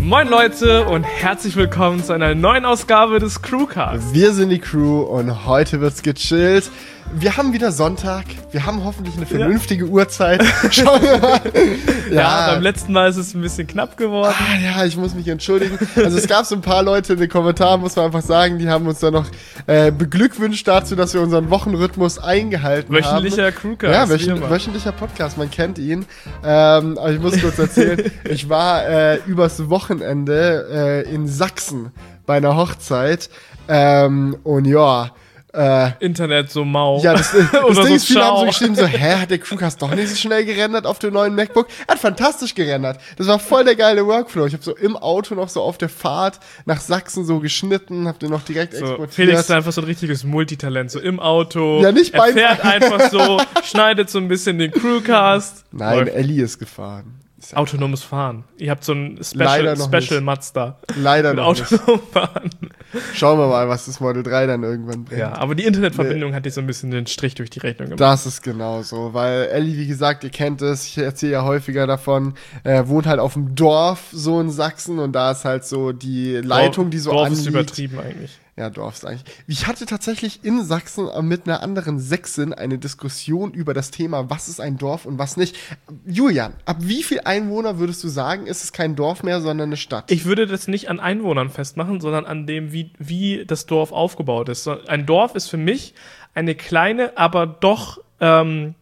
Moin Leute und herzlich willkommen zu einer neuen Ausgabe des Crewcasts. Wir sind die Crew und heute wird's gechillt. Wir haben wieder Sonntag. Wir haben hoffentlich eine vernünftige Uhrzeit. Schauen wir mal. Ja, beim letzten Mal ist es ein bisschen knapp geworden. Ah, ja, ich muss mich entschuldigen. Also es gab so ein paar Leute in den Kommentaren, muss man einfach sagen, die haben uns dann noch äh, beglückwünscht dazu, dass wir unseren Wochenrhythmus eingehalten Wöchentlicher haben. Crewcast. Ja, immer. wöchentlicher Podcast, man kennt ihn. Ähm, aber ich muss kurz erzählen, ich war äh, übers Wochenende äh, in Sachsen bei einer Hochzeit. Ähm, und ja, äh, Internet so mau. ja, das, das Ding so ist, viele haben so geschrieben, so, hä, hat der Crewcast doch nicht so schnell gerendert auf dem neuen MacBook? Er hat fantastisch gerendert. Das war voll der geile Workflow. Ich habe so im Auto noch so auf der Fahrt nach Sachsen so geschnitten, hab den noch direkt So, exportiert. Felix ist einfach so ein richtiges Multitalent, so im Auto. Ja, nicht er beim- fährt einfach so, schneidet so ein bisschen den Crewcast. Nein, Läuft. Ellie ist gefahren. Autonomes Fahren. Ihr habt so ein Special, Special nicht. Mazda. leider noch nicht. autonomem Fahren. Schauen wir mal, was das Model 3 dann irgendwann bringt. Ja, aber die Internetverbindung hat dir so ein bisschen den Strich durch die Rechnung gemacht. Das ist genau so, weil Ellie, wie gesagt, ihr kennt es, ich erzähle ja häufiger davon, äh, wohnt halt auf dem Dorf so in Sachsen und da ist halt so die Leitung, die so Dorf ist anliegt. übertrieben eigentlich. Ja, Dorf ist eigentlich. Ich hatte tatsächlich in Sachsen äh, mit einer anderen Sächsin eine Diskussion über das Thema, was ist ein Dorf und was nicht. Julian, ab wie viel Einwohner würdest du sagen, ist es kein Dorf mehr, sondern eine Stadt? Ich würde das nicht an Einwohnern festmachen, sondern an dem, wie, wie das Dorf aufgebaut ist. Ein Dorf ist für mich eine kleine, aber doch ähm,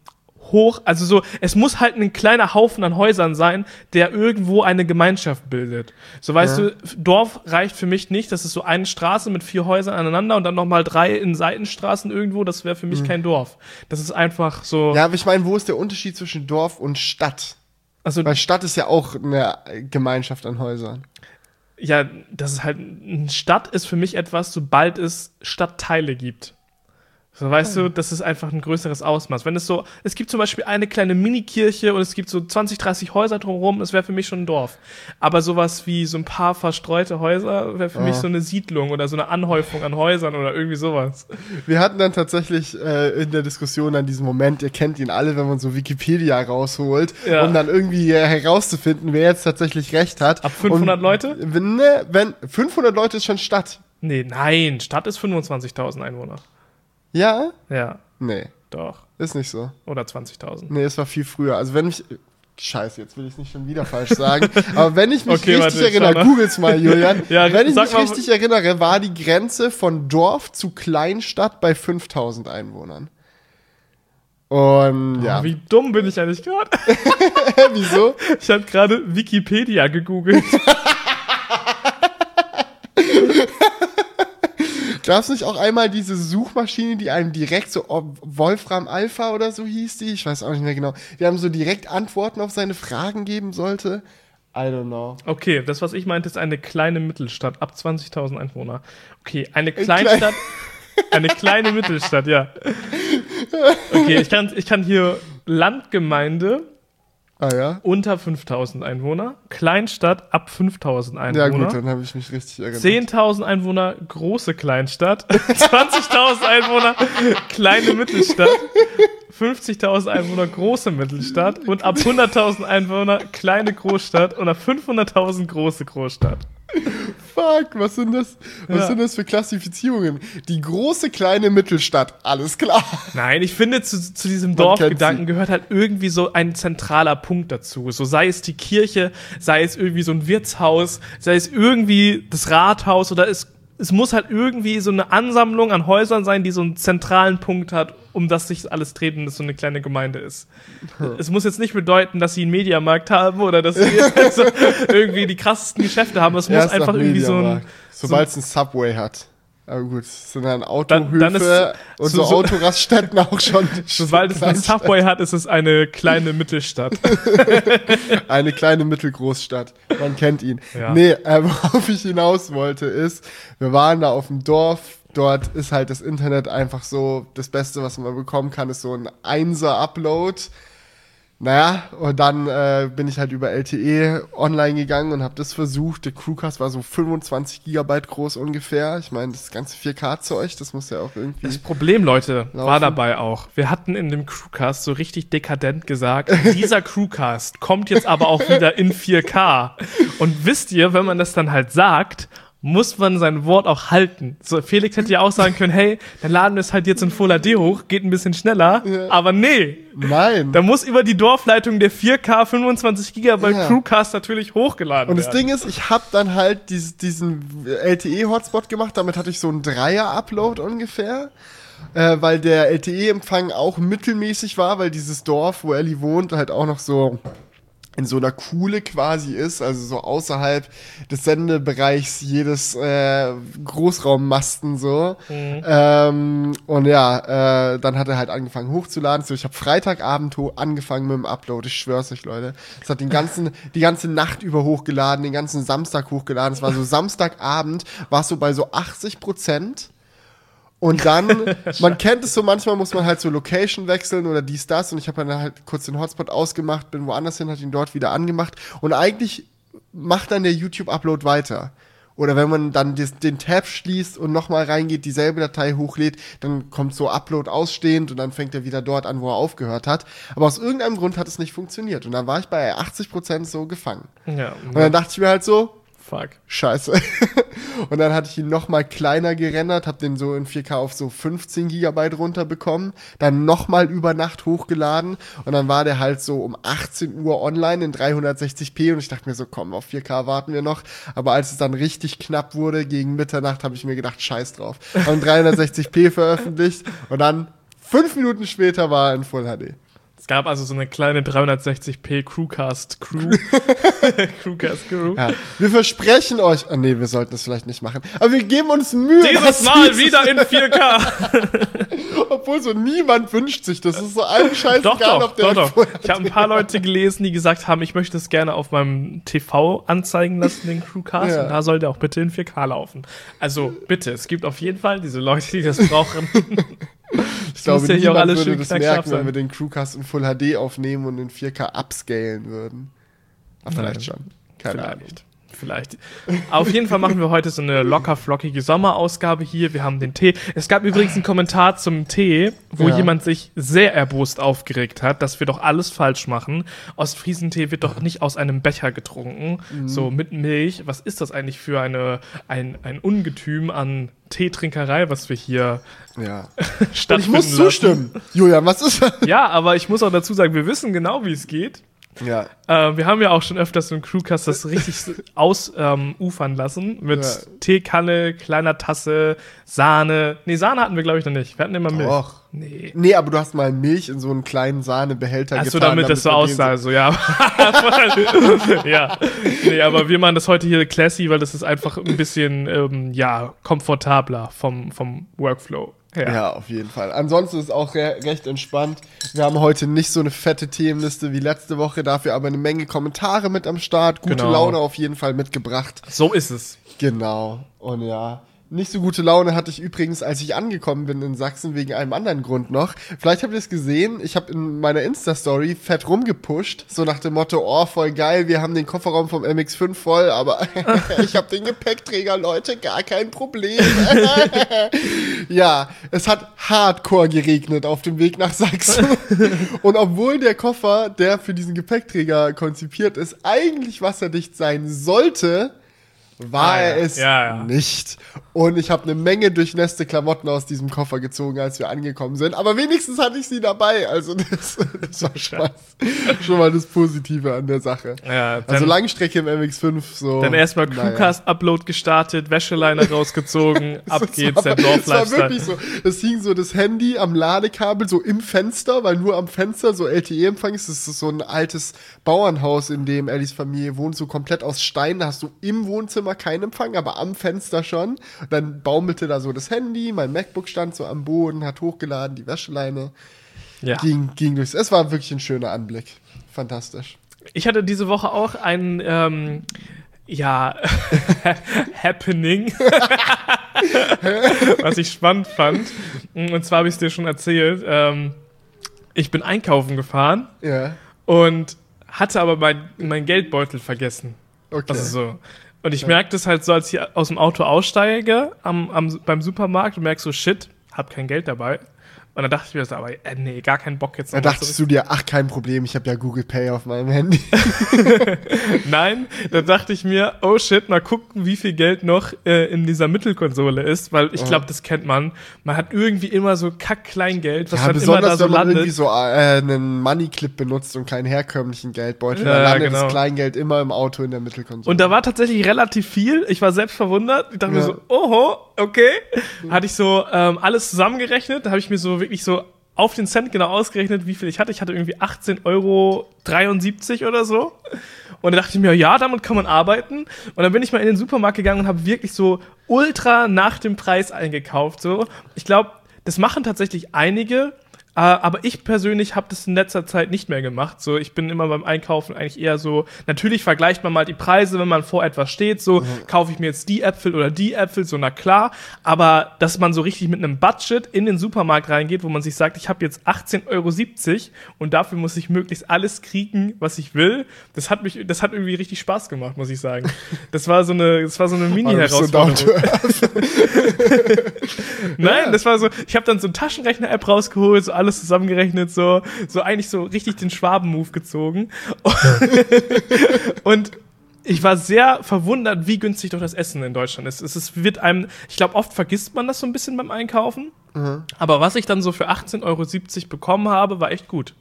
hoch, also so, es muss halt ein kleiner Haufen an Häusern sein, der irgendwo eine Gemeinschaft bildet. So weißt Ja. du, Dorf reicht für mich nicht, das ist so eine Straße mit vier Häusern aneinander und dann nochmal drei in Seitenstraßen irgendwo, das wäre für mich kein Dorf. Das ist einfach so, Mhm. ja, aber ich meine, wo ist der Unterschied zwischen Dorf und Stadt? also Weil Stadt ist ja auch eine Gemeinschaft an Häusern. Ja, das ist halt, eine Stadt ist für mich etwas, sobald es Stadtteile gibt. So, weißt du, das ist einfach ein größeres Ausmaß. Wenn es so, es gibt zum Beispiel eine kleine Mini-Kirche und es gibt so 20, 30 Häuser drumherum, das wäre für mich schon ein Dorf. Aber sowas wie so ein paar verstreute Häuser wäre für mich Ja. so eine Siedlung oder so eine Anhäufung an Häusern oder irgendwie sowas. Wir hatten dann tatsächlich äh, in der Diskussion an diesem Moment, ihr kennt ihn alle, wenn man so Wikipedia rausholt, Ja. um dann irgendwie äh, herauszufinden, wer jetzt tatsächlich recht hat. Ab 500 Und Leute? Wenn, ne, wenn 500 Leute ist schon Stadt. Nee, nein, Stadt ist 25.000 Einwohner. Ja? Ja, Nee, doch. ist nicht so. Oder 20.000. Nee, es war viel früher. Also wenn ich. Scheiße, jetzt will ich es nicht schon wieder falsch sagen. Aber wenn ich mich Okay, richtig warte, erinnere, googelt's mal, Julian. Ja, wenn ich mich mal- richtig erinnere, war die Grenze von Dorf zu Kleinstadt bei 5000 Einwohnern. Und ja, Oh, wie dumm bin ich eigentlich gerade? wieso? Ich habe gerade Wikipedia gegoogelt. Gab es nicht auch einmal diese Suchmaschine, die einem direkt so Wolfram Alpha oder so hieß die? Ich weiß auch nicht mehr genau. Die haben so direkt Antworten auf seine Fragen geben sollte. I don't know. Okay, das, was ich meinte, ist eine kleine Mittelstadt ab 20.000 Einwohner. Okay, eine klein- Kleinstadt. Eine kleine Mittelstadt, ja. Okay, ich kann, ich kann hier Landgemeinde Ah ja? unter 5.000 Einwohner, Kleinstadt ab 5.000 Ja Einwohner. gut, dann habe ich mich richtig erinnert. 10.000 Einwohner, große Kleinstadt. 20.000 Einwohner, kleine Mittelstadt. 50.000 Einwohner, große Mittelstadt. Und ab 100.000 Einwohner, kleine Großstadt. Und ab 500.000 große Großstadt. Fuck, was sind das? Was Ja. sind das für Klassifizierungen? Die große, kleine Mittelstadt, alles klar. Nein, ich finde, zu, zu diesem Dorfgedanken gehört halt irgendwie so ein zentraler Punkt dazu. So sei es die Kirche, sei es irgendwie so ein Wirtshaus, sei es irgendwie das Rathaus oder es, es muss halt irgendwie so eine Ansammlung an Häusern sein, die so einen zentralen Punkt hat, um das sich alles dreht und das so eine kleine Gemeinde ist. Es muss jetzt nicht bedeuten, dass sie einen Mediamarkt haben oder dass sie also irgendwie die krassesten Geschäfte haben. Es muss einfach irgendwie so ein. Sobald es ein Subway hat. Aber gut, es sind dann Dann- Autohöfe dann ist- und so- so, Autoraststätten auch schon. sobald es ein Kleinstadt. Subway hat, ist es eine kleine Mittelstadt. Eine kleine Mittelgroßstadt. Man kennt ihn. Ja. Nee, äh, worauf ich hinaus wollte, ist, wir waren da auf dem Dorf. Dort ist halt das Internet einfach so, das Beste, was man bekommen kann, ist so ein Einser-Upload. Naja, und dann äh, bin ich halt über LTE online gegangen und habe das versucht. Der Crewcast war so 25 Gigabyte groß ungefähr. Ich meine, das ganze 4K-Zeug, das muss ja auch irgendwie. Das Problem, Leute, war Laufen. dabei auch. Wir hatten in dem Crewcast so richtig dekadent gesagt, dieser Crewcast kommt jetzt aber auch wieder in 4K. Und wisst ihr, wenn man das dann halt sagt, muss man sein Wort auch halten. So, Felix hätte ja auch sagen können, hey, dann laden wir es halt jetzt in Full HD hoch, geht ein bisschen schneller. Ja. Aber nee, Nein. da muss über die Dorfleitung der 4K 25 GB Ja. Crewcast natürlich hochgeladen Und das werden. Ding ist, ich habe dann halt dies, diesen LTE-Hotspot gemacht. Damit hatte ich so einen Dreier-Upload ungefähr. Äh, weil der LTE-Empfang auch mittelmäßig war, weil dieses Dorf, wo Ellie wohnt, halt auch noch so in so einer Kuhle quasi ist, also so außerhalb des Sendebereichs jedes äh, Großraummasten so. Ähm, und ja, äh, dann hat er halt angefangen hochzuladen. So, ich habe Freitagabend angefangen mit dem Upload. Ich schwör's euch, Leute. Es hat den ganzen, die ganze Nacht über hochgeladen, den ganzen Samstag hochgeladen. Es war so Samstagabend, war es so bei so 80 Prozent. Und dann, man kennt es so, manchmal muss man halt so Location wechseln oder dies, das. Und ich habe dann halt kurz den Hotspot ausgemacht, bin woanders hin, hat ihn dort wieder angemacht. Und eigentlich macht dann der YouTube-Upload weiter. Oder wenn man dann des, den Tab schließt und nochmal reingeht, dieselbe Datei hochlädt, dann kommt so Upload ausstehend und dann fängt er wieder dort an, wo er aufgehört hat. Aber aus irgendeinem Grund hat es nicht funktioniert. Und dann war ich bei 80% so gefangen. ja, Und dann dachte ich mir halt so, fuck. Scheiße. Und dann hatte ich ihn noch mal kleiner gerendert, habe den so in 4K auf so 15 Gigabyte runterbekommen, dann noch mal über Nacht hochgeladen und dann war der halt so um 18 Uhr online in 360p und ich dachte mir so, komm, auf 4K warten wir noch. Aber als es dann richtig knapp wurde, gegen Mitternacht, habe ich mir gedacht, scheiß drauf. Haben 360p veröffentlicht und dann fünf Minuten später war er in Full HD. Es gab also so eine kleine 360p Crewcast Crew. Crewcast Crew. Ja. Wir versprechen euch, ah nee, wir sollten das vielleicht nicht machen, aber wir geben uns Mühe. Dieses Mal dieses- wieder in 4K. Obwohl so niemand wünscht sich, das ist so allen scheißegal, doch, doch, der doch, doch. vorher- Ich habe ein paar Leute gelesen, die gesagt haben, ich möchte es gerne auf meinem TV anzeigen lassen, den Crewcast. Ja. Und da soll der auch bitte in 4K laufen. Also bitte, es gibt auf jeden Fall diese Leute, die das brauchen. Ich glaube, ja niemand alles würde das merken, wenn wir den Crewcast in Full HD aufnehmen und in 4K upscalen würden. Ah, vielleicht schon. Keine Ahnung. Vielleicht. Auf jeden Fall machen wir heute so eine locker flockige Sommerausgabe hier. Wir haben den Tee. Es gab übrigens einen Kommentar zum Tee, wo Ja. jemand sich sehr erbost aufgeregt hat, dass wir doch alles falsch machen. Ostfriesentee wird doch nicht aus einem Becher getrunken, Mhm. so mit Milch. Was ist das eigentlich für eine, ein, ein Ungetüm an Teetrinkerei, was wir hier Ja. Und stattfinden ich muss lassen? zustimmen. Julian, was ist das? Ja, aber ich muss auch dazu sagen, wir wissen genau, wie es geht. Ja. Äh, wir haben ja auch schon öfters im Crewcast das richtig ausufern ähm, lassen. Mit Ja. Teekanne, kleiner Tasse, Sahne. Nee, Sahne hatten wir, glaube ich, noch nicht. Wir hatten immer Milch. Doch. Nee. Nee, aber du hast mal Milch in so einen kleinen Sahnebehälter Achso, getan. damit das so aussah, so, ja. ja. Nee, aber wir machen das heute hier classy, weil das ist einfach ein bisschen, ähm, ja, komfortabler vom, vom Workflow her. Ja, auf jeden Fall. Ansonsten ist es auch re recht entspannt. Wir haben heute nicht so eine fette Themenliste wie letzte Woche, dafür aber eine Menge Kommentare mit am Start, gute Genau. Laune auf jeden Fall mitgebracht. So ist es. Genau. Und ja. Nicht so gute Laune hatte ich übrigens, als ich angekommen bin in Sachsen, wegen einem anderen Grund noch. Vielleicht habt ihr es gesehen, ich habe in meiner Insta-Story fett rumgepusht, so nach dem Motto, oh, voll geil, wir haben den Kofferraum vom MX5 voll, aber ich habe den Gepäckträger, Leute, gar kein Problem. ja, es hat hardcore geregnet auf dem Weg nach Sachsen. Und obwohl der Koffer, der für diesen Gepäckträger konzipiert ist, eigentlich wasserdicht sein sollte, war Ah, ja. er es Ja, ja. nicht. Und ich habe eine Menge durchnässte Klamotten aus diesem Koffer gezogen, als wir angekommen sind. Aber wenigstens hatte ich sie dabei. Also das, das war schon mal, schon mal das Positive an der Sache. Ja, Also dann- Langstrecke im MX5 so. Dann erstmal naja. Crewcast-Upload gestartet, Wäscheleine rausgezogen, ab geht's, war, der Es war wirklich so. Es hing so das Handy am Ladekabel so im Fenster, weil nur am Fenster so LTE-Empfang ist. Das ist so ein altes Bauernhaus, in dem Ellis Familie wohnt, so komplett aus Stein. Da hast du im Wohnzimmer keinen Empfang, aber am Fenster schon. Dann baumelte da so das Handy, mein MacBook stand so am Boden, hat hochgeladen, die Wäscheleine Ja. ging, ging durchs. Es war wirklich ein schöner Anblick. Fantastisch. Ich hatte diese Woche auch ein, ähm, ja, Happening, was ich spannend fand. Und zwar habe ich es dir schon erzählt. Ähm, ich bin einkaufen gefahren Ja. und hatte aber mein, mein Geldbeutel vergessen. Okay. Also so. Und ich merke das halt so, als ich aus dem Auto aussteige am, am, beim Supermarkt und merke so, shit, hab kein Geld dabei. Und dann dachte ich mir so, aber äh, nee, gar keinen Bock jetzt Da noch was dachtest du dir, ach, kein Problem, ich habe ja Google Pay auf meinem Handy. Nein, da dachte ich mir, oh shit, mal gucken, wie viel Geld noch äh, in dieser Mittelkonsole ist, weil ich glaube, das kennt man. Man hat irgendwie immer so Kack-Kleingeld, was ja, dann immer da besonders so wenn man landet. irgendwie so äh, einen Money-Clip benutzt und keinen herkömmlichen Geldbeutel. Ja, dann landet genau. das Kleingeld immer im Auto in der Mittelkonsole. Und da war tatsächlich relativ viel. Ich war selbst verwundert. Ich dachte mir Ja. so, oho, okay. Hatte ich so ähm, alles zusammengerechnet. Da habe ich mir so wirklich so auf den Cent genau ausgerechnet, wie viel ich hatte. Ich hatte irgendwie 18,73 Euro oder so. Und da dachte ich mir, ja, damit kann man arbeiten. Und dann bin ich mal in den Supermarkt gegangen und habe wirklich so ultra nach dem Preis eingekauft. So. Ich glaube, das machen tatsächlich einige. Äh, aber ich persönlich habe das in letzter Zeit nicht mehr gemacht. So, ich bin immer beim Einkaufen eigentlich eher so. Natürlich vergleicht man mal die Preise, wenn man vor etwas steht. So, kaufe ich mir jetzt die Äpfel oder die Äpfel, so na klar. Aber dass man so richtig mit einem Budget in den Supermarkt reingeht, wo man sich sagt, ich habe jetzt 18,70 Euro und dafür muss ich möglichst alles kriegen, was ich will. Das hat mich, das hat irgendwie richtig Spaß gemacht, muss ich sagen. Das war so eine, das war so eine so Mini-Herausforderung. to Nein, Ja. das war so, ich habe dann so eine Taschenrechner-App rausgeholt, so alles zusammengerechnet, so, so eigentlich so richtig den Schwaben-Move gezogen. Und ich war sehr verwundert, wie günstig doch das Essen in Deutschland ist. Es ist, wird einem, ich glaube, oft vergisst man das so ein bisschen beim Einkaufen. Aber was ich dann so für 18,70 Euro bekommen habe, war echt gut.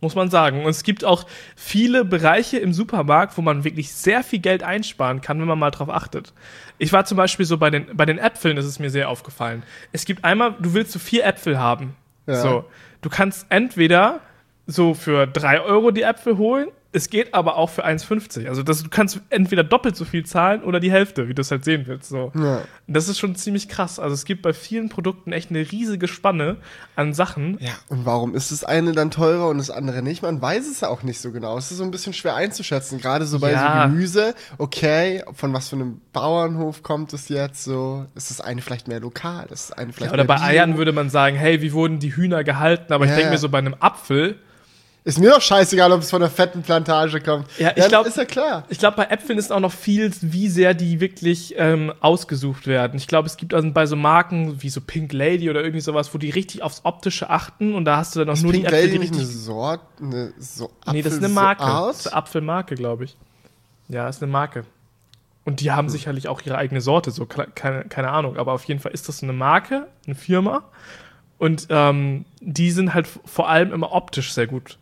Muss man sagen. Und es gibt auch viele Bereiche im Supermarkt, wo man wirklich sehr viel Geld einsparen kann, wenn man mal drauf achtet. Ich war zum Beispiel so bei den, bei den Äpfeln, das ist mir sehr aufgefallen. Es gibt einmal, du willst so vier Äpfel haben. Ja. So. Du kannst entweder so für drei Euro die Äpfel holen, es geht aber auch für 1,50. Also das, du kannst entweder doppelt so viel zahlen oder die Hälfte, wie du es halt sehen willst. So. Ja. Das ist schon ziemlich krass. Also es gibt bei vielen Produkten echt eine riesige Spanne an Sachen. Ja, und warum ist das eine dann teurer und das andere nicht? Man weiß es ja auch nicht so genau. Es ist so ein bisschen schwer einzuschätzen. Gerade so bei Ja. so Gemüse. Okay, von was für einem Bauernhof kommt es jetzt so? Ist das eine vielleicht mehr lokal? Ist das eine vielleicht Oder mehr bei Bio? Eiern würde man sagen, hey, wie wurden die Hühner gehalten? Aber ich Ja, denke ja. mir so bei einem Apfel, Ist mir doch scheißegal, ob es von einer fetten Plantage kommt. Ja, ich Dann glaub- Ist ja klar. ich glaube, bei Äpfeln ist auch noch viel, wie sehr die wirklich ähm, ausgesucht werden. Ich glaube, es gibt also bei so Marken wie so Pink Lady oder irgendwie sowas, wo die richtig aufs Optische achten und da hast du dann auch Ist nur Pink die Äpfel, Lady die nicht eine richtig. Sorte? Eine so Nee, das ist eine Marke. Apfelart? Das ist eine Apfelmarke, glaube ich. Ja, ist eine Marke. Und die haben sicherlich auch ihre eigene Sorte, so keine, keine Ahnung. Aber auf jeden Fall ist das eine Marke, eine Firma. Und ähm, die sind halt vor allem immer optisch sehr gut.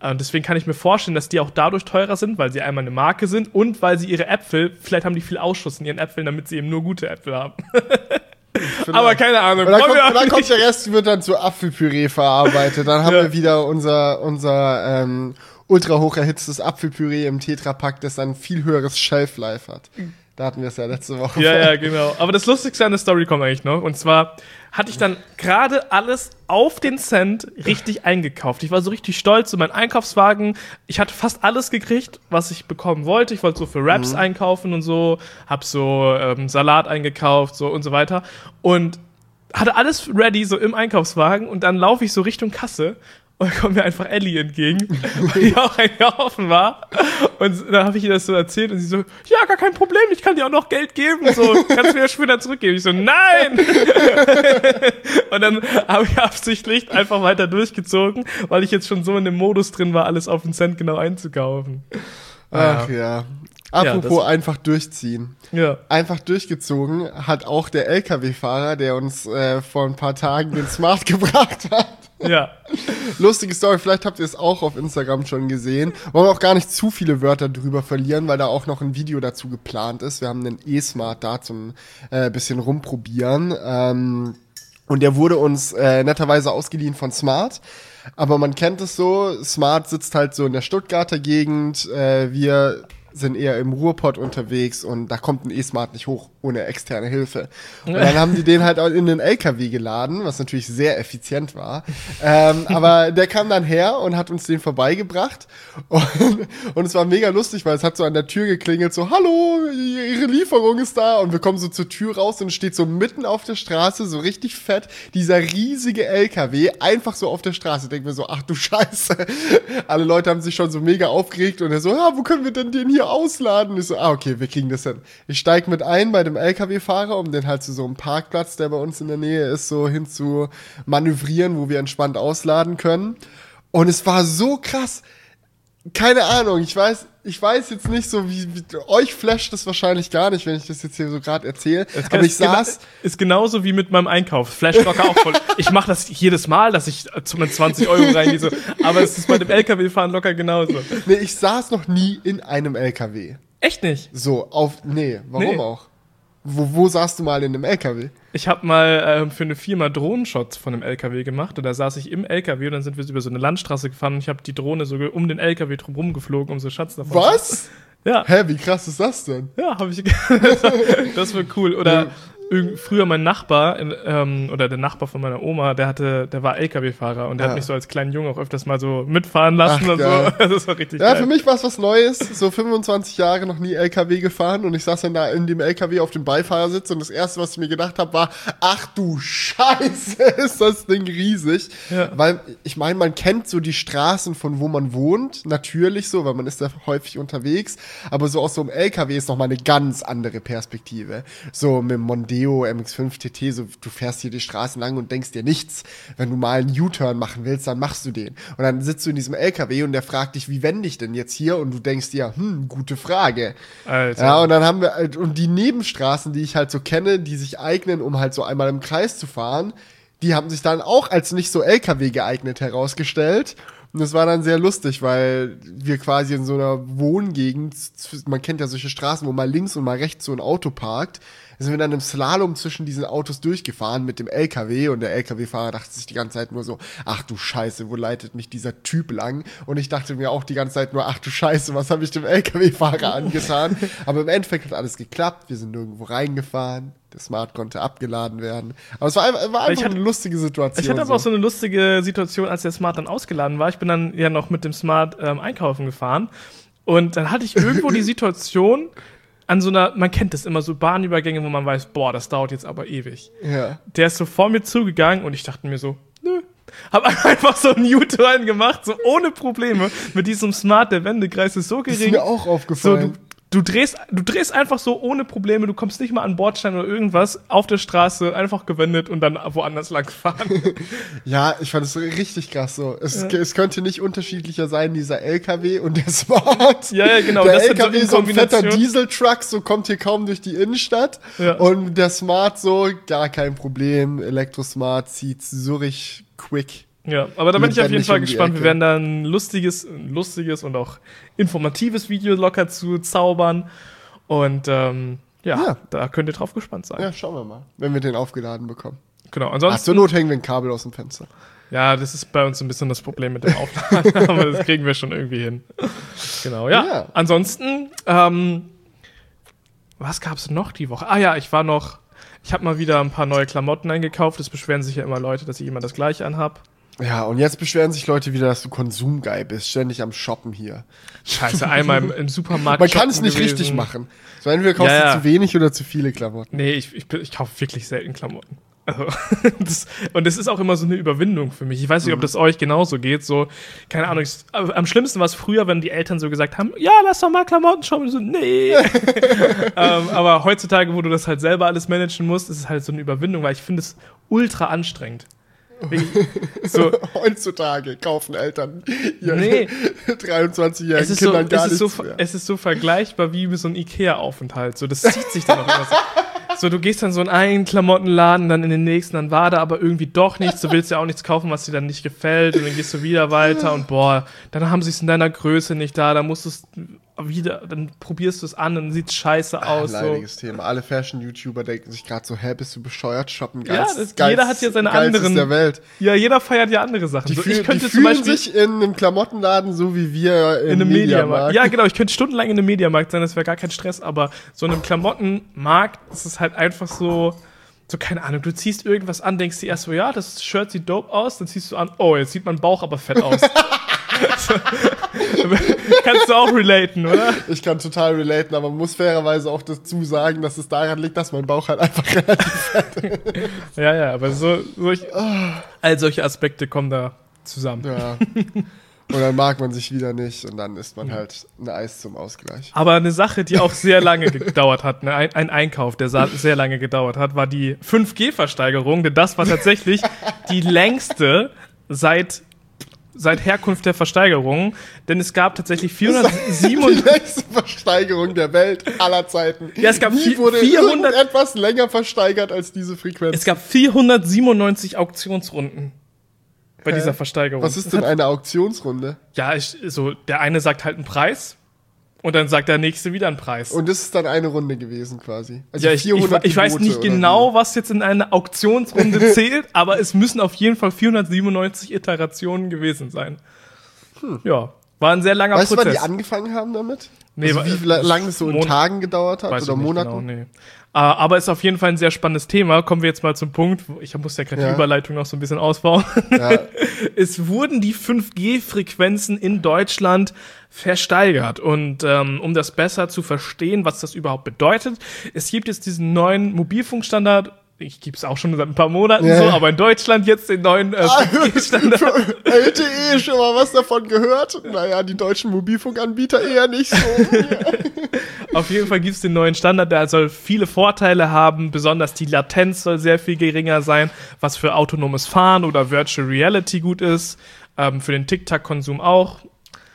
Und deswegen kann ich mir vorstellen, dass die auch dadurch teurer sind, weil sie einmal eine Marke sind und weil sie ihre Äpfel, vielleicht haben die viel Ausschuss in ihren Äpfeln, damit sie eben nur gute Äpfel haben. Aber keine Ahnung. Und dann, kommt, dann kommt der Rest, wird dann zu Apfelpüree verarbeitet. Dann haben Ja. wir wieder unser, unser ähm, ultra hoch erhitztes Apfelpüree im Tetrapack, das dann viel höheres Shelf-Life hat. Da hatten wir es ja letzte Woche. Ja, ja, genau. Aber das Lustigste an der Story kommt eigentlich noch. Und zwar hatte ich dann gerade alles auf den Cent richtig eingekauft. Ich war so richtig stolz, so mein Einkaufswagen. Ich hatte fast alles gekriegt, was ich bekommen wollte. Ich wollte so für Wraps einkaufen und so, hab so ähm, Salat eingekauft, so und so weiter. Und hatte alles ready, so im Einkaufswagen. Und dann laufe ich so Richtung Kasse. Und dann kommt mir einfach Ellie entgegen, die auch einkaufen war. Und dann habe ich ihr das so erzählt und sie so, ja, gar kein Problem, ich kann dir auch noch Geld geben. So, kannst du mir das später zurückgeben. Ich so, nein! und dann habe ich absichtlich einfach weiter durchgezogen, weil ich jetzt schon so in dem Modus drin war, alles auf den Cent genau einzukaufen. Ach ja. Apropos einfach durchziehen. Ja. Einfach durchgezogen hat auch der LKW-Fahrer, der uns äh, vor ein paar Tagen den Smart gebracht hat. Ja. Lustige Story, vielleicht habt ihr es auch auf Instagram schon gesehen. Wollen wir auch gar nicht zu viele Wörter drüber verlieren, weil da auch noch ein Video dazu geplant ist. Wir haben den E-Smart da zum äh, bisschen rumprobieren. Ähm, und der wurde uns äh, netterweise ausgeliehen von Smart. Aber man kennt es so, Smart sitzt halt so in der Stuttgarter Gegend. Äh, wir sind eher im Ruhrpott unterwegs und da kommt ein E-Smart nicht hoch ohne externe Hilfe. Und dann haben die den halt auch in den LKW geladen, was natürlich sehr effizient war. ähm, aber der kam dann her und hat uns den vorbeigebracht und, und es war mega lustig, weil es hat so an der Tür geklingelt, so, hallo, ihre Lieferung ist da und wir kommen so zur Tür raus und steht so mitten auf der Straße, so richtig fett, dieser riesige LKW, einfach so auf der Straße. Denken wir so, ach du Scheiße. Alle Leute haben sich schon so mega aufgeregt und er so, ja, wo können wir denn den hier ausladen? Ich so, ah, okay, wir kriegen das hin. Ich steig mit ein bei dem LKW-Fahrer, um den halt zu so einem Parkplatz, der bei uns in der Nähe ist, so hin zu manövrieren, wo wir entspannt ausladen können. Und es war so krass. Keine Ahnung, ich weiß, ich weiß jetzt nicht so, wie, wie euch flasht das wahrscheinlich gar nicht, wenn ich das jetzt hier so gerade erzähle. Aber ich saß. Ist genauso wie mit meinem Einkauf. Flash locker auch voll. Ich mache das jedes Mal, dass ich zu meinen 20 Euro reingehe. So. Aber es ist bei dem LKW-Fahren locker genauso. Nee, ich saß noch nie in einem LKW. Echt nicht? So, auf. Nee, warum Nee. auch? Wo, wo saßt du mal in einem LKW? Ich habe mal ähm, für eine Firma Drohnenshots von einem LKW gemacht und da saß ich im LKW und dann sind wir über so eine Landstraße gefahren und ich habe die Drohne so um den LKW drumherum geflogen, um so Schatz davon Was? Ja, Hä, wie krass ist das denn? ja, habe ich. das war cool. Oder früher mein Nachbar ähm, oder der Nachbar von meiner Oma, der hatte, der war LKW-Fahrer und der Ja. hat mich so als kleinen Jungen auch öfters mal so mitfahren lassen Ach, und geil. so. Das war richtig Ja, geil. für mich war es was Neues. So 25 Jahre noch nie LKW gefahren und ich saß dann da in dem LKW auf dem Beifahrersitz und das erste, was ich mir gedacht habe, war, ach du Scheiße, ist das Ding riesig. Ja. Weil ich meine, man kennt so die Straßen von wo man wohnt, natürlich so, weil man ist da häufig unterwegs, aber so aus so einem LKW ist noch mal eine ganz andere Perspektive. So mit dem Mondeo MX5 TT, so du fährst hier die Straßen lang und denkst dir nichts. Wenn du mal einen U-Turn machen willst, dann machst du den. Und dann sitzt du in diesem LKW und der fragt dich, wie wende ich denn jetzt hier? Und du denkst dir, hm, gute Frage. Alter. Ja, und dann haben wir, halt- und die Nebenstraßen, die ich halt so kenne, die sich eignen, um halt so einmal im Kreis zu fahren, die haben sich dann auch als nicht so LKW geeignet herausgestellt. Und das war dann sehr lustig, weil wir quasi in so einer Wohngegend, man kennt ja solche Straßen, wo mal links und mal rechts so ein Auto parkt, sind wir dann im Slalom zwischen diesen Autos durchgefahren mit dem LKW und der LKW-Fahrer dachte sich die ganze Zeit nur so, ach du Scheiße, wo leitet mich dieser Typ lang? Und ich dachte mir auch die ganze Zeit nur, ach du Scheiße, was habe ich dem LKW-Fahrer angetan? Aber im Endeffekt hat alles geklappt, wir sind nirgendwo reingefahren, der Smart konnte abgeladen werden. Aber es war, einfach- war einfach hatte- eine lustige Situation. Ich hatte aber auch so eine lustige Situation, als der Smart dann ausgeladen war. Ich bin dann ja noch mit dem Smart ähm, einkaufen gefahren. Und dann hatte ich irgendwo die Situation an so einer, man kennt das immer, so Bahnübergänge, wo man weiß, boah, das dauert jetzt aber ewig. ja. Der ist so vor mir zugegangen und ich dachte mir so, nö. Hab einfach so einen U-Turn gemacht, so ohne Probleme. Mit diesem Smart, der Wendekreis ist so Das ist gering. mir auch So, aufgefallen. du, du, drehst, du drehst einfach so ohne Probleme, du kommst nicht mal an Bordstein oder irgendwas, auf der Straße, einfach gewendet und dann woanders lang fahren. Ja, ich fand es richtig krass so. Es, es könnte nicht unterschiedlicher sein, dieser LKW und der Smart. Ja, ja, genau, Der das so LKW in so ein fetter. Dieseltruck, so kommt hier kaum durch die Innenstadt. Ja. Und der Smart so, gar kein Problem. Elektrosmart zieht Zürich quick. Ja, aber da bin ich auf jeden Fall um gespannt. Wir werden da ein lustiges, ein lustiges und auch informatives Video locker zu zaubern. Und ähm, ja, Ja. da könnt ihr drauf gespannt sein. Ja, schauen wir mal, wenn wir den aufgeladen bekommen. Genau. Ach, Ansonsten, zur Not hängen wir ein Kabel aus dem Fenster. ja, das ist bei uns ein bisschen das Problem mit dem Aufladen, aber das kriegen wir schon irgendwie hin. Genau, ja. Ja. Ansonsten, ähm, was gab's noch die Woche? Ah ja, ich war noch, ich habe mal wieder ein paar neue Klamotten eingekauft. Es beschweren sich ja immer Leute, dass ich immer das gleiche anhab. Ja, und jetzt beschweren sich Leute wieder, dass du konsumgeil bist, ständig am Shoppen hier. Scheiße, einmal im, im Supermarkt. Man kann es nicht gewesen. richtig machen. So entweder kaufst Ja, ja. du zu wenig oder zu viele Klamotten. Nee, ich, ich, ich kaufe wirklich selten Klamotten. Also, das, und das ist auch immer so eine Überwindung für mich. Ich weiß nicht, ob das euch genauso geht. So, keine Ahnung. Ich, am schlimmsten war es früher, wenn die Eltern so gesagt haben: Ja, lass doch mal Klamotten. Und so, nee. ähm, aber heutzutage, wo du das halt selber alles managen musst, ist es halt so eine Überwindung, weil ich finde es ultra anstrengend. So, Heutzutage kaufen Eltern ihren Nee. 23-jährigen es ist, so, Kindern gar es, ist so, nichts ver- mehr. es ist so vergleichbar wie mit so einem Ikea-Aufenthalt. So, das zieht sich dann auch immer so. So, du gehst dann so in einen Klamottenladen, dann in den nächsten, dann war da aber irgendwie doch nichts. Du willst ja auch nichts kaufen, was dir dann nicht gefällt. Und dann gehst du wieder weiter und boah, dann haben sie es in deiner Größe nicht da. Da musst du es wieder, dann probierst du es an und sieht scheiße aus. So. Leidiges Thema. Alle Fashion-YouTuber denken sich gerade so, hä, bist du bescheuert? Shoppen Ja, geilst, das, geilst- jeder hat ja seine anderen. der Welt. Ja, jeder feiert ja andere Sachen. Die, so, fühl, ich könnte die zum fühlen Beispiel sich in einem Klamottenladen so wie wir in im einem Mediamarkt. Mediamarkt. Ja, genau, ich könnte stundenlang in einem Mediamarkt sein, das wäre gar kein Stress, aber so in einem Klamottenmarkt ist es halt einfach so, so keine Ahnung, du ziehst irgendwas an, denkst dir erst so, ja, das Shirt sieht dope aus, dann ziehst du an, oh, jetzt sieht mein Bauch aber fett aus. kannst du auch relaten, oder? Ich kann total relaten, aber man muss fairerweise auch dazu sagen, dass es daran liegt, dass mein Bauch halt einfach relativ Ja, ja, aber so, solch, all solche Aspekte kommen da zusammen. Ja. Und dann mag man sich wieder nicht und dann isst man halt ein Eis zum Ausgleich. Aber eine Sache, die auch sehr lange gedauert hat, ne, ein, ein Einkauf, der sehr lange gedauert hat, war die 5G-Versteigerung, denn das war tatsächlich die längste seit, seit Herkunft der Versteigerung, denn es gab tatsächlich Die 407 längste Versteigerung der Welt aller Zeiten. Ja, es gab Nie wurde 400 irgendetwas länger versteigert als diese Frequenz. es gab 497 Auktionsrunden bei dieser Versteigerung. Was ist denn eine Auktionsrunde? Ja, ich, so, der eine sagt halt einen Preis und dann sagt der nächste wieder einen Preis. Und das ist dann eine Runde gewesen quasi. Also Ja, ich, ich, ich weiß nicht genau, was jetzt in einer Auktionsrunde zählt, aber es müssen auf jeden Fall 497 Iterationen gewesen sein. Ja, war ein sehr langer wie. Weißt du, wann Prozess. die angefangen haben damit? Nee, also wie la- lange es so in Mon- Tagen gedauert hat oder Monaten? Genau, nee. Äh, aber ist auf jeden Fall ein sehr spannendes Thema. Kommen wir jetzt mal zum Punkt. Ich muss ja gerade Ja. die Überleitung noch so ein bisschen ausbauen. Ja. es wurden die 5G-Frequenzen in Deutschland versteigert. Und ähm, um das besser zu verstehen, was das überhaupt bedeutet, es gibt jetzt diesen neuen Mobilfunkstandard. Ich gibt's auch schon seit ein paar Monaten Ja. so, aber in Deutschland jetzt den neuen äh, Ah, 5G-Standard. LTE, schon mal was davon gehört? Naja, die deutschen Mobilfunkanbieter eher nicht so. Auf jeden Fall gibt's den neuen Standard, der soll viele Vorteile haben, besonders die Latenz soll sehr viel geringer sein, was für autonomes Fahren oder Virtual Reality gut ist, ähm, für den TikTok-Konsum auch.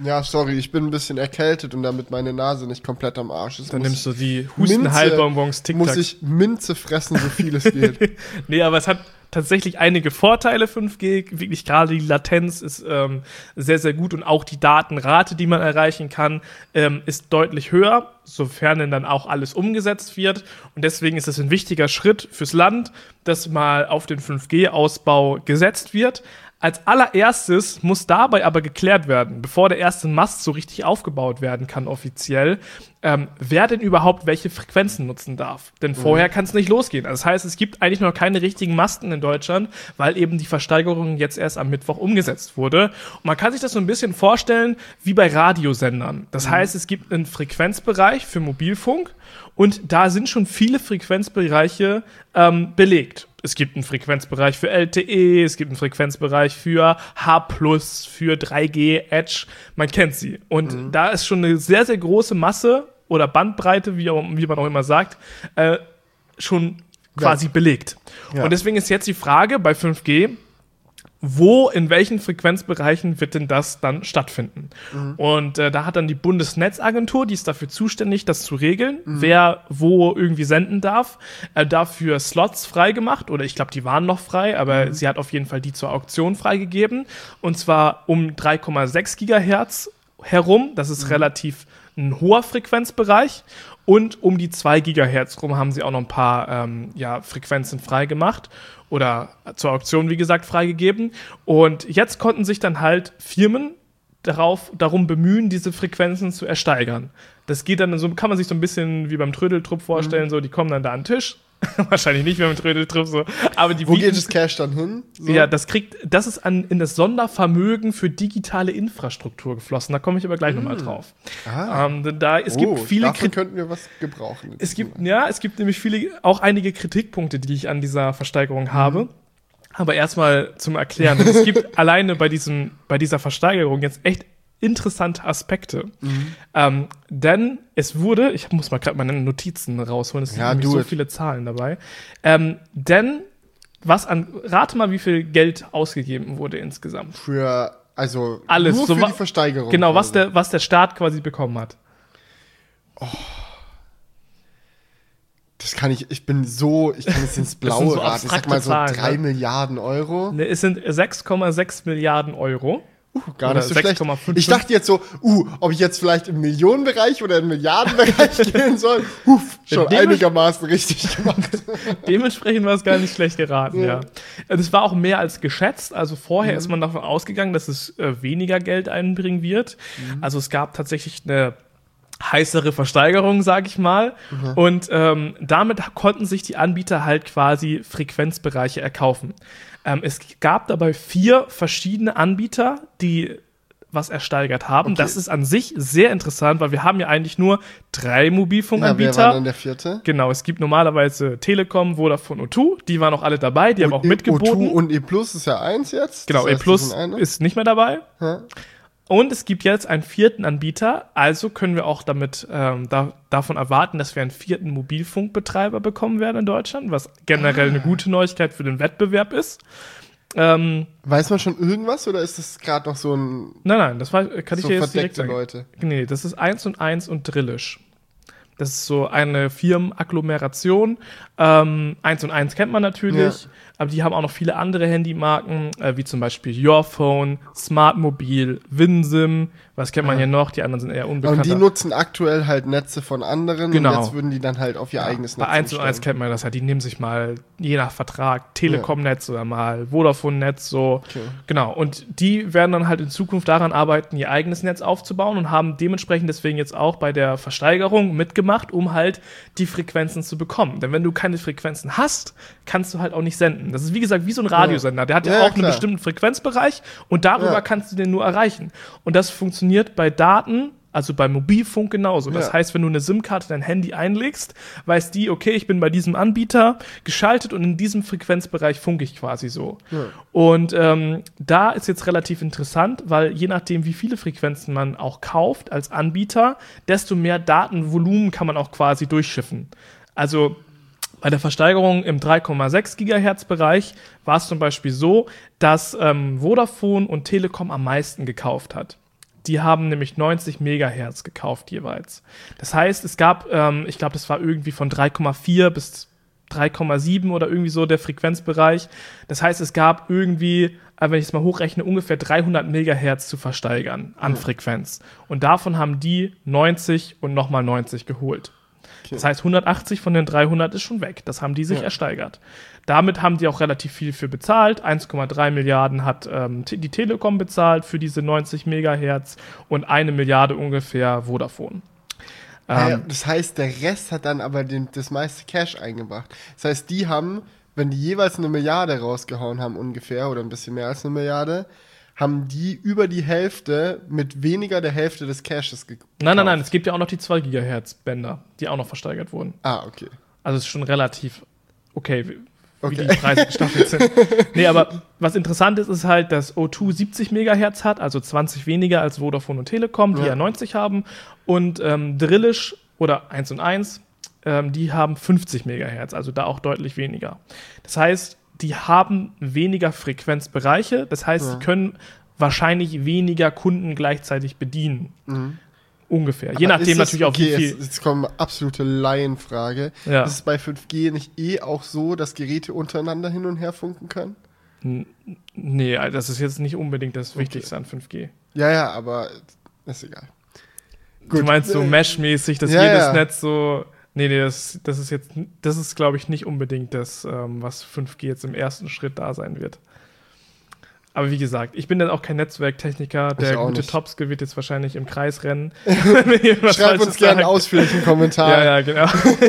Ja, sorry, ich bin ein bisschen erkältet und damit meine Nase nicht komplett am Arsch ist. Dann nimmst du die Minze- Hustenheilbonbons TikTok. muss ich Minze fressen, so viel es geht. nee, aber es hat tatsächlich einige Vorteile 5G. Wirklich gerade die Latenz ist ähm, sehr, sehr gut und auch die Datenrate, die man erreichen kann, ähm, ist deutlich höher, sofern denn dann auch alles umgesetzt wird. Und deswegen ist es ein wichtiger Schritt fürs Land, dass mal auf den 5G-Ausbau gesetzt wird. Als allererstes muss dabei aber geklärt werden, bevor der erste Mast so richtig aufgebaut werden kann offiziell, ähm, wer denn überhaupt welche Frequenzen nutzen darf. Denn vorher kann es nicht losgehen. Also das heißt, es gibt eigentlich noch keine richtigen Masten in Deutschland, weil eben die Versteigerung jetzt erst am Mittwoch umgesetzt wurde. Und man kann sich das so ein bisschen vorstellen wie bei Radiosendern. Das heißt, es gibt einen Frequenzbereich für Mobilfunk und da sind schon viele Frequenzbereiche ähm, belegt. Es gibt einen Frequenzbereich für LTE, es gibt einen Frequenzbereich für H+, für 3G, Edge, man kennt sie. Und da ist schon eine sehr, sehr große Masse oder Bandbreite, wie, wie man auch immer sagt, äh, schon quasi belegt. Ja. Und deswegen ist jetzt die Frage bei 5G, wo, in welchen Frequenzbereichen wird denn das dann stattfinden? Und äh, da hat dann die Bundesnetzagentur, die ist dafür zuständig, das zu regeln, wer wo irgendwie senden darf, äh, dafür Slots freigemacht oder ich glaube, die waren noch frei, aber sie hat auf jeden Fall die zur Auktion freigegeben. Und zwar um 3,6 Gigahertz herum, das ist relativ ein hoher Frequenzbereich und um die 2 Gigahertz rum haben sie auch noch ein paar ähm, ja, Frequenzen freigemacht oder zur Auktion, wie gesagt, freigegeben. Und jetzt konnten sich dann halt Firmen darauf, darum bemühen, diese Frequenzen zu ersteigern. Das geht dann so, kann man sich so ein bisschen wie beim Trödeltrupp vorstellen, so, die kommen dann da an den Tisch. Wahrscheinlich nicht wie beim Trödeltrupp, so. Aber die Wo bieten- geht das Cash dann hin? So? ja, das kriegt, das ist an, in das Sondervermögen für digitale Infrastruktur geflossen. Da komme ich aber gleich nochmal drauf. Ah. Ähm, da, es oh, gibt viele Kritik. könnten wir was gebrauchen. Es gibt, ja, es gibt nämlich viele, auch einige Kritikpunkte, die ich an dieser Versteigerung habe. Aber erstmal zum Erklären. Es gibt alleine bei, diesem, bei dieser Versteigerung jetzt echt interessante Aspekte. Ähm, denn es wurde, ich muss mal gerade meine Notizen rausholen, es sind Ja, do so it. viele Zahlen dabei. Ähm, denn was an, rate mal, wie viel Geld ausgegeben wurde insgesamt. für, also Alles, nur so für die Versteigerung. Genau, was der, was der Staat quasi bekommen hat. Das kann ich, ich bin so, ich kann es ins sind Blaue so raten. Ich sag mal so Zahlen, drei ne? Milliarden Euro. Ne, Es sind 6,6 Milliarden Euro. Uh, gar nicht so schlecht. 6,55. Ich dachte jetzt so, uh, ob ich jetzt vielleicht im Millionenbereich oder im Milliardenbereich gehen soll. Uff, schon Dem- einigermaßen richtig gemacht. Dementsprechend war es gar nicht schlecht geraten, Ja. ja. Es war auch mehr als geschätzt. Also vorher Mhm. ist man davon ausgegangen, dass es äh, weniger Geld einbringen wird. Mhm. Also es gab tatsächlich eine heißere Versteigerung, sag ich mal. Mhm. Und ähm, damit konnten sich die Anbieter halt quasi Frequenzbereiche erkaufen. Ähm, es gab dabei vier verschiedene Anbieter, die was ersteigert haben. Okay. Das ist an sich sehr interessant, weil wir haben ja eigentlich nur drei Ja, wer Mobilfunkanbieter. war denn der vierte? Genau, es gibt normalerweise Telekom, Vodafone O2, die waren auch alle dabei, die haben auch mitgeboten. O2 und E Plus ist ja eins jetzt. genau, Das E heißt, Plus sind eine. ist nicht mehr dabei. Ja. Und es gibt jetzt einen vierten Anbieter, also können wir auch damit ähm, da, davon erwarten, dass wir einen vierten Mobilfunkbetreiber bekommen werden in Deutschland, was generell Ah. eine gute Neuigkeit für den Wettbewerb ist. Ähm, Weiß man schon irgendwas oder ist das gerade noch so ein nein, nein, das war, kann ich so dir jetzt direkt verdeckte sagen. Leute? Nee, das ist 1 und 1 und Drillisch. Das ist so eine Firmenagglomeration. Ähm, 1 und 1 kennt man natürlich, Ja. Aber die haben auch noch viele andere Handymarken, äh, wie zum Beispiel Your Phone, Smartmobil, WinSim, was kennt man hier noch? Die anderen sind eher Und unbekannt. die nutzen aktuell halt Netze von anderen Genau. und jetzt würden die dann halt auf ihr eigenes Bei 1 und 1 umstellen. kennt man das halt, die nehmen sich mal, je nach Vertrag, Telekom-Netz oder mal Vodafone-Netz, so. Okay. Genau, und die werden dann halt in Zukunft daran arbeiten, ihr eigenes Netz aufzubauen und haben dementsprechend deswegen jetzt auch bei der Versteigerung mitgemacht, um halt die Frequenzen zu bekommen. Denn wenn du keine Frequenzen hast, kannst du halt auch nicht senden. Das ist wie gesagt wie so ein Radiosender. Der hat ja, Ja, auch einen klar. bestimmten Frequenzbereich und darüber Ja. kannst du den nur erreichen. Und das funktioniert bei Daten, also bei Mobilfunk genauso. Das Ja. heißt, wenn du eine SIM-Karte in dein Handy einlegst, weiß die, okay, ich bin bei diesem Anbieter geschaltet und in diesem Frequenzbereich funke ich quasi so. Ja. Und ähm, da ist jetzt relativ interessant, weil je nachdem, wie viele Frequenzen man auch kauft als Anbieter, desto mehr Datenvolumen kann man auch quasi durchschiffen. Also bei der Versteigerung im 3,6 Gigahertz Bereich war es zum Beispiel so, dass ähm, Vodafone und Telekom am meisten gekauft hat. Die haben nämlich 90 Megahertz gekauft jeweils. Das heißt, es gab, ähm, ich glaube, das war irgendwie von 3,4 bis 3,7 oder irgendwie so der Frequenzbereich. Das heißt, es gab irgendwie, äh, wenn ich es mal hochrechne, ungefähr 300 Megahertz zu versteigern an Frequenz. Und davon haben die 90 und nochmal 90 geholt. Das heißt, 180 von den 300 ist schon weg. Das haben die sich Ja. ersteigert. Damit haben die auch relativ viel für bezahlt. 1,3 Milliarden hat ähm, die Telekom bezahlt für diese 90 Megahertz und eine Milliarde ungefähr Vodafone. Ah ja, Ähm, das heißt, der Rest hat dann aber den, das meiste Cash eingebracht. Das heißt, die haben, wenn die jeweils eine Milliarde rausgehauen haben ungefähr oder ein bisschen mehr als eine Milliarde, haben die über die Hälfte mit weniger der Hälfte des Cashes gekauft. nein, nein, nein, es gibt ja auch noch die 2 Gigahertz Bänder, die auch noch versteigert wurden. Ah, okay. Also es ist schon relativ okay, wie, Okay. wie die Preise gestaffelt sind. nee, aber was interessant ist, ist halt, dass O2 70 Megahertz hat, also 20 weniger als Vodafone und Telekom, die Ja. ja, 90 haben. Und ähm, Drillisch oder 1 und 1, ähm, die haben 50 Megahertz, also da auch deutlich weniger. Das heißt, die haben weniger Frequenzbereiche, das heißt, Ja. sie können wahrscheinlich weniger Kunden gleichzeitig bedienen. Ungefähr. Je Aber nachdem ist es- natürlich auch, okay, wie viel. Jetzt, jetzt kommt eine absolute Laienfrage. Ja. Ist es bei 5G nicht eh auch so, dass Geräte untereinander hin und her funken können? Nee, das ist jetzt nicht unbedingt das Wichtigste an 5G. Ja, ja, aber ist egal. Du meinst so Äh, Mesh-mäßig, dass ja, jedes ja. Netz so. Nee, nee, das, das ist jetzt, das ist, glaube ich, nicht unbedingt das, ähm, was 5G jetzt im ersten Schritt da sein wird. Aber wie gesagt, ich bin dann auch kein Netzwerktechniker. Der gute nicht. Topske wird jetzt wahrscheinlich im Kreis rennen. Schreib uns gerne einen ausführlichen Kommentar, Ja, ja, genau.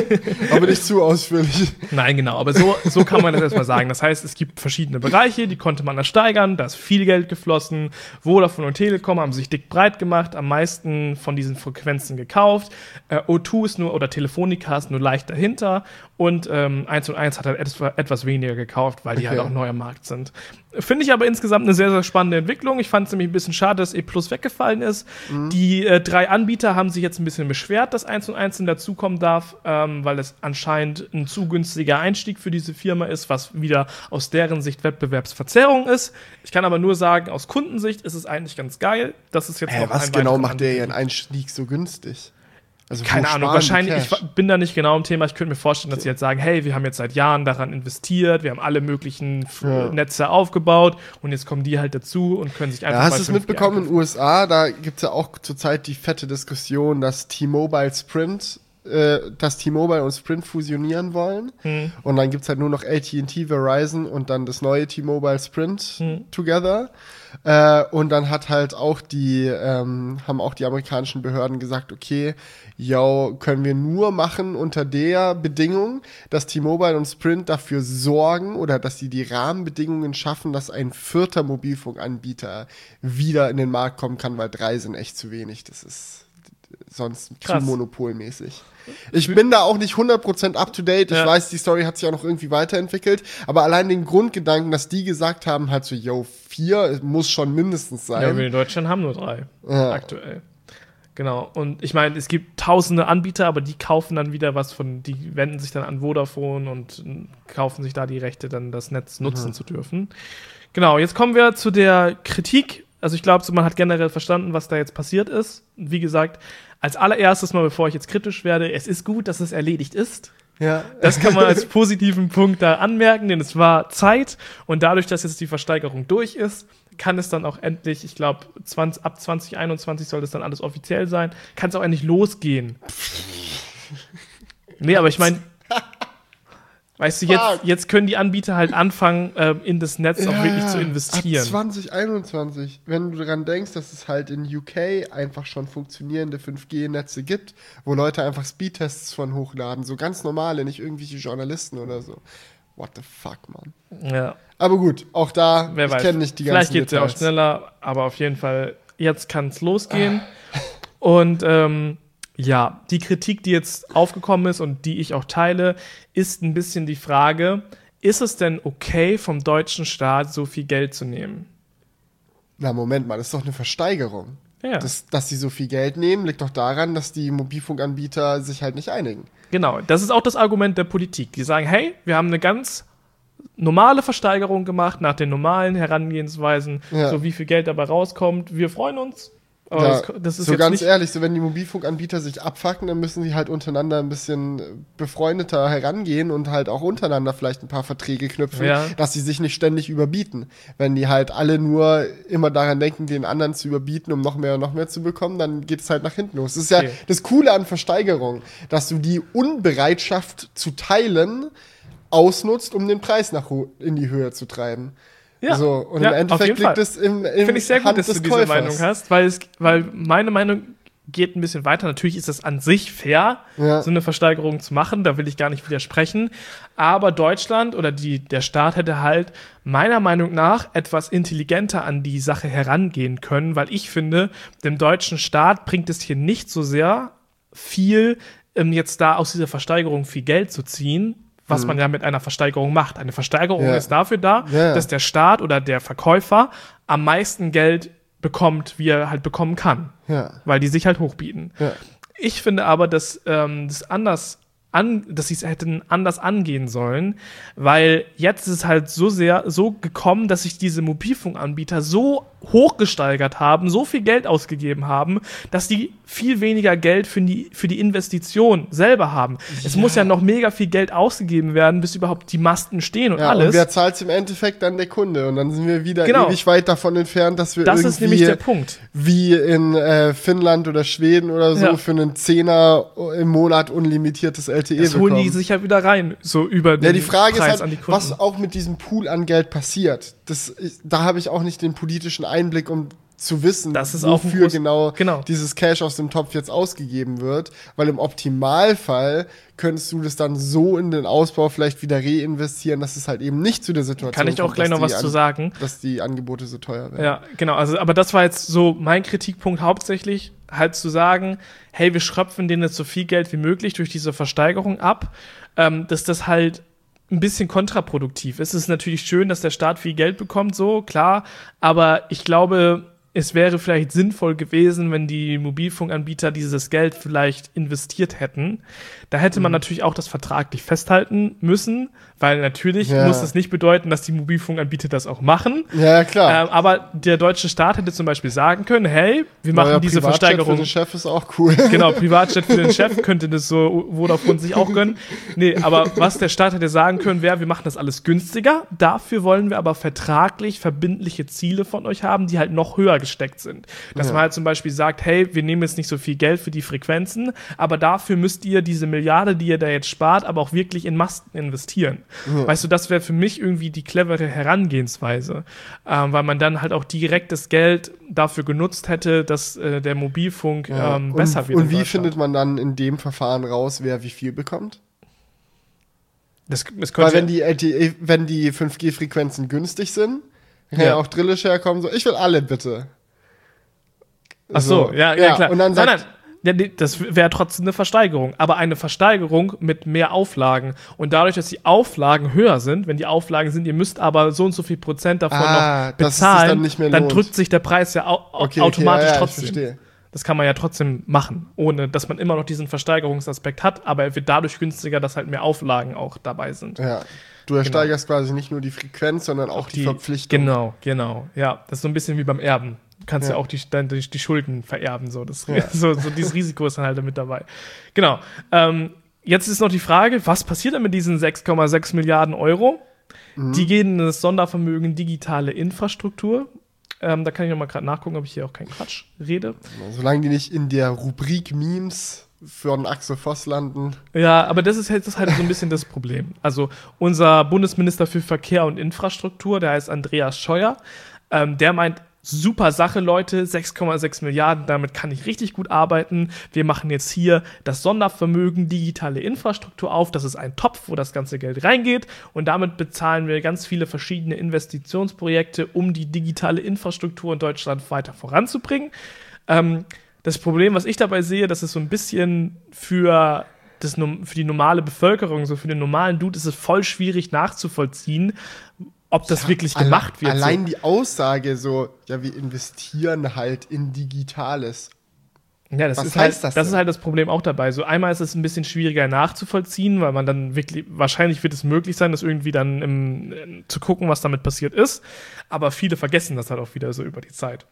aber nicht zu ausführlich. Nein, genau, aber so, so kann man das erstmal sagen. Das heißt, es gibt verschiedene Bereiche, die konnte man ersteigern, da ist viel Geld geflossen. Vodafone und Telekom haben sich dick breit gemacht, am meisten von diesen Frequenzen gekauft. Äh, O2 ist nur, oder Telefonica ist nur leicht dahinter und ähm, 1 und 1 hat halt etwas, etwas weniger gekauft, weil die Okay. halt auch neu am Markt sind. Finde ich aber insgesamt eine sehr, sehr spannende Entwicklung. Ich fand es nämlich ein bisschen schade, dass E Plus weggefallen ist. Die äh, drei Anbieter haben sich jetzt ein bisschen beschwert, dass 1 und 1 dazukommen darf, ähm, weil es anscheinend ein zu günstiger Einstieg für diese Firma ist, was wieder aus deren Sicht Wettbewerbsverzerrung ist. Ich kann aber nur sagen, aus Kundensicht ist es eigentlich ganz geil. dass es jetzt Hä, noch was ein genau macht der ihren. Einstieg so günstig? Also Keine Ahnung, wahrscheinlich, ich bin da nicht genau im Thema. Ich könnte mir vorstellen, dass sie jetzt sagen, hey, wir haben jetzt seit Jahren daran investiert, wir haben alle möglichen Ja. Netze aufgebaut und jetzt kommen die halt dazu und können sich einfach Ja, hast du es 5G mitbekommen in den. USA? Da gibt es ja auch zurzeit die fette Diskussion, dass T-Mobile Sprint, äh, dass T-Mobile und Sprint fusionieren wollen. Hm. Und dann gibt es halt nur noch AT&T, Verizon und dann das neue T-Mobile Sprint Hm. together. Äh, und dann hat halt auch die, ähm, haben auch die amerikanischen Behörden gesagt, okay, yo, können wir nur machen unter der Bedingung, dass T-Mobile und Sprint dafür sorgen oder dass sie die Rahmenbedingungen schaffen, dass ein vierter Mobilfunkanbieter wieder in den Markt kommen kann, weil drei sind echt zu wenig. Das ist sonst Krass. zu monopolmäßig. Ich bin da auch nicht 100% up to date. Ich Ja. weiß, die Story hat sich auch noch irgendwie weiterentwickelt. Aber allein den Grundgedanken, dass die gesagt haben, halt so, yo, vier muss schon mindestens Ja, sein. wir in Deutschland haben nur drei Ja. aktuell. Genau. Und ich meine, es gibt tausende Anbieter, aber die kaufen dann wieder was von, die wenden sich dann an Vodafone und kaufen sich da die Rechte, dann das Netz nutzen zu dürfen. Genau, jetzt kommen wir zu der Kritik. Also ich glaube, so, man hat generell verstanden, was da jetzt passiert ist. Wie gesagt, als allererstes mal, bevor ich jetzt kritisch werde, es ist gut, dass es erledigt ist. ja. Das kann man als positiven Punkt da anmerken, denn es war Zeit und dadurch, dass jetzt die Versteigerung durch ist, kann es dann auch endlich, ich glaube, 20, ab 2021 soll das dann alles offiziell sein, kann es auch endlich losgehen. Nee, aber ich meine, weißt du, jetzt, jetzt können die Anbieter halt anfangen, ähm, in das Netz auch Ja, wirklich zu Ab investieren. 2021, wenn du daran denkst, dass es halt in UK einfach schon funktionierende 5G-Netze gibt, wo Leute einfach Speedtests von hochladen, so ganz normale, nicht irgendwelche Journalisten oder so. What the fuck, man. Ja, Aber gut, auch da, wer ich kenne nicht die Vielleicht ganzen geht es ja auch schneller, aber auf jeden Fall, jetzt kann es losgehen. Und ähm, ja, die Kritik, die jetzt aufgekommen ist und die ich auch teile, ist ein bisschen die Frage, ist es denn okay, vom deutschen Staat so viel Geld zu nehmen? Na, Moment mal, das ist doch eine Versteigerung. Ja, Das, dass sie so viel Geld nehmen, liegt doch daran, dass die Mobilfunkanbieter sich halt nicht einigen. genau. Das ist auch das Argument der Politik. Die sagen, hey, wir haben eine ganz normale Versteigerung gemacht, nach den normalen Herangehensweisen, Ja. so wie viel Geld dabei rauskommt. Wir freuen uns. Aber Ja, das, das ist so jetzt ganz ehrlich, so wenn die Mobilfunkanbieter sich abfacken, dann müssen sie halt untereinander ein bisschen äh, befreundeter herangehen und halt auch untereinander vielleicht ein paar Verträge knüpfen, Ja. dass sie sich nicht ständig überbieten. Wenn die halt alle nur immer daran denken, den anderen zu überbieten, um noch mehr und noch mehr zu bekommen, dann geht es halt nach hinten los. Das ist ja Okay. das Coole an Versteigerung, dass du die Unbereitschaft zu teilen ausnutzt, um den Preis nach in die Höhe zu treiben. Ja. So, und Ja, im Endeffekt liegt es im, im Finde ich sehr gut, Hand dass du diese Käufers. Meinung hast, weil, es, weil meine Meinung geht ein bisschen weiter. Natürlich ist es an sich fair, Ja. so eine Versteigerung zu machen, da will ich gar nicht widersprechen. Aber Deutschland oder die, der Staat hätte halt meiner Meinung nach etwas intelligenter an die Sache herangehen können, weil ich finde, dem deutschen Staat bringt es hier nicht so sehr viel, ähm, jetzt da aus dieser Versteigerung viel Geld zu ziehen, was man ja mit einer Versteigerung macht. Eine Versteigerung Mhm. Ja. ist dafür da, ja. dass der Staat oder der Verkäufer am meisten Geld bekommt, wie er halt bekommen kann, Ja. weil die sich halt hochbieten. Ich finde aber, dass ähm, das anders an, dass sie es hätten anders angehen sollen, weil jetzt ist es halt so sehr so gekommen, dass sich diese Mobilfunkanbieter so hochgesteigert haben, so viel Geld ausgegeben haben, dass die viel weniger Geld für die, für die Investition selber haben. Es muss ja noch mega viel Geld ausgegeben werden, bis überhaupt die Masten stehen und Ja, alles. und wer zahlt im Endeffekt dann der Kunde? Und dann sind wir wieder Genau. ewig weit davon entfernt, dass wir das irgendwie ist nämlich der Punkt. wie in äh, Finnland oder Schweden oder so Ja. für einen Zehner im Monat unlimitiertes LTE Das holen die bekommen. sich ja wieder rein, so über den Ja, die Frage Preis ist halt, was auch mit diesem Pool an Geld passiert. Das, da habe ich auch nicht den politischen Einblick, um zu wissen, wofür genau, genau. dieses Cash aus dem Topf jetzt ausgegeben wird. Weil im Optimalfall könntest du das dann so in den Ausbau vielleicht wieder reinvestieren, dass es halt eben nicht zu der Situation Kann ich auch kommt, gleich noch was zu sagen. Dass die Angebote so teuer werden. Ja, genau. Also, aber das war jetzt so mein Kritikpunkt hauptsächlich, halt zu sagen, hey, wir schröpfen denen jetzt so viel Geld wie möglich durch diese Versteigerung ab, ähm, dass das halt ein bisschen kontraproduktiv. Es ist natürlich schön, dass der Staat viel Geld bekommt, so, klar, aber ich glaube, es wäre vielleicht sinnvoll gewesen, wenn die Mobilfunkanbieter dieses Geld vielleicht investiert hätten. Da hätte man natürlich auch das vertraglich festhalten müssen, weil natürlich Ja. muss das nicht bedeuten, dass die Mobilfunkanbieter das auch machen. Ja, klar. Ähm, aber der deutsche Staat hätte zum Beispiel sagen können, hey, wir machen Neuer diese Privatjet Versteigerung. Für den Chef ist auch cool. Genau, Privatjet für den Chef könnte das so Vodafone sich auch gönnen. Nee, aber was der Staat hätte sagen können, wäre, wir machen das alles günstiger. Dafür wollen wir aber vertraglich verbindliche Ziele von euch haben, die halt noch höher gesteckt sind. Dass man halt zum Beispiel sagt, hey, wir nehmen jetzt nicht so viel Geld für die Frequenzen, aber dafür müsst ihr diese Milliarde, die ihr da jetzt spart, aber auch wirklich in Masten investieren. Weißt du, das wäre für mich irgendwie die clevere Herangehensweise, ähm, weil man dann halt auch direkt das Geld dafür genutzt hätte, dass äh, der Mobilfunk Ja. ähm, besser und, wird. Und wie findet man dann in dem Verfahren raus, wer wie viel bekommt? Das, das Weil wenn die, LTE, wenn die 5G-Frequenzen günstig sind, kann ja. Ja. auch Drillisch herkommen, so, ich will alle bitte. Ach so, ja, ja, klar. Und dann nein, sagt, nein. Ja, nee, das wäre trotzdem eine Versteigerung, aber eine Versteigerung mit mehr Auflagen. Und dadurch, dass die Auflagen höher sind, wenn die Auflagen sind, ihr müsst aber so und so viel Prozent davon Ah, noch bezahlen, dann dann drückt sich der Preis ja au Okay, okay, automatisch ja, ja, trotzdem. Das kann man ja trotzdem machen, ohne dass man immer noch diesen Versteigerungsaspekt hat, aber er wird dadurch günstiger, dass halt mehr Auflagen auch dabei sind. Ja. Du ersteigerst quasi nicht nur die Frequenz, sondern auch, die, Verpflichtung. Genau, genau. Ja, das ist so ein bisschen wie beim Erben. Du kannst ja, Ja. auch die, die, die Schulden vererben. So. Das, Ja. so, so dieses Risiko ist dann halt mit dabei. Genau. Ähm, jetzt ist noch die Frage, was passiert denn mit diesen 6,6 Milliarden Euro? Mhm. Die gehen in das Sondervermögen digitale Infrastruktur. Ähm, da kann ich noch mal gerade nachgucken, ob ich hier auch keinen Quatsch rede. Solange die nicht in der Rubrik Memes von Axel Voss landen. Ja, aber das ist, halt- das ist halt so ein bisschen das Problem. Also unser Bundesminister für Verkehr und Infrastruktur, der heißt Andreas Scheuer, ähm, der meint, super Sache, Leute, 6,6 Milliarden, damit kann ich richtig gut arbeiten. Wir machen jetzt hier das Sondervermögen digitale Infrastruktur auf. Das ist ein Topf, wo das ganze Geld reingeht. Und damit bezahlen wir ganz viele verschiedene Investitionsprojekte, um die digitale Infrastruktur in Deutschland weiter voranzubringen. Ähm, das Problem, was ich dabei sehe, das ist so ein bisschen für, das, für die normale Bevölkerung, so für den normalen Dude, ist es voll schwierig nachzuvollziehen, ob das wirklich Alle- gemacht wird. Allein so. die Aussage so, ja, wir investieren halt in Digitales. Ja, das Was ist halt, heißt das das ist halt das Problem auch dabei. So einmal ist es ein bisschen schwieriger nachzuvollziehen, weil man dann wirklich, wahrscheinlich wird es möglich sein, das irgendwie dann im, äh, zu gucken, was damit passiert ist. Aber viele vergessen das halt auch wieder so über die Zeit.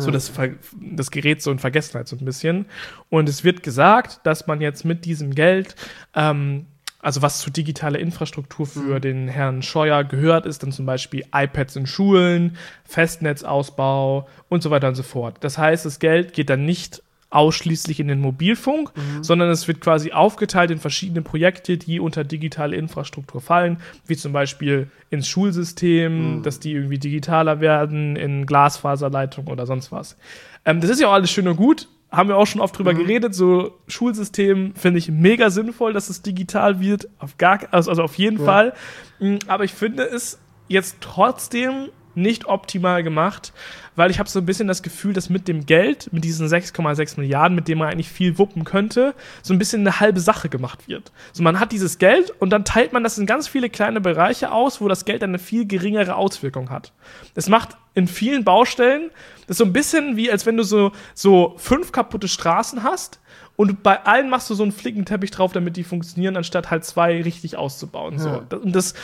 So das, das gerät so in Vergessenheit so ein bisschen. Und es wird gesagt, dass man jetzt mit diesem Geld, ähm, also was zu digitaler Infrastruktur für den Herrn Scheuer gehört, ist dann zum Beispiel iPads in Schulen, Festnetzausbau und so weiter und so fort. Das heißt, das Geld geht dann nicht ausschließlich in den Mobilfunk, sondern es wird quasi aufgeteilt in verschiedene Projekte, die unter digitale Infrastruktur fallen, wie zum Beispiel ins Schulsystem, dass die irgendwie digitaler werden, in Glasfaserleitungen oder sonst was. Ähm, das ist ja auch alles schön und gut, haben wir auch schon oft drüber geredet, so Schulsystem finde ich mega sinnvoll, dass es digital wird, auf gar, also, also auf jeden Fall. Mm, Aber ich finde es jetzt trotzdem nicht optimal gemacht, weil ich habe so ein bisschen das Gefühl, dass mit dem Geld, mit diesen 6,6 Milliarden, mit dem man eigentlich viel wuppen könnte, so ein bisschen eine halbe Sache gemacht wird. So man hat dieses Geld und dann teilt man das in ganz viele kleine Bereiche aus, wo das Geld eine viel geringere Auswirkung hat. Es macht in vielen Baustellen, das ist so ein bisschen wie, als wenn du so, so fünf kaputte Straßen hast und bei allen machst du so einen Flickenteppich drauf, damit die funktionieren, anstatt halt zwei richtig auszubauen. So. Ja. Und das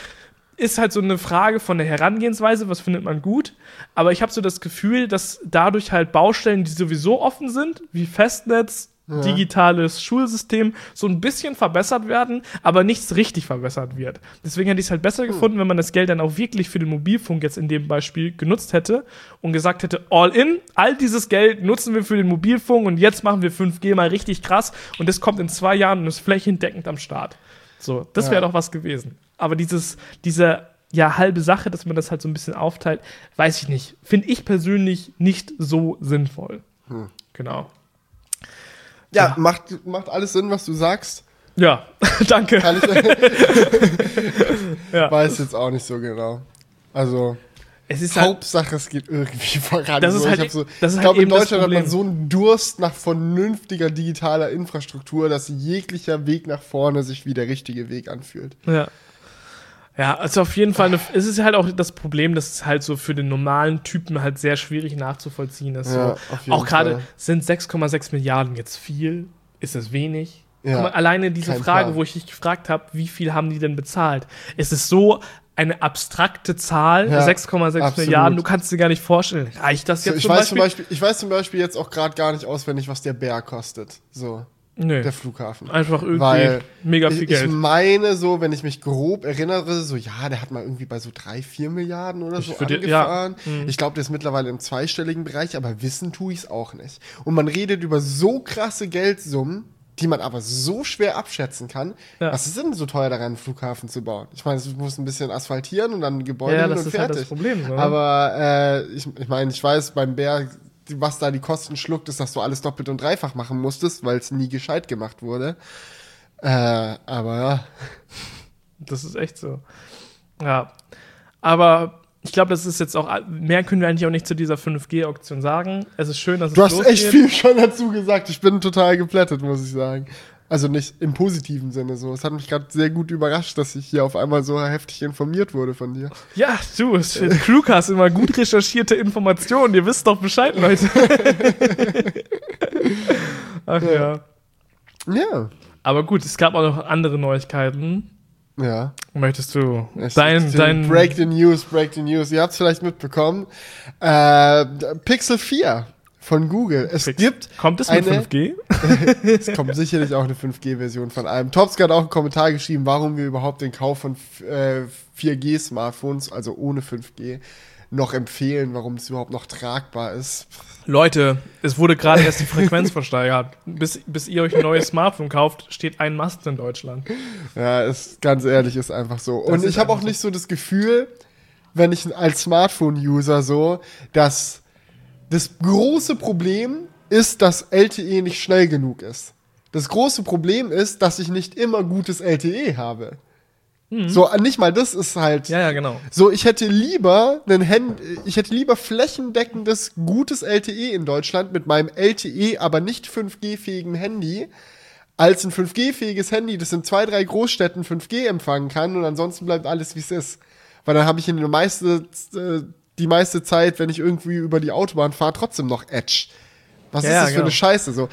ist halt so eine Frage von der Herangehensweise, was findet man gut. Aber ich habe so das Gefühl, dass dadurch halt Baustellen, die sowieso offen sind, wie Festnetz, digitales Schulsystem, so ein bisschen verbessert werden, aber nichts richtig verbessert wird. Deswegen hätte ich es halt besser gefunden, wenn man das Geld dann auch wirklich für den Mobilfunk jetzt in dem Beispiel genutzt hätte und gesagt hätte, all in, all dieses Geld nutzen wir für den Mobilfunk und jetzt machen wir 5G mal richtig krass und das kommt in zwei Jahren und ist flächendeckend am Start. So, das wäre Ja. doch was gewesen. Aber dieses, diese ja, halbe Sache, dass man das halt so ein bisschen aufteilt, weiß ich nicht. Finde ich persönlich nicht so sinnvoll. Genau. Ja, Macht, macht alles Sinn, was du sagst. Ja, danke. Kann ich, Ja. weiß jetzt auch nicht so genau. Also, Es ist halt, Hauptsache, es geht irgendwie voran. Das ist halt- ich so, das ist ich halt glaube, in eben das Deutschland hat man so einen Durst nach vernünftiger digitaler Infrastruktur, dass jeglicher Weg nach vorne sich wie der richtige Weg anfühlt. ja. Ja, also auf jeden Fall, eine, es ist halt auch das Problem, dass es halt so für den normalen Typen halt sehr schwierig nachzuvollziehen ist. Ja, so. Auch gerade sind 6,6 Milliarden jetzt viel? Ist es wenig? Ja, mal, alleine diese Frage, Plan. wo ich dich gefragt habe, wie viel haben die denn bezahlt? Es ist so eine abstrakte Zahl, Ja, 6,6 absolut. Milliarden, du kannst dir gar nicht vorstellen. Reicht das So, jetzt ich, zum weiß Beispiel? zum Beispiel, ich weiß zum Beispiel jetzt auch gerade gar nicht auswendig, was der Bär kostet. So, Nö, der Flughafen. einfach irgendwie Weil mega viel ich, Geld. ich meine so, wenn ich mich grob erinnere, so ja, der hat mal irgendwie bei so drei, vier Milliarden oder so würde- ja. angefahren. Ich glaube, der ist mittlerweile im zweistelligen Bereich, aber wissen tue ich es auch nicht. Und man redet über so krasse Geldsummen, die man aber so schwer abschätzen kann. Ja. Was ist denn so teuer daran, einen Flughafen zu bauen? Ich meine, es muss ein bisschen asphaltieren und dann Gebäude Ja, und ist halt fertig. das Problem, ne? Aber äh, ich, ich meine, ich weiß, beim Bär, was da die Kosten schluckt, ist, dass du alles doppelt und dreifach machen musstest, weil es nie gescheit gemacht wurde. Äh, aber ja. Das ist echt so. Ja. Aber ich glaube, das ist jetzt auch, mehr können wir eigentlich auch nicht zu dieser 5G-Auktion sagen. Es ist schön, dass Du es hast echt losgeht. viel schon dazu gesagt. Ich bin total geplättet, muss ich sagen. Also nicht im positiven Sinne so. Es hat mich gerade sehr gut überrascht, dass ich hier auf einmal so heftig informiert wurde von dir. Ja, du, Crewcast immer gut recherchierte Informationen. Ihr wisst doch Bescheid, Leute. Ach ja. Ja. Aber gut, es gab auch noch andere Neuigkeiten. Ja. Möchtest du Es- dein, dein Break the News, Break the News. Ihr habt es vielleicht mitbekommen. Äh, Pixel 4 von Google. Es gibt kommt es mit eine- 5G? Es kommt sicherlich auch eine 5G-Version von einem. Topsk hat auch einen Kommentar geschrieben, warum wir überhaupt den Kauf von äh, 4G-Smartphones, also ohne 5G, noch empfehlen, warum es überhaupt noch tragbar ist. Leute, es wurde gerade erst die Frequenz versteigert. Bis, bis ihr euch ein neues Smartphone kauft, steht ein Mast in Deutschland. Ja, ist ganz ehrlich, ist einfach so. Und ist ich habe auch nicht so das Gefühl, wenn ich als Smartphone-User so, dass das große Problem ist, dass LTE nicht schnell genug ist. Das große Problem ist, dass ich nicht immer gutes LTE habe. So, nicht mal das ist halt. Ja, ja, genau. So, ich hätte lieber einen Hand, ich hätte lieber flächendeckendes gutes LTE in Deutschland mit meinem LTE, aber nicht 5G-fähigen Handy, als ein 5G-fähiges Handy, das in zwei, drei Großstädten 5G empfangen kann und ansonsten bleibt alles wie es ist. Weil dann habe ich in der meiste, äh, die meiste Zeit, wenn ich irgendwie über die Autobahn fahre, trotzdem noch Edge. Was Ja, ist das für genau. eine Scheiße? So,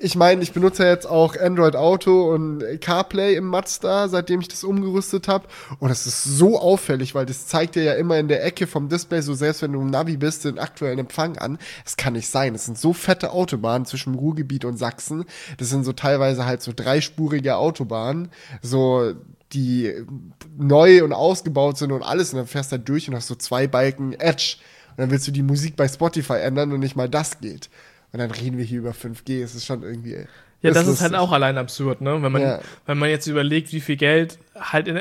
ich meine, ich benutze jetzt auch Android Auto und CarPlay im Mazda, seitdem ich das umgerüstet habe. Und es ist so auffällig, weil das zeigt dir ja immer in der Ecke vom Display, so selbst wenn du im Navi bist, den aktuellen Empfang an. Das kann nicht sein. Es sind so fette Autobahnen zwischen Ruhrgebiet und Sachsen. Das sind so teilweise halt so dreispurige Autobahnen. So, die neu und ausgebaut sind und alles. Und dann fährst du da durch und hast so zwei Balken Edge. Und dann willst du die Musik bei Spotify ändern und nicht mal das geht. Und dann reden wir hier über 5G. Es ist schon irgendwie. Ja, das ist lustig. halt auch allein absurd, ne? Wenn man, Ja. wenn man jetzt überlegt, wie viel Geld halt in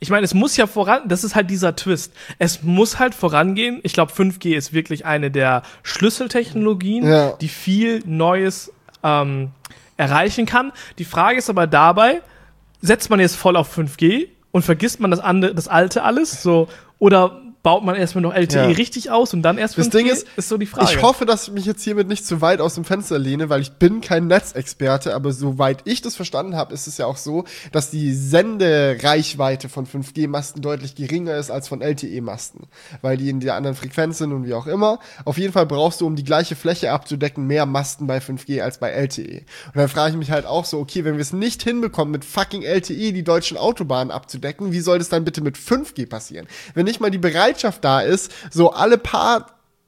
ich meine, es muss ja voran, das ist halt dieser Twist. Es muss halt vorangehen. Ich glaube, 5G ist wirklich eine der Schlüsseltechnologien, Ja. die viel Neues ähm, erreichen kann. Die Frage ist aber dabei, setzt man jetzt voll auf 5G und vergisst man das andere, das alte alles, so, oder baut man erstmal noch LTE Ja. richtig aus und dann erst 5G? Das Ding ist, ist so die Frage. Ich hoffe, dass ich mich jetzt hiermit nicht zu weit aus dem Fenster lehne, weil ich bin kein Netzexperte, aber soweit ich das verstanden habe, ist es ja auch so, dass die Sendereichweite von 5G-Masten deutlich geringer ist als von LTE-Masten, weil die in der anderen Frequenz sind und wie auch immer. Auf jeden Fall brauchst du, um die gleiche Fläche abzudecken, mehr Masten bei 5G als bei LTE. Und dann frage ich mich halt auch so, okay, wenn wir es nicht hinbekommen, mit fucking LTE die deutschen Autobahnen abzudecken, wie soll das dann bitte mit 5G passieren? Wenn nicht mal die Bereitschaft da ist, so alle paar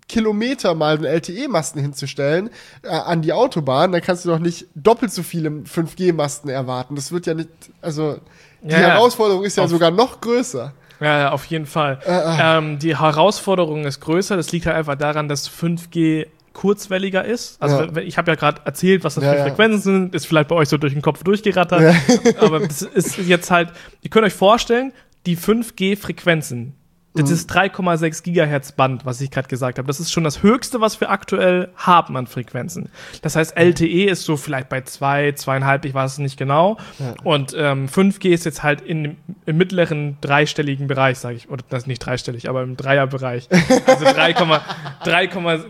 Kilometer mal einen LTE-Masten hinzustellen äh, an die Autobahn, dann kannst du doch nicht doppelt so viele 5G-Masten erwarten. Das wird ja nicht, also die Ja. Herausforderung ist ja Auf- sogar noch größer. Ja, auf jeden Fall. Äh, Ähm, die Herausforderung ist größer. Das liegt halt einfach daran, dass 5G kurzwelliger ist. Also Ja. ich habe ja gerade erzählt, was das Ja, für. Frequenzen sind. Ist vielleicht bei euch so durch den Kopf durchgerattert. Aber das ist jetzt halt, ihr könnt euch vorstellen, die 5G-Frequenzen, Mhm. Das ist 3,6 Gigahertz Band, was ich gerade gesagt habe. Das ist schon das Höchste, was wir aktuell haben an Frequenzen. Das heißt, LTE ist so vielleicht bei zwei, zweieinhalb, ich weiß es nicht genau. Und ähm, 5G ist jetzt halt in, im mittleren dreistelligen Bereich, sage ich, oder das ist nicht dreistellig, aber im Dreierbereich. Also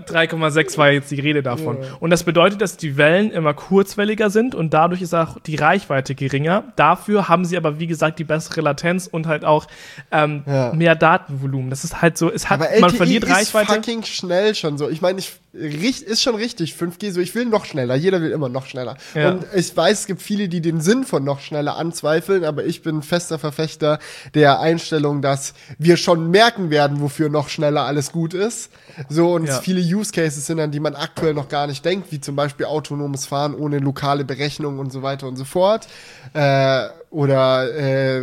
3,6 war jetzt die Rede davon. Ja. Und das bedeutet, dass die Wellen immer kurzwelliger sind und dadurch ist auch die Reichweite geringer. Dafür haben sie aber, wie gesagt, die bessere Latenz und halt auch ähm, Ja. mehr Datenvolumen. Das ist halt so, es hat, Aber LTE man verliert ist Reichweite. fucking schnell schon so. Ich meine, ich ist schon richtig 5G so. Ich will noch schneller. Jeder will immer noch schneller. Ja. Und ich weiß, es gibt viele, die den Sinn von noch schneller anzweifeln, aber ich bin fester Verfechter der Einstellung, dass wir schon merken werden, wofür noch schneller alles gut ist. So und Ja. es viele Use Cases sind, an die man aktuell noch gar nicht denkt, wie zum Beispiel autonomes Fahren ohne lokale Berechnung und so weiter und so fort. Äh, oder äh,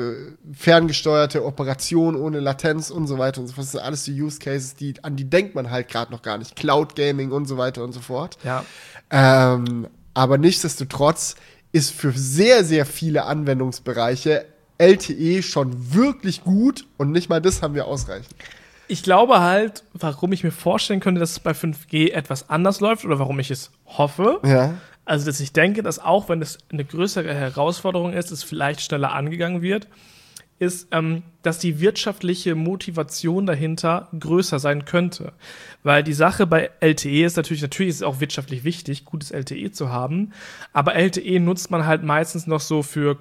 ferngesteuerte Operation ohne Latenz und so weiter und so fort. Das sind alles die Use Cases, die, an die denkt man halt gerade noch gar nicht. Cloud Gaming und so weiter und so fort. Ja. Ähm, aber nichtsdestotrotz ist für sehr, sehr viele Anwendungsbereiche LTE schon wirklich gut und nicht mal das haben wir ausreichend. Ich glaube halt, warum ich mir vorstellen könnte, dass es bei 5G etwas anders läuft oder warum ich es hoffe. Ja. Also, dass ich denke, dass auch wenn es eine größere Herausforderung ist, es vielleicht schneller angegangen wird, ist, ähm, dass die wirtschaftliche Motivation dahinter größer sein könnte. Weil die Sache bei LTE ist natürlich, natürlich ist es auch wirtschaftlich wichtig, gutes LTE zu haben, aber LTE nutzt man halt meistens noch so für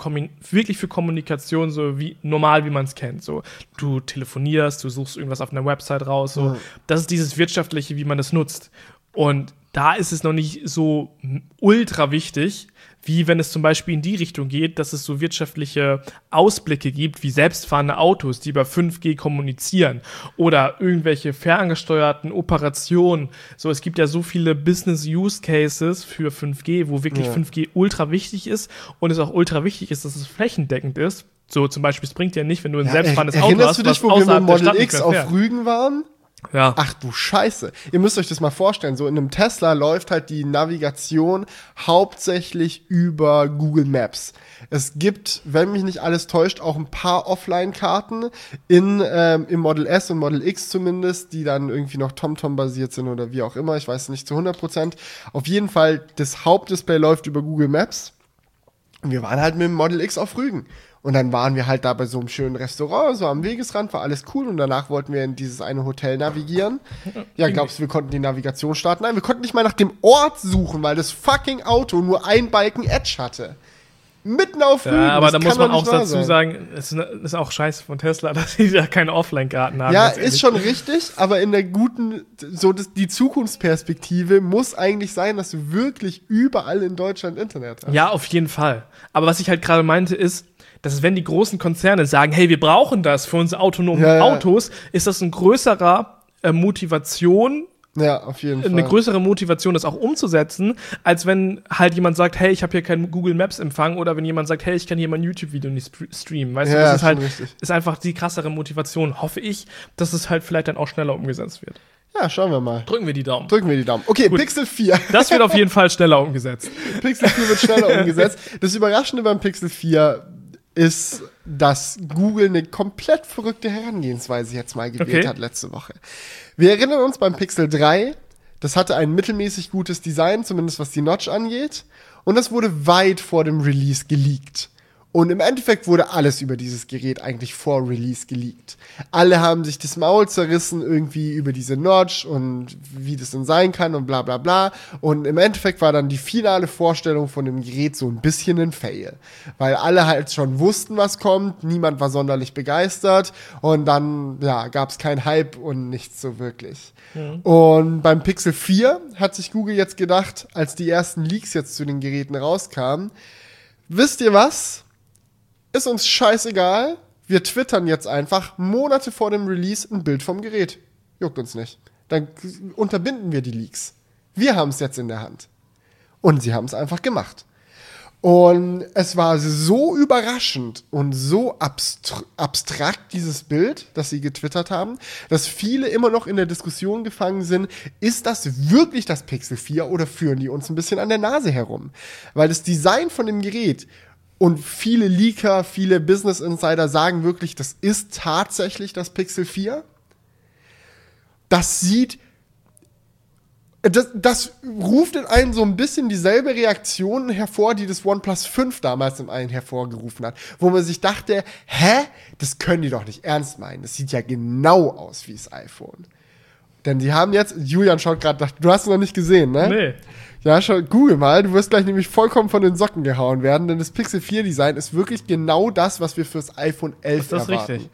wirklich für Kommunikation, so wie normal, wie man es kennt. So, du telefonierst, du suchst irgendwas auf einer Website raus, so. Ja. Das ist dieses Wirtschaftliche, wie man es nutzt. Und da ist es noch nicht so ultra wichtig, wie wenn es zum Beispiel in die Richtung geht, dass es so wirtschaftliche Ausblicke gibt, wie selbstfahrende Autos, die über 5G kommunizieren oder irgendwelche ferngesteuerten Operationen. So, es gibt ja so viele Business-Use-Cases für 5G, wo wirklich Ja. 5G ultra wichtig ist und es auch ultra wichtig ist, dass es flächendeckend ist. So zum Beispiel, es bringt ja nicht, wenn du ein selbstfahrendes Auto Erinnerst hast, du dich, wo wir mit Model X auf. Rügen waren? Ja. Ach du Scheiße. Ihr müsst euch das mal vorstellen. So in einem Tesla läuft halt die Navigation hauptsächlich über Google Maps. Es gibt, wenn mich nicht alles täuscht, auch ein paar Offline-Karten in, ähm, im Model S und Model X zumindest, die dann irgendwie noch TomTom basiert sind oder wie auch immer. Ich weiß nicht zu 100 Prozent. Auf jeden Fall, das Hauptdisplay läuft über Google Maps. Und wir waren halt mit dem Model X auf Rügen. Und dann waren wir halt da bei so einem schönen Restaurant, so am Wegesrand, war alles cool. Und danach wollten wir in dieses eine Hotel navigieren. Ja, glaubst du, wir konnten die Navigation starten? Nein, wir konnten nicht mal nach dem Ort suchen, weil das fucking Auto nur ein Balken Edge hatte. Mitten auf Rügen. Ja, aber da muss man auch dazu sagen, es ist, ist auch scheiße von Tesla, dass sie da keine Offline-Karten haben. Ja, ist schon richtig, aber in der guten, so das, die Zukunftsperspektive muss eigentlich sein, dass du wirklich überall in Deutschland Internet hast. Ja, auf jeden Fall. Aber was ich halt gerade meinte, ist, dass wenn die großen Konzerne sagen, hey, wir brauchen das für unsere autonomen Ja, ja. Autos, ist das ein größerer äh, Motivation, Ja, auf jeden Fall. eine größere Motivation, das auch umzusetzen, als wenn halt jemand sagt, hey, ich habe hier keinen Google Maps Empfang oder wenn jemand sagt, hey, ich kann hier mein YouTube-Video nicht stre- streamen. Weißt du, Ja, das ist halt, richtig. ist einfach die krassere Motivation, hoffe ich, dass es halt vielleicht dann auch schneller umgesetzt wird. ja, schauen wir mal. Drücken wir die Daumen. Drücken wir die Daumen. Okay, Gut. Pixel 4. Das wird auf jeden Fall schneller umgesetzt. Pixel 4 wird schneller umgesetzt. Das Überraschende beim Pixel 4 ist, dass Google eine komplett verrückte Herangehensweise jetzt mal gewählt Okay. hat letzte Woche. Wir erinnern uns beim Pixel 3, das hatte ein mittelmäßig gutes Design, zumindest was die Notch angeht. Und das wurde weit vor dem Release geleakt. Und im Endeffekt wurde alles über dieses Gerät eigentlich vor Release geleakt. Alle haben sich das Maul zerrissen irgendwie über diese Notch und wie das denn sein kann und bla bla bla. Und im Endeffekt war dann die finale Vorstellung von dem Gerät so ein bisschen ein Fail. Weil alle halt schon wussten, was kommt, niemand war sonderlich begeistert und dann ja, gab es keinen Hype und nichts so wirklich. Und beim Pixel 4 hat sich Google jetzt gedacht, als die ersten Leaks jetzt zu den Geräten rauskamen, wisst ihr was? Ist uns scheißegal. Wir twittern jetzt einfach Monate vor dem Release ein Bild vom Gerät. Juckt uns nicht. Dann unterbinden wir die Leaks. Wir haben es jetzt in der Hand. Und sie haben es einfach gemacht. Und es war so überraschend und so abstr abstrakt, dieses Bild, das sie getwittert haben, dass viele immer noch in der Diskussion gefangen sind, ist das wirklich das Pixel 4 oder führen die uns ein bisschen an der Nase herum? Weil das Design von dem Gerät und viele Leaker, viele Business Insider sagen wirklich, das ist tatsächlich das Pixel 4. Das sieht Das, das ruft in einen so ein bisschen dieselbe Reaktion hervor, die das OnePlus 5 damals in einen hervorgerufen hat. Wo man sich dachte, hä? Das können die doch nicht ernst meinen. Das sieht ja genau aus wie das iPhone. Denn die haben jetzt, Julian schaut gerade, du hast es noch nicht gesehen, ne? Nee. Ja, schau, google mal, du wirst gleich nämlich vollkommen von den Socken gehauen werden, denn das Pixel 4 Design ist wirklich genau das, was wir fürs iPhone 11 Ist das erwarten. richtig?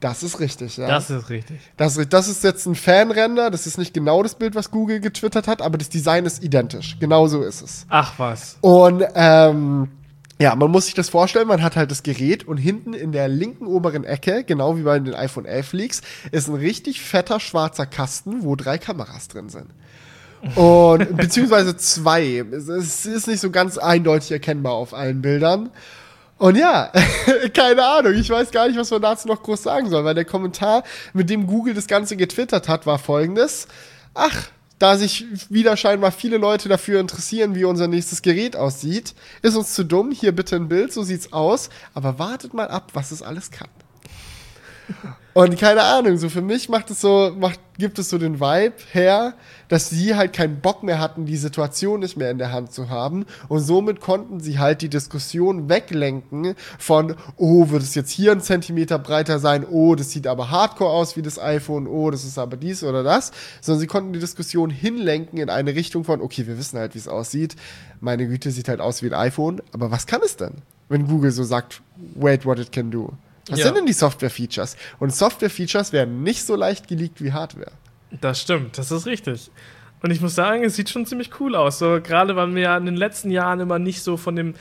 Das ist richtig, ja. Das ist richtig. Das, das ist jetzt ein Fanrender, das ist nicht genau das Bild, was Google getwittert hat, aber das Design ist identisch. Genau so ist es. Ach was. Und ähm, ja, man muss sich das vorstellen, man hat halt das Gerät und hinten in der linken oberen Ecke, genau wie bei den iPhone 11 Leaks, ist ein richtig fetter schwarzer Kasten, wo drei Kameras drin sind. Und beziehungsweise zwei. Es- ist nicht so ganz eindeutig erkennbar auf allen Bildern. Und ja, keine Ahnung, ich weiß gar nicht, was man dazu noch groß sagen soll, weil der Kommentar, mit dem Google das Ganze getwittert hat, war folgendes. Ach, da sich wieder scheinbar viele Leute dafür interessieren, wie unser nächstes Gerät aussieht, ist uns zu dumm, hier bitte ein Bild, so sieht's aus, aber wartet mal ab, was es alles kann. Und keine Ahnung, so für mich macht es so, macht, gibt es so den Vibe her, dass sie halt keinen Bock mehr hatten, die Situation nicht mehr in der Hand zu haben. Und somit konnten sie halt die Diskussion weglenken von, oh, wird es jetzt hier ein Zentimeter breiter sein? Oh, das sieht aber hardcore aus wie das iPhone. Oh, das ist aber dies oder das. Sondern sie konnten die Diskussion hinlenken in eine Richtung von, okay, wir wissen halt, wie es aussieht. Meine Güte, sieht halt aus wie ein iPhone. Aber was kann es denn? Wenn Google so sagt, wait, what it can do. Was Ja. sind denn die Software-Features? Und Software-Features werden nicht so leicht geleakt wie Hardware. Das stimmt, das ist richtig. Und ich muss sagen, es sieht schon ziemlich cool aus. So, gerade weil wir ja in den letzten Jahren immer nicht so von dem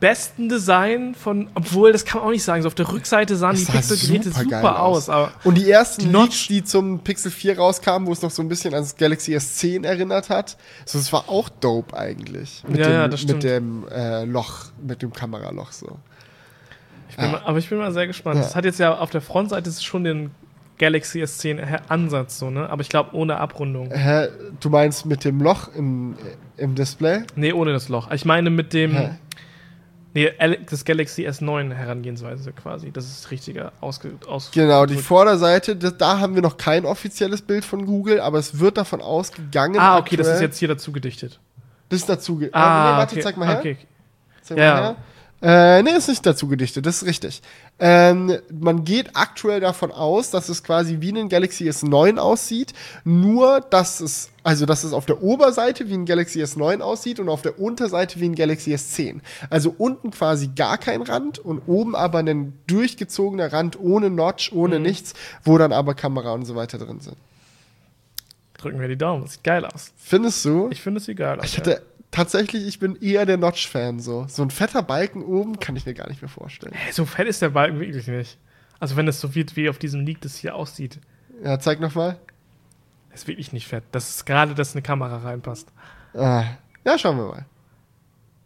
besten Design von, obwohl, das kann man auch nicht sagen, so auf der Rückseite sahen Es die sah Pixel-Geräte super, supergeil aus. Aber Und die ersten Die die Notch- Leaks, die zum Pixel 4 rauskamen, wo es noch so ein bisschen ans Galaxy S10 erinnert hat, so, das war auch dope eigentlich. Mit Ja, dem, ja, das mit stimmt. dem äh, Loch, mit dem Kameraloch so. Ich bin, mal, aber ich bin mal sehr gespannt. Ja. Das hat jetzt ja auf der Frontseite schon den Galaxy S10 Ansatz, so, ne? Aber ich glaube ohne Abrundung. Hä, du meinst mit dem Loch im, im Display? Nee, ohne das Loch. Ich meine mit dem. Hä? Nee, das Galaxy S9 Herangehensweise quasi. Das ist richtiger ausge, aus Genau, die Vorderseite, das, da haben wir noch kein offizielles Bild von Google, aber es wird davon ausgegangen. Ah, okay, das ist aktuell- jetzt hier dazu gedichtet. Das ist dazu. ge- Ah, nee, warte, okay. zeig mal her. Okay. Zeig Ja. mal her. Äh, nee, ist nicht dazu gedichtet, das ist richtig. Ähm, man geht aktuell davon aus, dass es quasi wie ein Galaxy S9 aussieht, nur dass es, also dass es auf der Oberseite wie ein Galaxy S9 aussieht und auf der Unterseite wie ein Galaxy S10. Also unten quasi gar kein Rand und oben aber ein durchgezogener Rand ohne Notch, ohne Mhm. nichts, wo dann aber Kamera und so weiter drin sind. Drücken wir die Daumen. Das sieht geil aus. Findest du? Ich finde es sieht geil aus. Ich hatte tatsächlich, ich bin eher der Notch-Fan so. So ein fetter Balken oben kann ich mir gar nicht mehr vorstellen. Hey, so fett ist der Balken wirklich nicht. Also wenn es so wird, wie auf diesem Leak das hier aussieht, Ja, zeig noch mal. ist wirklich nicht fett. Das ist gerade, dass eine Kamera reinpasst. Ah, ja, schauen wir mal.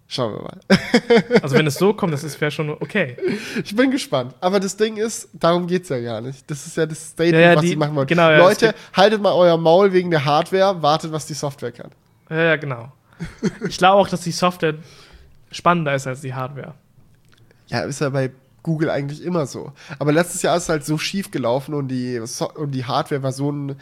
Schauen wir mal. Also wenn es so kommt, das wäre schon okay. Ich bin gespannt. Aber das Ding ist, darum geht's ja gar nicht. Das ist ja das Statement, Ja, ja, was die- ich machen wollte. genau, ja, es Leute, geht- haltet mal euer Maul wegen der Hardware, wartet, was die Software kann. Ja, ja, genau. Ich glaube auch, dass die Software spannender ist als die Hardware. Ja, ist ja bei Google eigentlich immer so. Aber letztes Jahr ist es halt so schief gelaufen und die, so und die Hardware war so ein,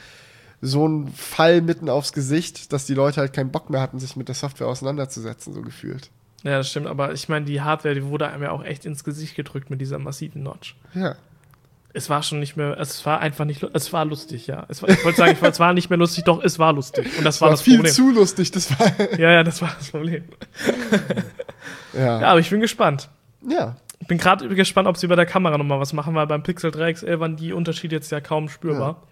so ein Fall mitten aufs Gesicht, dass die Leute halt keinen Bock mehr hatten, sich mit der Software auseinanderzusetzen, so gefühlt. Ja, das stimmt, aber ich meine, die Hardware, die wurde einem ja auch echt ins Gesicht gedrückt mit dieser massiven Notch. Ja. Es war schon nicht mehr, es war einfach nicht, es war lustig, ja. Es war, ich wollte sagen, es war nicht mehr lustig, doch, es war lustig. Und das Das war, war das viel Problem. zu lustig, das war. Ja, ja, das war das Problem. Ja. Ja, aber ich bin gespannt. ja. Ich bin gerade gespannt, ob sie bei der Kamera nochmal was machen, weil beim Pixel 3 XL waren die Unterschiede jetzt ja kaum spürbar.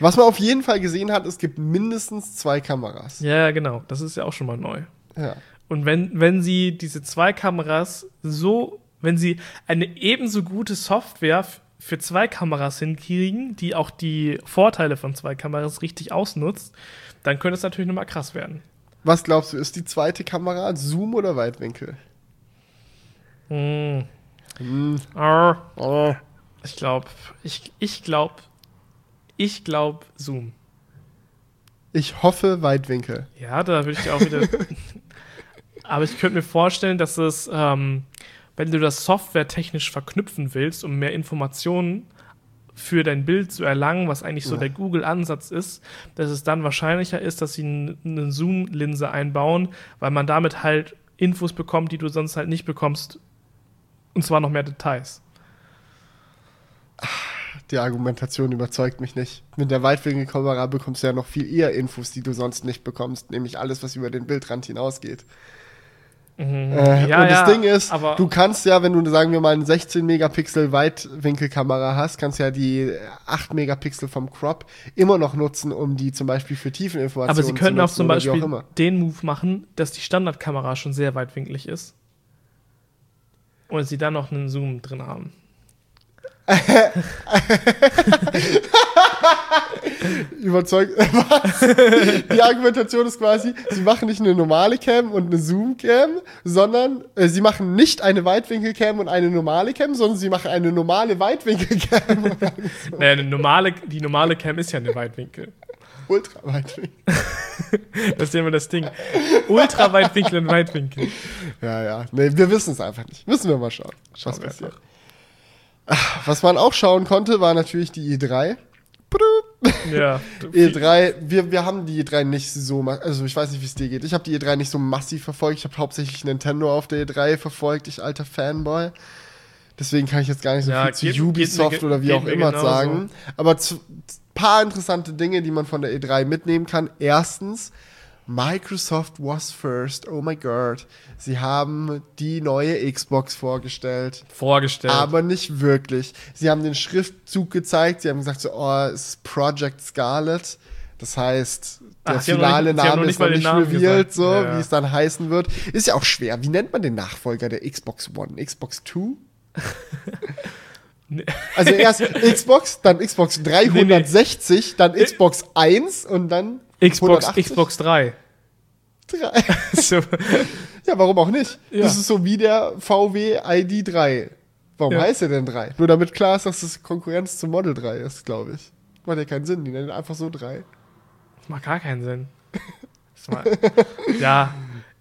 Was man auf jeden Fall gesehen hat, es gibt mindestens zwei Kameras. Ja, ja, genau. Das ist ja auch schon mal neu. Ja. Und wenn, wenn sie diese zwei Kameras so, wenn sie eine ebenso gute Software für zwei Kameras hinkriegen, die auch die Vorteile von zwei Kameras richtig ausnutzt, dann könnte es natürlich nochmal krass werden. Was glaubst du, ist die zweite Kamera Zoom oder Weitwinkel? Hm. Hm. Arr. Ich glaube, ich, ich glaube, ich glaube Zoom. Ich hoffe Weitwinkel. Ja, da würde ich auch wieder. Aber ich könnte mir vorstellen, dass es, ähm, wenn du das softwaretechnisch verknüpfen willst, um mehr Informationen für dein Bild zu erlangen, was eigentlich so Ja. der Google-Ansatz ist, dass es dann wahrscheinlicher ist, dass sie eine Zoom-Linse einbauen, weil man damit halt Infos bekommt, die du sonst halt nicht bekommst. Und zwar noch mehr Details. Die Argumentation überzeugt mich nicht. Mit der Weitwinkelkamera bekommst du ja noch viel eher Infos, die du sonst nicht bekommst, nämlich alles, was über den Bildrand hinausgeht. Äh, Mhm. Ja, und das ja, Ding ist, du kannst ja, wenn du, sagen wir mal, eine 16 Megapixel Weitwinkelkamera hast, kannst ja die 8 Megapixel vom Crop immer noch nutzen, um die zum Beispiel für Tiefeninformationen Aber sie könnten zu auch nutzen zum Beispiel auch den Move machen, dass die Standardkamera schon sehr weitwinklig ist. Und sie dann noch einen Zoom drin haben. Überzeugt. Was? Die Argumentation ist quasi, sie machen nicht eine normale Cam und eine Zoom-Cam, sondern äh, sie machen nicht eine Weitwinkel-Cam und eine normale Cam, sondern sie machen eine normale Weitwinkel-Cam Naja, eine normale, die normale Cam ist ja eine Weitwinkel. Ultraweitwinkel. Das ist ja immer das Ding. Ultraweitwinkel und Weitwinkel. Ja, ja. Nee, wir wissen es einfach nicht. Müssen wir mal schauen, was Schauen wir passiert. Ach, Was man auch schauen konnte, war natürlich die E3. Ja. E3, wir, wir haben die E3 nicht so, also ich weiß nicht, wie es dir geht. Ich habe die E3 nicht so massiv verfolgt. Ich habe hauptsächlich Nintendo auf der E3 verfolgt, ich alter Fanboy. Deswegen kann ich jetzt gar nicht so Ja, viel zu geht- geht Ubisoft ge- oder wie geht auch immer genauso. sagen. Aber zu, paar interessante Dinge, die man von der E3 mitnehmen kann. Erstens, Microsoft was first. Oh my god. Sie haben die neue Xbox vorgestellt. Vorgestellt. Aber nicht wirklich. Sie haben den Schriftzug gezeigt. Sie haben gesagt, so, oh, es ist Project Scarlet. Das heißt, der Ach, finale nicht- Name ist noch nicht revealed, so Ja, ja. wie es dann heißen wird. Ist ja auch schwer. Wie nennt man den Nachfolger der Xbox One? Xbox 2? Nee. Also erst Xbox, dann Xbox 360, dann Xbox 1 und dann Xbox, 180? Xbox 3. 3. so, Ja, warum auch nicht? Ja. Das ist so wie der VW ID 3. Warum Ja. heißt er denn 3? Nur damit klar ist, dass es Konkurrenz zum Model 3 ist, glaube ich. Macht ja keinen Sinn, die nennen einfach so 3. das macht gar keinen Sinn. Ja,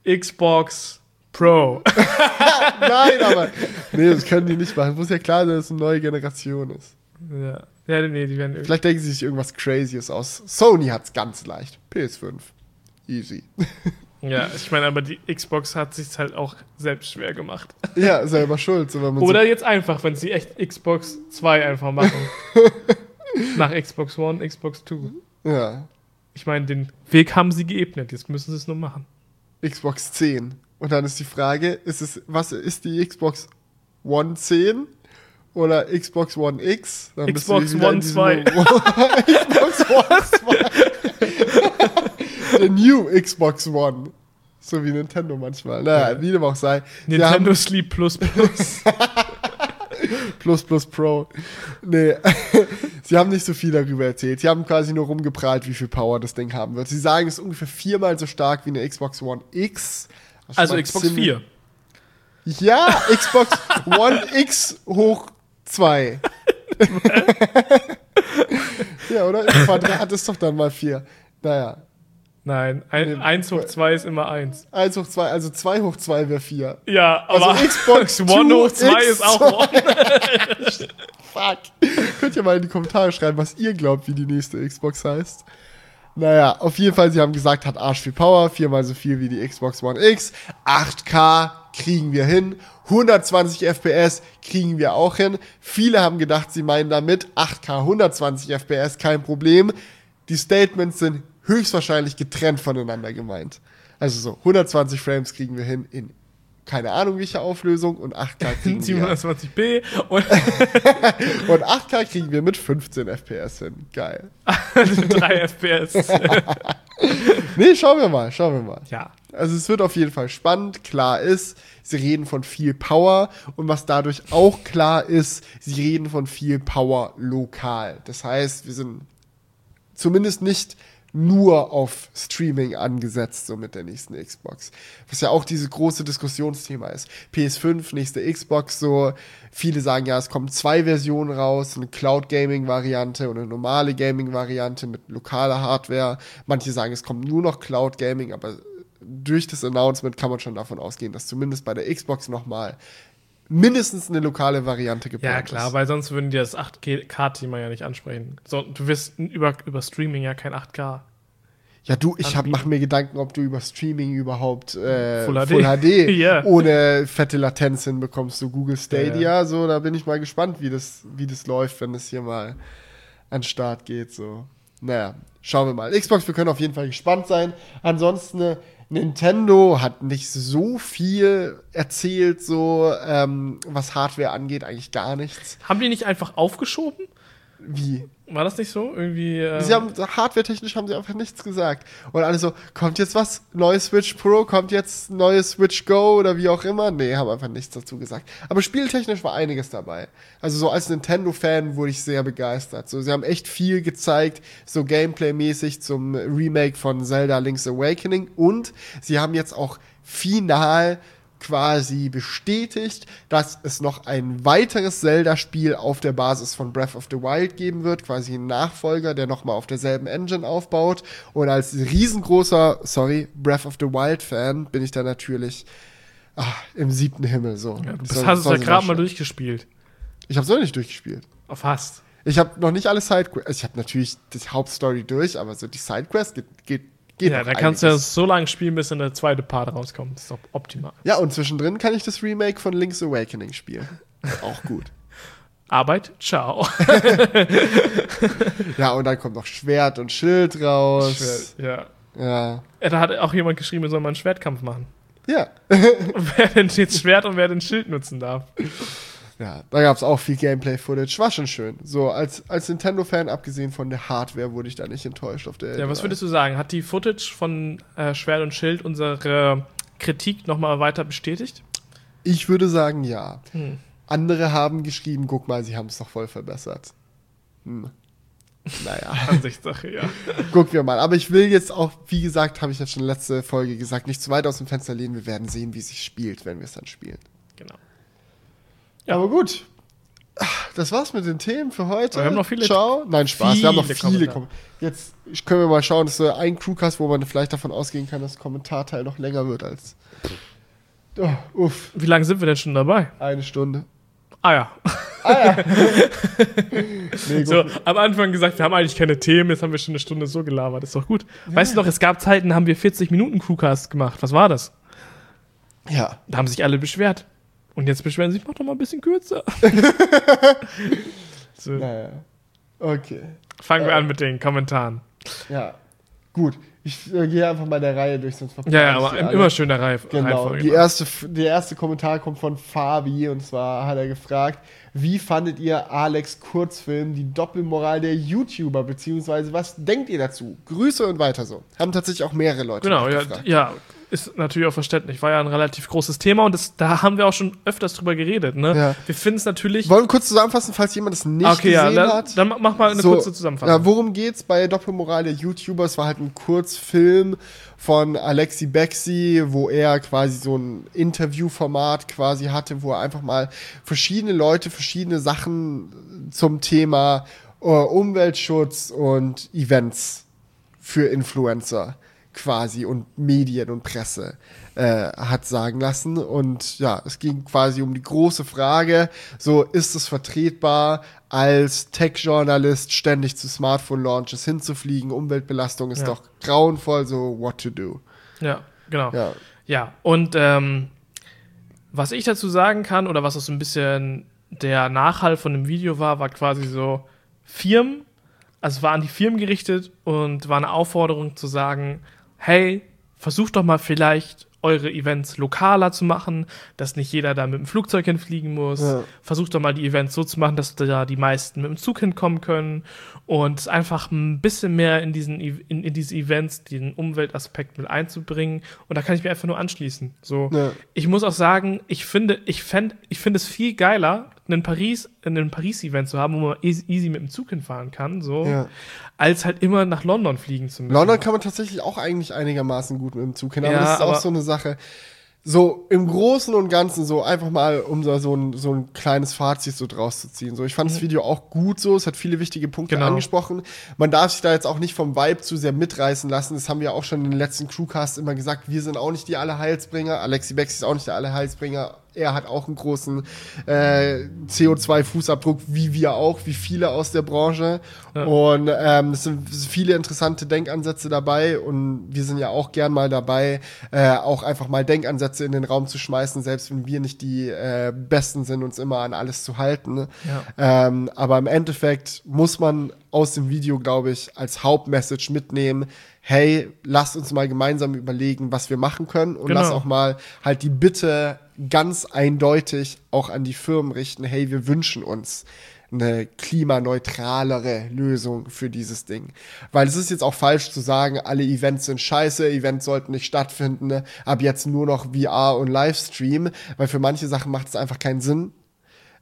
Xbox Pro. Nein, aber. Nee, das können die nicht machen. Muss ja klar sein, dass es eine neue Generation ist. ja. Ja, nee, die werden. Vielleicht denken sie sich irgendwas Crazyes aus. Sony hat's ganz leicht. PS5. Easy. Ja, ich meine, aber die Xbox hat sich halt auch selbst schwer gemacht. ja, selber schuld. So, Oder jetzt einfach, wenn sie echt Xbox 2 einfach machen. Nach Xbox One, Xbox 2. So, ja. Ich meine, den Weg haben sie geebnet, jetzt müssen sie es nur machen. Xbox 10. Und dann ist die Frage, ist es, was ist die Xbox One 10 oder Xbox One X? Dann Xbox One diesem- 2. Xbox One 2. Der New Xbox One. So wie Nintendo manchmal. Naja, wie dem auch sei. Nintendo Sleep Plus Plus. Plus Plus Pro. Nee, sie haben nicht so viel darüber erzählt. Sie haben quasi nur rumgeprahlt, wie viel Power das Ding haben wird. Sie sagen, es ist ungefähr viermal so stark wie eine Xbox One X. Also Xbox ziemlich- 4. Ja, Xbox One X hoch 2. ja, oder? Im Quadrat ist doch dann mal 4. Naja, Nein, ein, Nee, 1 hoch 2 ist immer 1. 1 hoch 2, also 2 hoch 2 wäre 4. Ja, Also aber Xbox One hoch 2 X ist auch One. Fuck. Könnt ihr mal in die Kommentare schreiben, was ihr glaubt, wie die nächste Xbox heißt. Naja, auf jeden Fall, sie haben gesagt, hat arsch viel Power, viermal so viel wie die Xbox One X. 8K kriegen wir hin. 120 FPS kriegen wir auch hin. Viele haben gedacht, sie meinen damit 8K 120 FPS, kein Problem. Die Statements sind höchstwahrscheinlich getrennt voneinander gemeint. Also so, 120 Frames kriegen wir hin in keine Ahnung welche Auflösung und 8K kriegen wir 720p und und 8K kriegen wir mit 15 FPS hin. Geil. 3 FPS. Nee, schauen wir mal, schauen wir mal. Ja. Also es wird auf jeden Fall spannend. Klar ist, sie reden von viel Power und was dadurch auch klar ist, sie reden von viel Power lokal. Das heißt, wir sind zumindest nicht nur auf Streaming angesetzt, so mit der nächsten Xbox. Was ja auch dieses große Diskussionsthema ist. PS5, nächste Xbox, so. Viele sagen ja, es kommen zwei Versionen raus, eine Cloud-Gaming-Variante und eine normale Gaming-Variante mit lokaler Hardware. Manche sagen, es kommt nur noch Cloud-Gaming, aber durch das Announcement kann man schon davon ausgehen, dass zumindest bei der Xbox nochmal mindestens eine lokale Variante geplant Ja, klar, ist. weil sonst würden die das 8K-Thema ja nicht ansprechen. So, du wirst über, über Streaming ja kein 8K. Ja, du, ich hab, mach mir Gedanken, ob du über Streaming überhaupt äh, Full Full HD. HD, Ja. ohne fette Latenz hinbekommst. So Google Stadia, Ja. so, da bin ich mal gespannt, wie das, wie das läuft, wenn es hier mal an den Start geht. So. Naja, schauen wir mal. Xbox, wir können auf jeden Fall gespannt sein. Ansonsten, äh, Nintendo hat nicht so viel erzählt, so ähm, was Hardware angeht, eigentlich gar nichts. Haben die nicht einfach aufgeschoben? Wie? War das nicht so? Irgendwie. ähm, Sie haben hardware-technisch haben sie einfach nichts gesagt. Und alle so, kommt jetzt was? Neue Switch Pro, kommt jetzt neue Switch Go oder wie auch immer? Nee, haben einfach nichts dazu gesagt. Aber spieltechnisch war einiges dabei. Also so als Nintendo-Fan wurde ich sehr begeistert. So, sie haben echt viel gezeigt, so Gameplay-mäßig zum Remake von Zelda Link's Awakening. Und sie haben jetzt auch final quasi bestätigt, dass es noch ein weiteres Zelda-Spiel auf der Basis von Breath of the Wild geben wird, quasi ein Nachfolger, der nochmal auf derselben Engine aufbaut. Und als riesengroßer, sorry, Breath of the Wild-Fan bin ich da natürlich ah, im siebten Himmel so. ja, du Soll- hast es soll ja gerade mal durchgespielt. Ich habe es noch nicht durchgespielt. Auf Fast. Ich habe noch nicht alle Sidequests. Ich habe natürlich die Hauptstory durch, aber so die Sidequests geht, geht, geht Ja, dann kannst du ja so lange spielen, bis dann der zweite Part rauskommt. Das ist doch optimal. Ja, und zwischendrin kann ich das Remake von Link's Awakening spielen. Auch gut. Arbeit, ciao. Ja, und dann kommt noch Schwert und Schild raus. ja. Ja. Ja, Da hat auch jemand geschrieben, wir sollen mal einen Schwertkampf machen. Ja. wer denn jetzt Schwert und wer den Schild nutzen darf. Ja, da gab es auch viel Gameplay-Footage. War schon schön. So, als, als Nintendo-Fan, abgesehen von der Hardware, wurde ich da nicht enttäuscht auf der Ja, was würdest du sagen? Hat die Footage von äh, Schwert und Schild unsere Kritik nochmal weiter bestätigt? Ich würde sagen, ja. Hm. Andere haben geschrieben, guck mal, sie haben es doch voll verbessert. Hm. Naja, Ansichtssache, ja. gucken wir mal. Aber ich will jetzt auch, wie gesagt, habe ich ja schon letzte Folge gesagt, nicht zu weit aus dem Fenster lehnen. Wir werden sehen, wie es sich spielt, wenn wir es dann spielen. Genau. Ja. Aber gut. Das war's mit den Themen für heute. Wir haben noch viele- Ciao. Nein, Spaß. wir haben noch viele Kommentare. Jetzt können wir mal schauen, dass so ein Crewcast, wo man vielleicht davon ausgehen kann, dass der Kommentarteil noch länger wird als. Oh, uff, Wie lange sind wir denn schon dabei? eine Stunde. Ah ja. Nee, So, am Anfang gesagt, wir haben eigentlich keine Themen, jetzt haben wir schon eine Stunde so gelabert. Ist doch gut. Weißt du noch, es gab Zeiten, da haben wir 40 Minuten Crewcast gemacht. Was war das? Ja. Da haben sich alle beschwert. Und jetzt beschweren sie sich, mach doch mal ein bisschen kürzer. so, Naja. Okay. fangen wir äh, an mit den Kommentaren. Ja. Gut. Ich äh, gehe einfach mal der Reihe durch, sonst verpasse Ja, ja, aber im- immer schön der Reihe. Genau. Reihenfolge Die erste, der erste Kommentar kommt von Fabi und zwar hat er gefragt, wie fandet ihr Alex Kurzfilm, die Doppelmoral der YouTuber, beziehungsweise was denkt ihr dazu? Grüße und weiter so. Haben tatsächlich auch mehrere Leute Genau, ja, gefragt. ja, ist natürlich auch verständlich. War ja ein relativ großes Thema und das, da haben wir auch schon öfters drüber geredet. Ne? Ja. Wir finden es natürlich. Wollen wir kurz zusammenfassen, falls jemand es nicht okay, ja, gesehen dann, hat? dann mach mal eine So, kurze Zusammenfassung. Ja, worum geht's bei Doppelmoral der YouTuber? Es war halt ein Kurzfilm von Alexi Bexi, wo er quasi so ein Interviewformat quasi hatte, wo er einfach mal verschiedene Leute, verschiedene Sachen zum Thema äh, Umweltschutz und Events für Influencer quasi und Medien und Presse äh, hat sagen lassen. Und ja, es ging quasi um die große Frage, so ist es vertretbar, als Tech-Journalist ständig zu Smartphone-Launches hinzufliegen? Umweltbelastung ist Ja. doch grauenvoll, so what to do. ja, genau. Ja, Ja, und ähm, was ich dazu sagen kann, oder was auch so ein bisschen der Nachhall von dem Video war, war quasi so Firmen, also es war an die Firmen gerichtet und war eine Aufforderung zu sagen, hey, versucht doch mal vielleicht eure Events lokaler zu machen, dass nicht jeder da mit dem Flugzeug hinfliegen muss. Ja. Versucht doch mal die Events so zu machen, dass da die meisten mit dem Zug hinkommen können und einfach ein bisschen mehr in diesen E- in, in diese Events den Umweltaspekt mit einzubringen und da kann ich mir einfach nur anschließen. So, Ja. ich muss auch sagen, ich finde, ich fänd, ich finde es viel geiler, einen Paris, einen Paris-Event zu haben, wo man easy, mit dem Zug hinfahren kann, so, Ja. als halt immer nach London fliegen zu müssen. London kann man tatsächlich auch eigentlich einigermaßen gut mit dem Zug hin, aber Ja, das ist auch so eine Sache. So im Großen und Ganzen, so einfach mal, um da so ein, so ein kleines Fazit so draus zu ziehen. So, ich fand das Video auch gut so, es hat viele wichtige Punkte Genau. angesprochen. Man darf sich da jetzt auch nicht vom Vibe zu sehr mitreißen lassen. Das haben wir auch schon in den letzten Crewcasts immer gesagt. Wir sind auch nicht die Allerheilsbringer. Alexi Bexi ist auch nicht der Allerheilsbringer. Er hat auch einen großen äh, CO2-Fußabdruck, wie wir auch, wie viele aus der Branche. Ja. Und ähm, es sind viele interessante Denkansätze dabei und wir sind ja auch gern mal dabei, äh, auch einfach mal Denkansätze in den Raum zu schmeißen, selbst wenn wir nicht die äh, Besten sind, uns immer an alles zu halten. Ja. Ähm, aber im Endeffekt muss man aus dem Video, glaube ich, als Hauptmessage mitnehmen, hey, lasst uns mal gemeinsam überlegen, was wir machen können und genau. lass auch mal halt die Bitte ganz eindeutig auch an die Firmen richten, hey, wir wünschen uns eine klimaneutralere Lösung für dieses Ding. Weil es ist jetzt auch falsch zu sagen, alle Events sind scheiße, Events sollten nicht stattfinden, ab jetzt nur noch VR und Livestream, weil für manche Sachen macht es einfach keinen Sinn,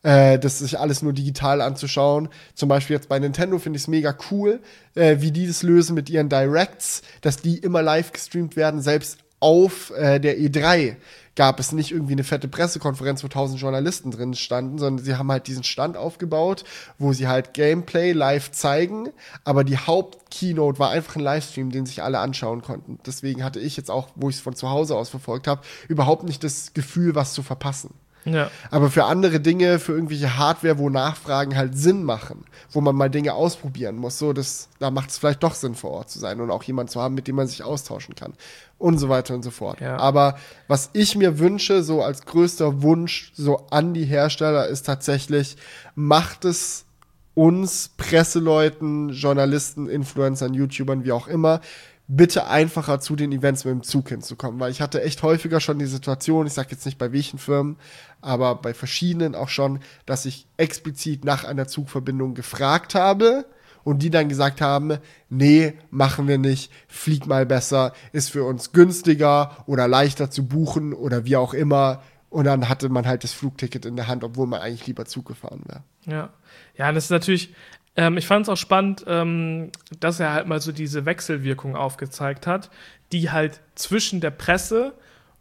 äh, das sich alles nur digital anzuschauen. Zum Beispiel jetzt bei Nintendo finde ich es mega cool, äh, wie die das lösen mit ihren Directs, dass die immer live gestreamt werden, selbst auf äh, der E3 gab es nicht irgendwie eine fette Pressekonferenz, wo tausend Journalisten drin standen, sondern sie haben halt diesen Stand aufgebaut, wo sie halt Gameplay live zeigen, aber die Hauptkeynote war einfach ein Livestream, den sich alle anschauen konnten. Deswegen hatte ich jetzt auch, wo ich es von zu Hause aus verfolgt habe, überhaupt nicht das Gefühl, was zu verpassen. Ja. Aber für andere Dinge, für irgendwelche Hardware, wo Nachfragen halt Sinn machen, wo man mal Dinge ausprobieren muss, so das, da macht es vielleicht doch Sinn, vor Ort zu sein und auch jemanden zu haben, mit dem man sich austauschen kann und so weiter und so fort. Ja. Aber was ich mir wünsche, so als größter Wunsch so an die Hersteller, ist tatsächlich, macht es uns, Presseleuten, Journalisten, Influencern, YouTubern, wie auch immer, bitte einfacher zu den Events mit dem Zug hinzukommen, weil ich hatte echt häufiger schon die Situation, ich sage jetzt nicht bei welchen Firmen, aber bei verschiedenen auch schon, dass ich explizit nach einer Zugverbindung gefragt habe und die dann gesagt haben, nee, machen wir nicht, flieg mal besser, ist für uns günstiger oder leichter zu buchen oder wie auch immer. Und dann hatte man halt das Flugticket in der Hand, obwohl man eigentlich lieber Zug gefahren wäre. Ja. Ja, das ist natürlich, ähm, ich fand es auch spannend, ähm, dass er halt mal so diese Wechselwirkung aufgezeigt hat, die halt zwischen der Presse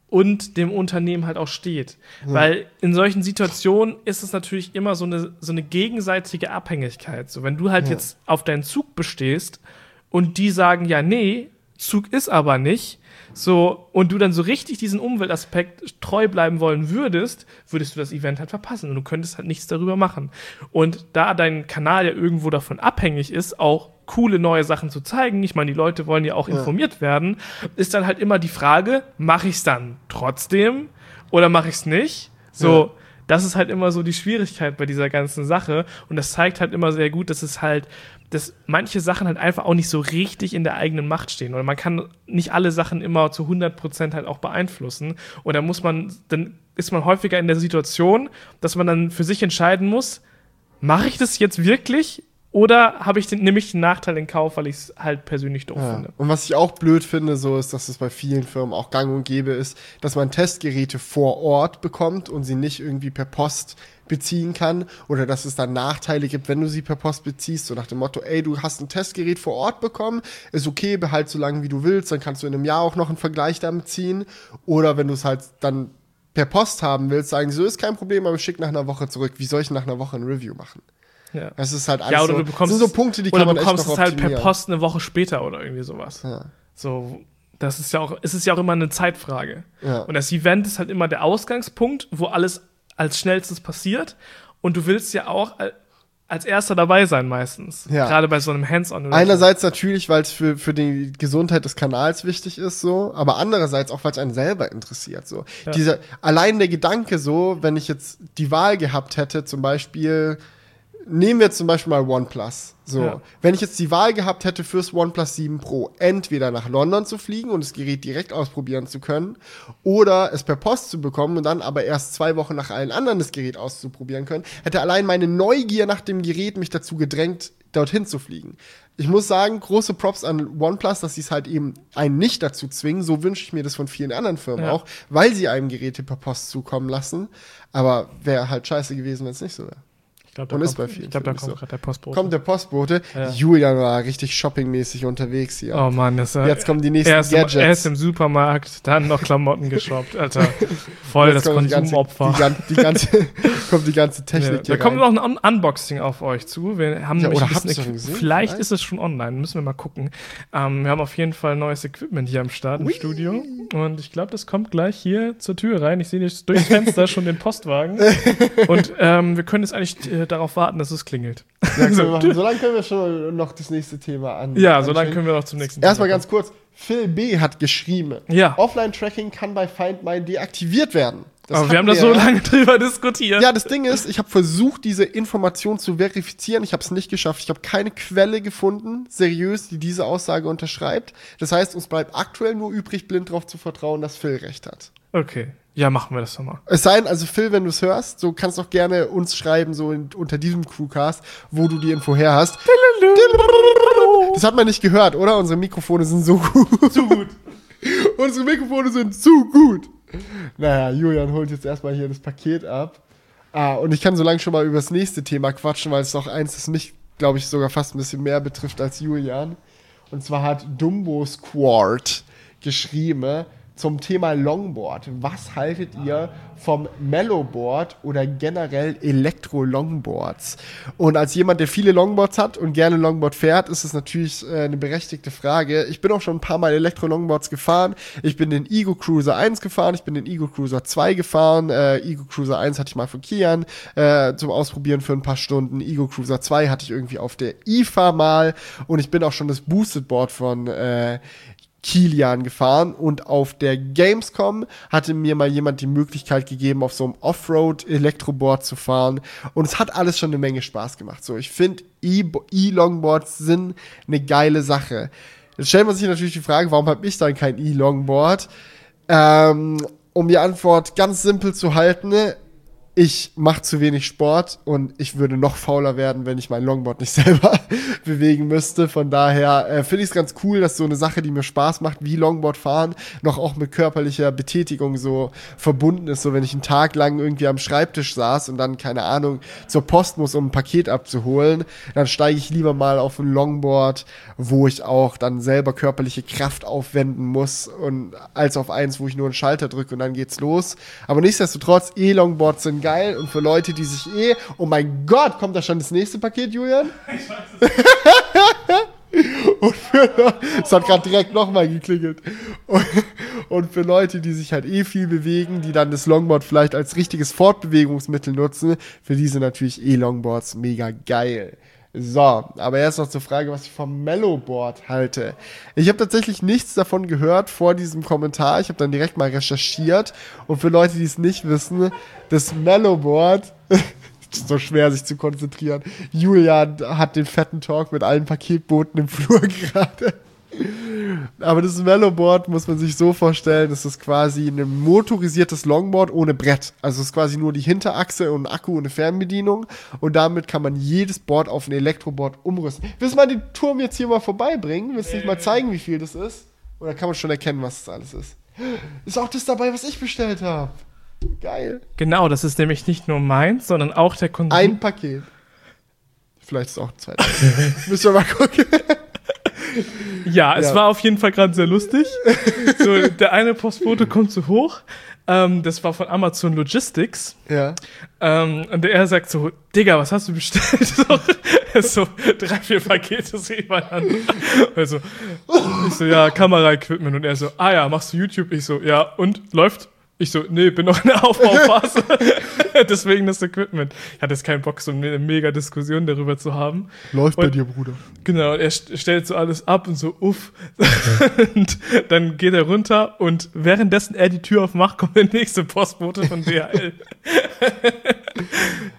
und dem Unternehmen halt auch steht. Ja. Weil in solchen Situationen ist es natürlich immer so eine, so eine gegenseitige Abhängigkeit. So, wenn du halt ja. jetzt auf deinen Zug bestehst und die sagen, ja, nee, Zug ist aber nicht, so, und du dann so richtig diesen Umweltaspekt treu bleiben wollen würdest, würdest du das Event halt verpassen und du könntest halt nichts darüber machen. Und da dein Kanal ja irgendwo davon abhängig ist, auch coole neue Sachen zu zeigen, ich meine, die Leute wollen ja auch ja. informiert werden, ist dann halt immer die Frage, mache ich es dann trotzdem oder mache ich es nicht? So, ja das ist halt immer so die Schwierigkeit bei dieser ganzen Sache. Und das zeigt halt immer sehr gut, dass es halt, dass manche Sachen halt einfach auch nicht so richtig in der eigenen Macht stehen. Oder man kann nicht alle Sachen immer zu 100% halt auch beeinflussen. Und da muss man, dann ist man häufiger in der Situation, dass man dann für sich entscheiden muss, mache ich das jetzt wirklich oder habe ich den, nehme ich den Nachteil in Kauf, weil ich es halt persönlich doof ja. finde. Und was ich auch blöd finde, so ist, dass es bei vielen Firmen auch gang und gäbe ist, dass man Testgeräte vor Ort bekommt und sie nicht irgendwie per Post beziehen kann oder dass es dann Nachteile gibt, wenn du sie per Post beziehst, so nach dem Motto, ey, du hast ein Testgerät vor Ort bekommen, ist okay, behalt so lange wie du willst, dann kannst du in einem Jahr auch noch einen Vergleich damit ziehen oder wenn du es halt dann per Post haben willst, sagen sie, so ist kein Problem, aber schick nach einer Woche zurück. Wie soll ich nach einer Woche ein Review machen? Ja. Es ist halt alles ja, oder du bekommst, so, sind so Punkte, die kann man echt noch es halt per Post eine Woche später oder irgendwie sowas. Ja. So, das ist ja auch, es ist ja auch immer eine Zeitfrage. Ja. Und das Event ist halt immer der Ausgangspunkt, wo alles als schnellstes passiert. Und du willst ja auch als erster dabei sein meistens. Ja. Gerade bei so einem Hands-on. Einerseits natürlich, weil es für, für die Gesundheit des Kanals wichtig ist, so, aber andererseits auch, weil es einen selber interessiert. So. Ja. Dieser, allein der Gedanke so, wenn ich jetzt die Wahl gehabt hätte, zum Beispiel nehmen wir zum Beispiel mal OnePlus. So, ja. wenn ich jetzt die Wahl gehabt hätte fürs OnePlus 7 Pro, entweder nach London zu fliegen und das Gerät direkt ausprobieren zu können, oder es per Post zu bekommen und dann aber erst zwei Wochen nach allen anderen das Gerät auszuprobieren können, hätte allein meine Neugier nach dem Gerät mich dazu gedrängt, dorthin zu fliegen. Ich muss sagen, große Props an OnePlus, dass sie es halt eben einen nicht dazu zwingen. So wünsche ich mir das von vielen anderen Firmen ja. auch, weil sie einem Geräte per Post zukommen lassen. Aber wäre halt scheiße gewesen, wenn es nicht so wäre Glaube, da, Und ist kommt- bei vielen ich glaub, da kommt so. gerade der Postbote. Kommt der Postbote. Ja. Julian war richtig shoppingmäßig unterwegs hier. oh Mann, das ist Jetzt kommen die nächsten erst, im, Gadgets. erst im Supermarkt, dann noch Klamotten geshoppt, Alter. Voll das kommt die ganze-. Die, gan- die ganze, kommt die ganze Ja, Technik da hier kommt rein. noch ein Un Unboxing auf euch zu. Wir haben Ja, oder habt ihr gesehen? Vielleicht ist es schon online, müssen wir mal gucken. Ähm, wir haben auf jeden Fall neues Equipment hier am Start im Ui. Studio. Und ich glaube, das kommt gleich hier zur Tür rein. Ich sehe durchs Fenster schon den Postwagen. Und ähm, wir können jetzt eigentlich äh, darauf warten, dass es klingelt. Ja, können wir machen. so lange können wir schon noch das nächste Thema an. Ja, so lange können wir noch zum nächsten Erstmal Thema ganz kurz. Phil B. hat geschrieben. Ja. Offline-Tracking kann bei Find My deaktiviert werden. Das Aber wir haben da so lange drüber diskutiert. Ja, das Ding ist, ich habe versucht, diese Information zu verifizieren. Ich habe es nicht geschafft. Ich habe keine Quelle gefunden, seriös, die diese Aussage unterschreibt. Das heißt, uns bleibt aktuell nur übrig, blind darauf zu vertrauen, dass Phil recht hat. Okay. Ja, machen wir das doch mal. Es sei denn, also Phil, wenn du es hörst, so kannst du auch gerne uns schreiben, so in, unter diesem Crewcast, wo du die Info her hast. Das hat man nicht gehört, oder? Unsere Mikrofone sind so gut. Zu gut. Unsere Mikrofone sind zu gut. Naja, Julian holt jetzt erstmal hier das Paket ab. Ah, und ich kann so lange schon mal über das nächste Thema quatschen, weil es auch eins, das mich, glaube ich, sogar fast ein bisschen mehr betrifft als Julian. Und zwar hat Dumbo Squart geschrieben zum Thema Longboard. Was haltet ihr vom Mellowboard oder generell Elektro-Longboards? Und als jemand, der viele Longboards hat und gerne Longboard fährt, ist es natürlich äh, eine berechtigte Frage. Ich bin auch schon ein paar Mal Elektro-Longboards gefahren. Ich bin den Ego Cruiser 1 gefahren, ich bin den Ego Cruiser 2 gefahren. Äh, Ego Cruiser 1 hatte ich mal von Kian äh, zum Ausprobieren für ein paar Stunden. Ego Cruiser 2 hatte ich irgendwie auf der IFA mal. Und ich bin auch schon das Boosted Board von äh, Kilian gefahren und auf der Gamescom hatte mir mal jemand die Möglichkeit gegeben, auf so einem Offroad-Elektroboard zu fahren und es hat alles schon eine Menge Spaß gemacht. So, ich finde E-Longboards sind eine geile Sache. Jetzt stellt man sich natürlich die Frage, warum habe ich dann kein E-Longboard? Ähm, um die Antwort ganz simpel zu halten, ich mache zu wenig Sport und ich würde noch fauler werden, wenn ich mein Longboard nicht selber bewegen müsste. Von daher äh, finde ich es ganz cool, dass so eine Sache, die mir Spaß macht, wie Longboard fahren, noch auch mit körperlicher Betätigung so verbunden ist. So wenn ich einen Tag lang irgendwie am Schreibtisch saß und dann, keine Ahnung, zur Post muss, um ein Paket abzuholen, dann steige ich lieber mal auf ein Longboard, wo ich auch dann selber körperliche Kraft aufwenden muss und als auf eins, wo ich nur einen Schalter drücke und dann geht's los. Aber nichtsdestotrotz, E-Longboards sind geil und für Leute, die sich eh, oh mein Gott, kommt da schon das nächste Paket, Julian? Und für, es hat gerade direkt nochmal geklingelt. Und, und für Leute, die sich halt eh viel bewegen, die dann das Longboard vielleicht als richtiges Fortbewegungsmittel nutzen, für die sind natürlich E-Longboards mega geil. So, aber erst noch zur Frage, was ich vom Mellowboard halte. Ich habe tatsächlich nichts davon gehört vor diesem Kommentar. Ich habe dann direkt mal recherchiert. Und für Leute, die es nicht wissen, das Mellowboard so schwer, sich zu konzentrieren. Julian hat den fetten Talk mit allen Paketboten im Flur gerade. Aber das Mellowboard muss man sich so vorstellen, das ist quasi ein motorisiertes Longboard ohne Brett. Also es ist quasi nur die Hinterachse und ein Akku und eine Fernbedienung. Und damit kann man jedes Board auf ein Elektroboard umrüsten. Willst du mal den Turm jetzt hier mal vorbeibringen? Willst du nicht mal zeigen, wie viel das ist? Oder kann man schon erkennen, was das alles ist? Ist auch das dabei, was ich bestellt habe. Geil. Genau, das ist nämlich nicht nur meins, sondern auch der Konsum. Ein Paket. Vielleicht ist es auch ein zweites. Müssen wir mal gucken. Ja, es Ja. war auf jeden Fall gerade sehr lustig. so, der eine Postbote kommt so hoch. Ähm, das war von Amazon Logistics. Ja. Ähm, und er sagt so, Digga, was hast du bestellt? so, so drei, vier Pakete so übereinander. Also, ich so, ja, Kameraequipment. Und er so, ah ja, machst du YouTube? Ich so, ja, und läuft? Ich so, nee, bin noch in der Aufbauphase. Deswegen das Equipment. Ich hatte jetzt keinen Bock, so eine mega Diskussion darüber zu haben. Läuft bei Und- dir, Bruder. Genau, und er st- stellt so alles ab und so, uff. und dann geht er runter und währenddessen er die Tür aufmacht, kommt der nächste Postbote von DHL.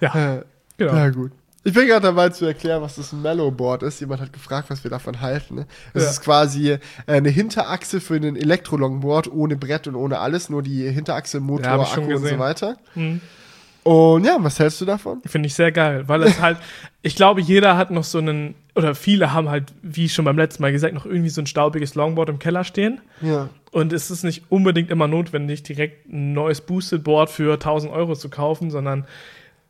ja, genau. Ja, gut. Ich bin gerade dabei zu erklären, was das Mellowboard ist. Jemand hat gefragt, was wir davon halten. Es Ja. ist quasi äh, eine Hinterachse für einen Elektrolongboard ohne Brett und ohne alles, nur die Hinterachse, Motor, Ja, Akku und so weiter. Hm. Und ja, was hältst du davon? Finde ich sehr geil, weil es halt, ich glaube, jeder hat noch so einen, oder viele haben halt, wie schon beim letzten Mal gesagt, noch irgendwie so ein staubiges Longboard im Keller stehen. Ja. Und es ist nicht unbedingt immer notwendig, direkt ein neues Boosted Board für 1000 Euro zu kaufen, sondern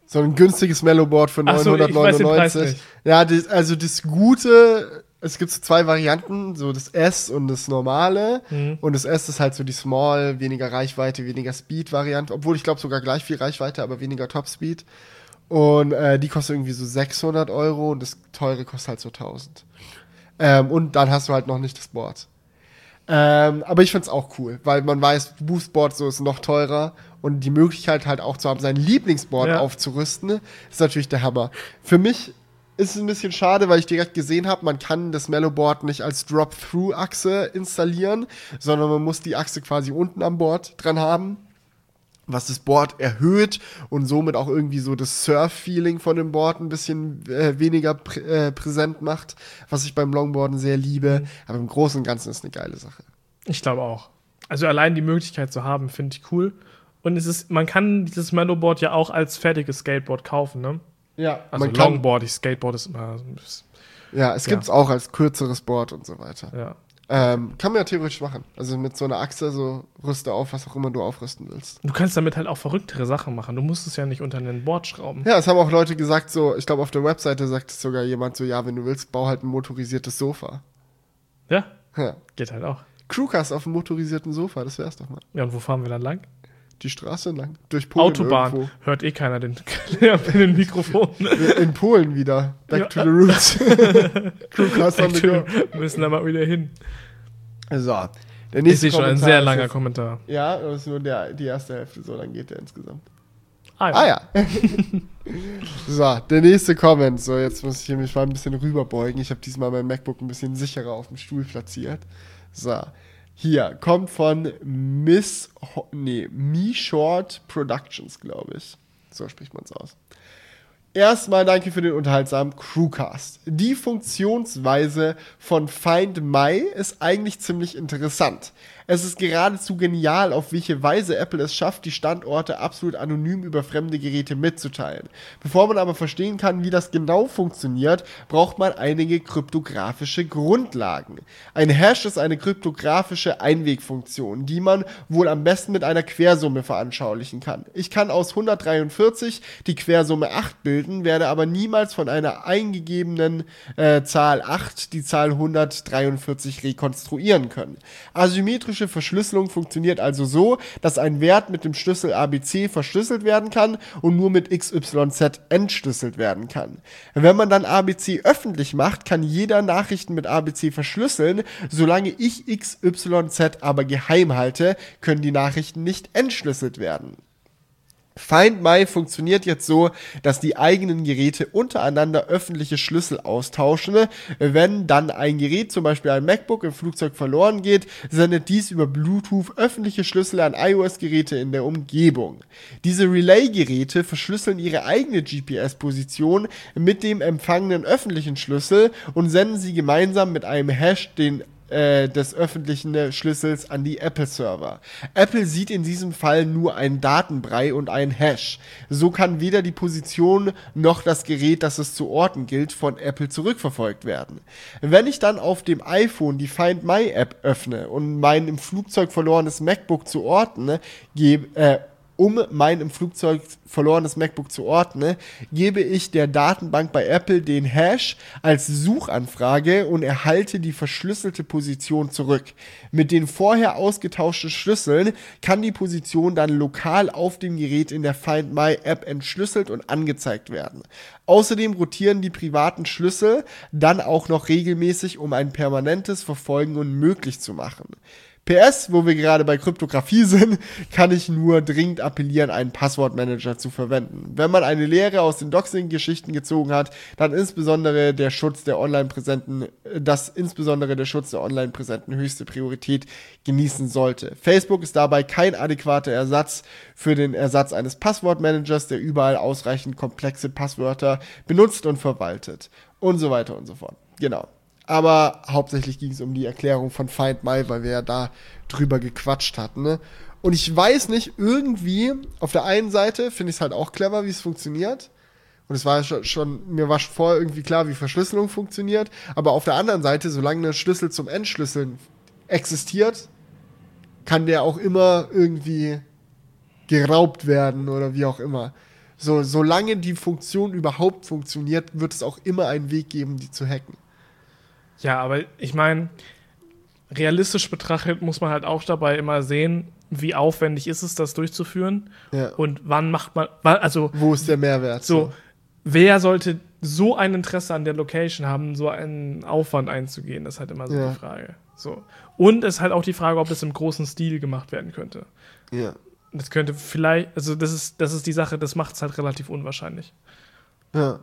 So ein günstiges Mellowboard für Ach so, ich weiß den Preis 999. nicht. ja, das, also das Gute, es gibt so zwei Varianten, so das S und das normale. Mhm. Und das S ist halt so die Small, weniger Reichweite, weniger Speed-Variante. Obwohl ich glaube sogar gleich viel Reichweite, aber weniger Top-Speed. Und äh, die kostet irgendwie so 600 Euro und das teure kostet halt so 1000. Ähm, und dann hast du halt noch nicht das Board. Ähm, aber ich find's auch cool, weil man weiß, Boostboard so ist noch teurer und die Möglichkeit halt auch zu haben, sein Lieblingsboard Ja. aufzurüsten, ist natürlich der Hammer. Für mich ist es ein bisschen schade, weil ich direkt gesehen habe, man kann das Mellowboard nicht als Drop-Through-Achse installieren, sondern man muss die Achse quasi unten am Board dran haben was das Board erhöht und somit auch irgendwie so das Surf-Feeling von dem Board ein bisschen äh, weniger prä äh, präsent macht, was ich beim Longboarden sehr liebe. Aber im Großen und Ganzen ist eine geile Sache. Ich glaube auch. Also allein die Möglichkeit zu haben, finde ich cool. Und es ist, man kann dieses Mellowboard ja auch als fertiges Skateboard kaufen, ne? Ja, Also man kann, Longboard, ich Skateboard ist immer bisschen, ja, es Ja. gibt's auch als kürzeres Board und so weiter. ja. Ähm, kann man ja theoretisch machen. Also mit so einer Achse, so rüste auf, was auch immer du aufrüsten willst. Du kannst damit halt auch verrücktere Sachen machen. Du musst es ja nicht unter ein Board schrauben. Ja, es haben auch Leute gesagt, so, ich glaube auf der Webseite sagt es sogar jemand so, ja, wenn du willst, bau halt ein motorisiertes Sofa. Ja, Ja. geht halt auch. Crewcast auf einem motorisierten Sofa, das wär's doch mal. Ja, und wo fahren wir dann lang? Die Straße lang. Durch Polen Autobahn. irgendwo. Hört eh keiner den, den Mikrofon. In Polen wieder. Back Ja. to the roots. Crewcast go. Wir müssen da mal wieder hin. So. Der nächste sehe schon ein sehr ist langer jetzt- Kommentar. Ja, das ist nur der, die erste Hälfte, so dann geht der insgesamt. Ah Ah ja. so, der nächste Comment. So, jetzt muss ich mich mal ein bisschen rüberbeugen. Ich habe diesmal mein MacBook ein bisschen sicherer auf dem Stuhl platziert. So. Hier, kommt von Miss, Ho nee, Me Short Productions, glaube ich. So spricht man es aus. Erstmal danke für den unterhaltsamen Crewcast. Die Funktionsweise von Find My ist eigentlich ziemlich interessant. Es ist geradezu genial, auf welche Weise Apple es schafft, die Standorte absolut anonym über fremde Geräte mitzuteilen. Bevor man aber verstehen kann, wie das genau funktioniert, braucht man einige kryptografische Grundlagen. Ein Hash ist eine kryptografische Einwegfunktion, die man wohl am besten mit einer Quersumme veranschaulichen kann. Ich kann aus 143 die Quersumme 8 bilden, werde aber niemals von einer eingegebenen äh, Zahl 8 die Zahl 143 rekonstruieren können. Asymmetrische Verschlüsselung funktioniert also so, dass ein Wert mit dem Schlüssel ABC verschlüsselt werden kann und nur mit XYZ entschlüsselt werden kann. Wenn man dann ABC öffentlich macht, kann jeder Nachrichten mit ABC verschlüsseln. Solange ich XYZ aber geheim halte, können die Nachrichten nicht entschlüsselt werden. Find My funktioniert jetzt so, dass die eigenen Geräte untereinander öffentliche Schlüssel austauschen. Wenn dann ein Gerät, zum Beispiel ein MacBook, im Flugzeug verloren geht, sendet dies über Bluetooth öffentliche Schlüssel an iOS-Geräte in der Umgebung. Diese Relay-Geräte verschlüsseln ihre eigene GPS-Position mit dem empfangenen öffentlichen Schlüssel und senden sie gemeinsam mit einem Hash den äh, des öffentlichen Schlüssels an die Apple-Server. Apple sieht in diesem Fall nur einen Datenbrei und einen Hash. So kann weder die Position noch das Gerät, das es zu orten gilt, von Apple zurückverfolgt werden. Wenn ich dann auf dem iPhone die Find My App öffne und mein im Flugzeug verlorenes MacBook zu orten, gebe, äh, um mein im Flugzeug verlorenes MacBook zu ordnen, gebe ich der Datenbank bei Apple den Hash als Suchanfrage und erhalte die verschlüsselte Position zurück. Mit den vorher ausgetauschten Schlüsseln kann die Position dann lokal auf dem Gerät in der Find My App entschlüsselt und angezeigt werden. Außerdem rotieren die privaten Schlüssel dann auch noch regelmäßig, um ein permanentes Verfolgen unmöglich zu machen. PS, wo wir gerade bei Kryptographie sind, kann ich nur dringend appellieren, einen Passwortmanager zu verwenden. Wenn man eine Lehre aus den Doxing-Geschichten gezogen hat, dann insbesondere der Schutz der Online-Präsenten, äh, dass insbesondere der Schutz der Online-Präsenten höchste Priorität genießen sollte. Facebook ist dabei kein adäquater Ersatz für den Ersatz eines Passwortmanagers, der überall ausreichend komplexe Passwörter benutzt und verwaltet. Und so weiter und so fort. Genau. Aber hauptsächlich ging es um die Erklärung von Find My, weil wir ja da drüber gequatscht hatten. Ne? Und ich weiß nicht, irgendwie, auf der einen Seite finde ich es halt auch clever, wie es funktioniert. Und es war schon, mir war schon vorher irgendwie klar, wie Verschlüsselung funktioniert. Aber auf der anderen Seite, solange ein Schlüssel zum Entschlüsseln existiert, kann der auch immer irgendwie geraubt werden oder wie auch immer. So, solange die Funktion überhaupt funktioniert, wird es auch immer einen Weg geben, die zu hacken. Ja, aber ich meine, realistisch betrachtet muss man halt auch dabei immer sehen, wie aufwendig ist es, das durchzuführen Ja. und wann macht man, also Wo ist der Mehrwert? so, wer sollte so ein Interesse an der Location haben, so einen Aufwand einzugehen, das ist halt immer so Ja. die Frage. So. Und es ist halt auch die Frage, ob das im großen Stil gemacht werden könnte. Ja. Das könnte vielleicht, also das ist, das ist die Sache, das macht es halt relativ unwahrscheinlich. Ja.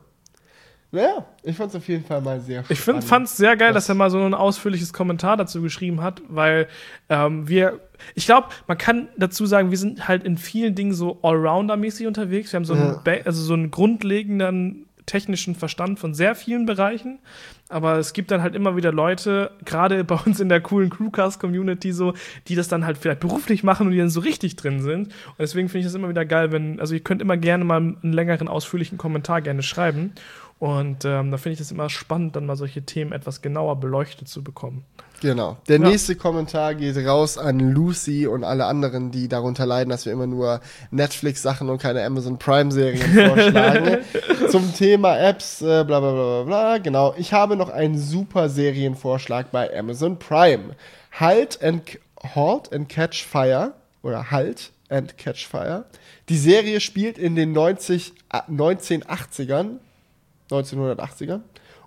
Naja, ich fand es auf jeden Fall mal sehr Ich spannend. fand es sehr geil, Das- dass er mal so ein ausführliches Kommentar dazu geschrieben hat, weil ähm, wir, ich glaube, man kann dazu sagen, wir sind halt in vielen Dingen so Allrounder-mäßig unterwegs. Wir haben so einen, Ja. Ba- also so einen grundlegenden technischen Verstand von sehr vielen Bereichen, aber es gibt dann halt immer wieder Leute, gerade bei uns in der coolen Crewcast-Community so, die das dann halt vielleicht beruflich machen und die dann so richtig drin sind. Und deswegen finde ich das immer wieder geil, wenn, also ihr könnt immer gerne mal einen längeren, ausführlichen Kommentar gerne schreiben. Und ähm, da finde ich das immer spannend, dann mal solche Themen etwas genauer beleuchtet zu bekommen. Genau. Der Ja. nächste Kommentar geht raus an Lucy und alle anderen, die darunter leiden, dass wir immer nur Netflix-Sachen und keine Amazon Prime-Serien vorschlagen. Zum Thema Apps, äh, bla bla bla bla bla. Genau. Ich habe noch einen super Serienvorschlag bei Amazon Prime. Halt and Halt and Catch Fire oder Halt and Catch Fire. Die Serie spielt in den 90, äh, 1980ern 1980er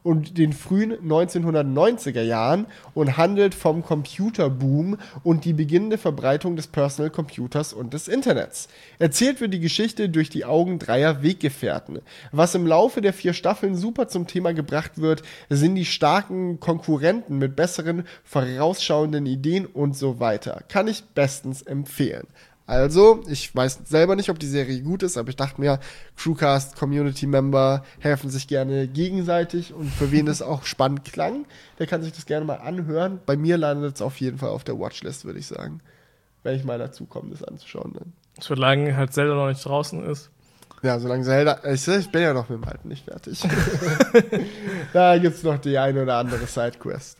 und den frühen 1990er Jahren und handelt vom Computerboom und die beginnende Verbreitung des Personal Computers und des Internets. Erzählt wird die Geschichte durch die Augen dreier Weggefährten. Was im Laufe der vier Staffeln super zum Thema gebracht wird, sind die starken Konkurrenten mit besseren, vorausschauenden Ideen und so weiter. Kann ich bestens empfehlen. Also, ich weiß selber nicht, ob die Serie gut ist, aber ich dachte mir, Crewcast, Community Member helfen sich gerne gegenseitig und für wen es auch spannend klang, der kann sich das gerne mal anhören. Bei mir landet es auf jeden Fall auf der Watchlist, würde ich sagen. Wenn ich mal dazu komme, das anzuschauen. Dann. Solange halt Zelda noch nicht draußen ist. Ja, solange Zelda. Ich, ich bin ja noch mit dem Alten nicht fertig. da gibt es noch die eine oder andere Sidequest.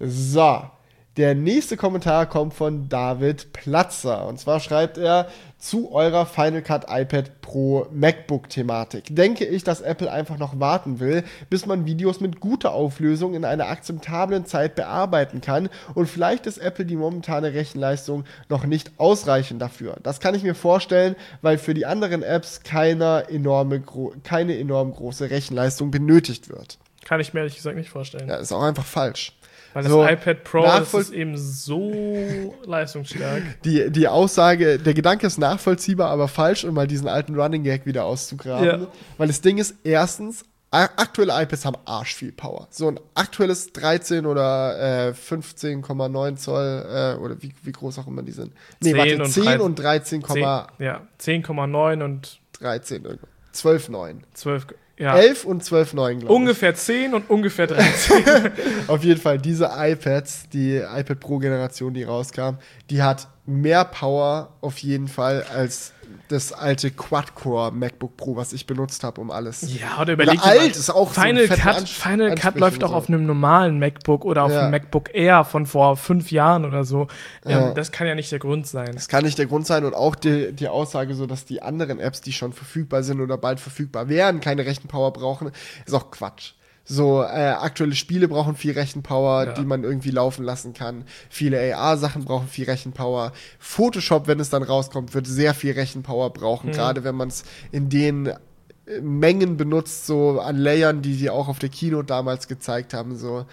So. Der nächste Kommentar kommt von David Platzer. Und zwar schreibt er zu eurer Final Cut iPad Pro MacBook Thematik. Denke ich, dass Apple einfach noch warten will, bis man Videos mit guter Auflösung in einer akzeptablen Zeit bearbeiten kann. Und vielleicht ist Apple die momentane Rechenleistung noch nicht ausreichend dafür. Das kann ich mir vorstellen, weil für die anderen Apps keine, enorme, keine enorm große Rechenleistung benötigt wird. Kann ich mir ehrlich gesagt nicht vorstellen. Ja, ist auch einfach falsch. Weil das So, iPad Pro das ist eben so leistungsstark. Die, die Aussage, der Gedanke ist nachvollziehbar, aber falsch, um mal diesen alten Running Gag wieder auszugraben. Ja. Weil das Ding ist, erstens, aktuelle iPads haben arsch viel Power. So ein aktuelles 13 oder äh, 15,9 Zoll äh, oder wie, wie groß auch immer die sind. Nee, 10 warte, und 10 und 13,13, 10, ja, 10,9 und 12,9. 12, ja. 11 und 12,9, glaube ich. Ungefähr 10 und ungefähr 13. Auf jeden Fall, diese iPads, die iPad Pro-Generation, die rauskam, die hat mehr Power auf jeden Fall als das alte Quad-Core MacBook Pro, was ich benutzt habe, um alles. ja, oder überleg Oder alt ist auch so Final fetter Cut, Ans- Final Cut läuft auch so. auf einem normalen MacBook oder auf Ja. einem MacBook Air von vor fünf Jahren oder so. Ja. Ähm, das kann ja nicht der Grund sein. Das kann nicht der Grund sein und auch die, die Aussage so, dass die anderen Apps, die schon verfügbar sind oder bald verfügbar wären, keine Rechenpower brauchen, ist auch Quatsch. So, äh, aktuelle Spiele brauchen viel Rechenpower, Ja. die man irgendwie laufen lassen kann. Viele AR-Sachen brauchen viel Rechenpower. Photoshop, wenn es dann rauskommt, wird sehr viel Rechenpower brauchen, Mhm. gerade wenn man es in den äh, Mengen benutzt, so an Layern, die die auch auf der Kino damals gezeigt haben. So,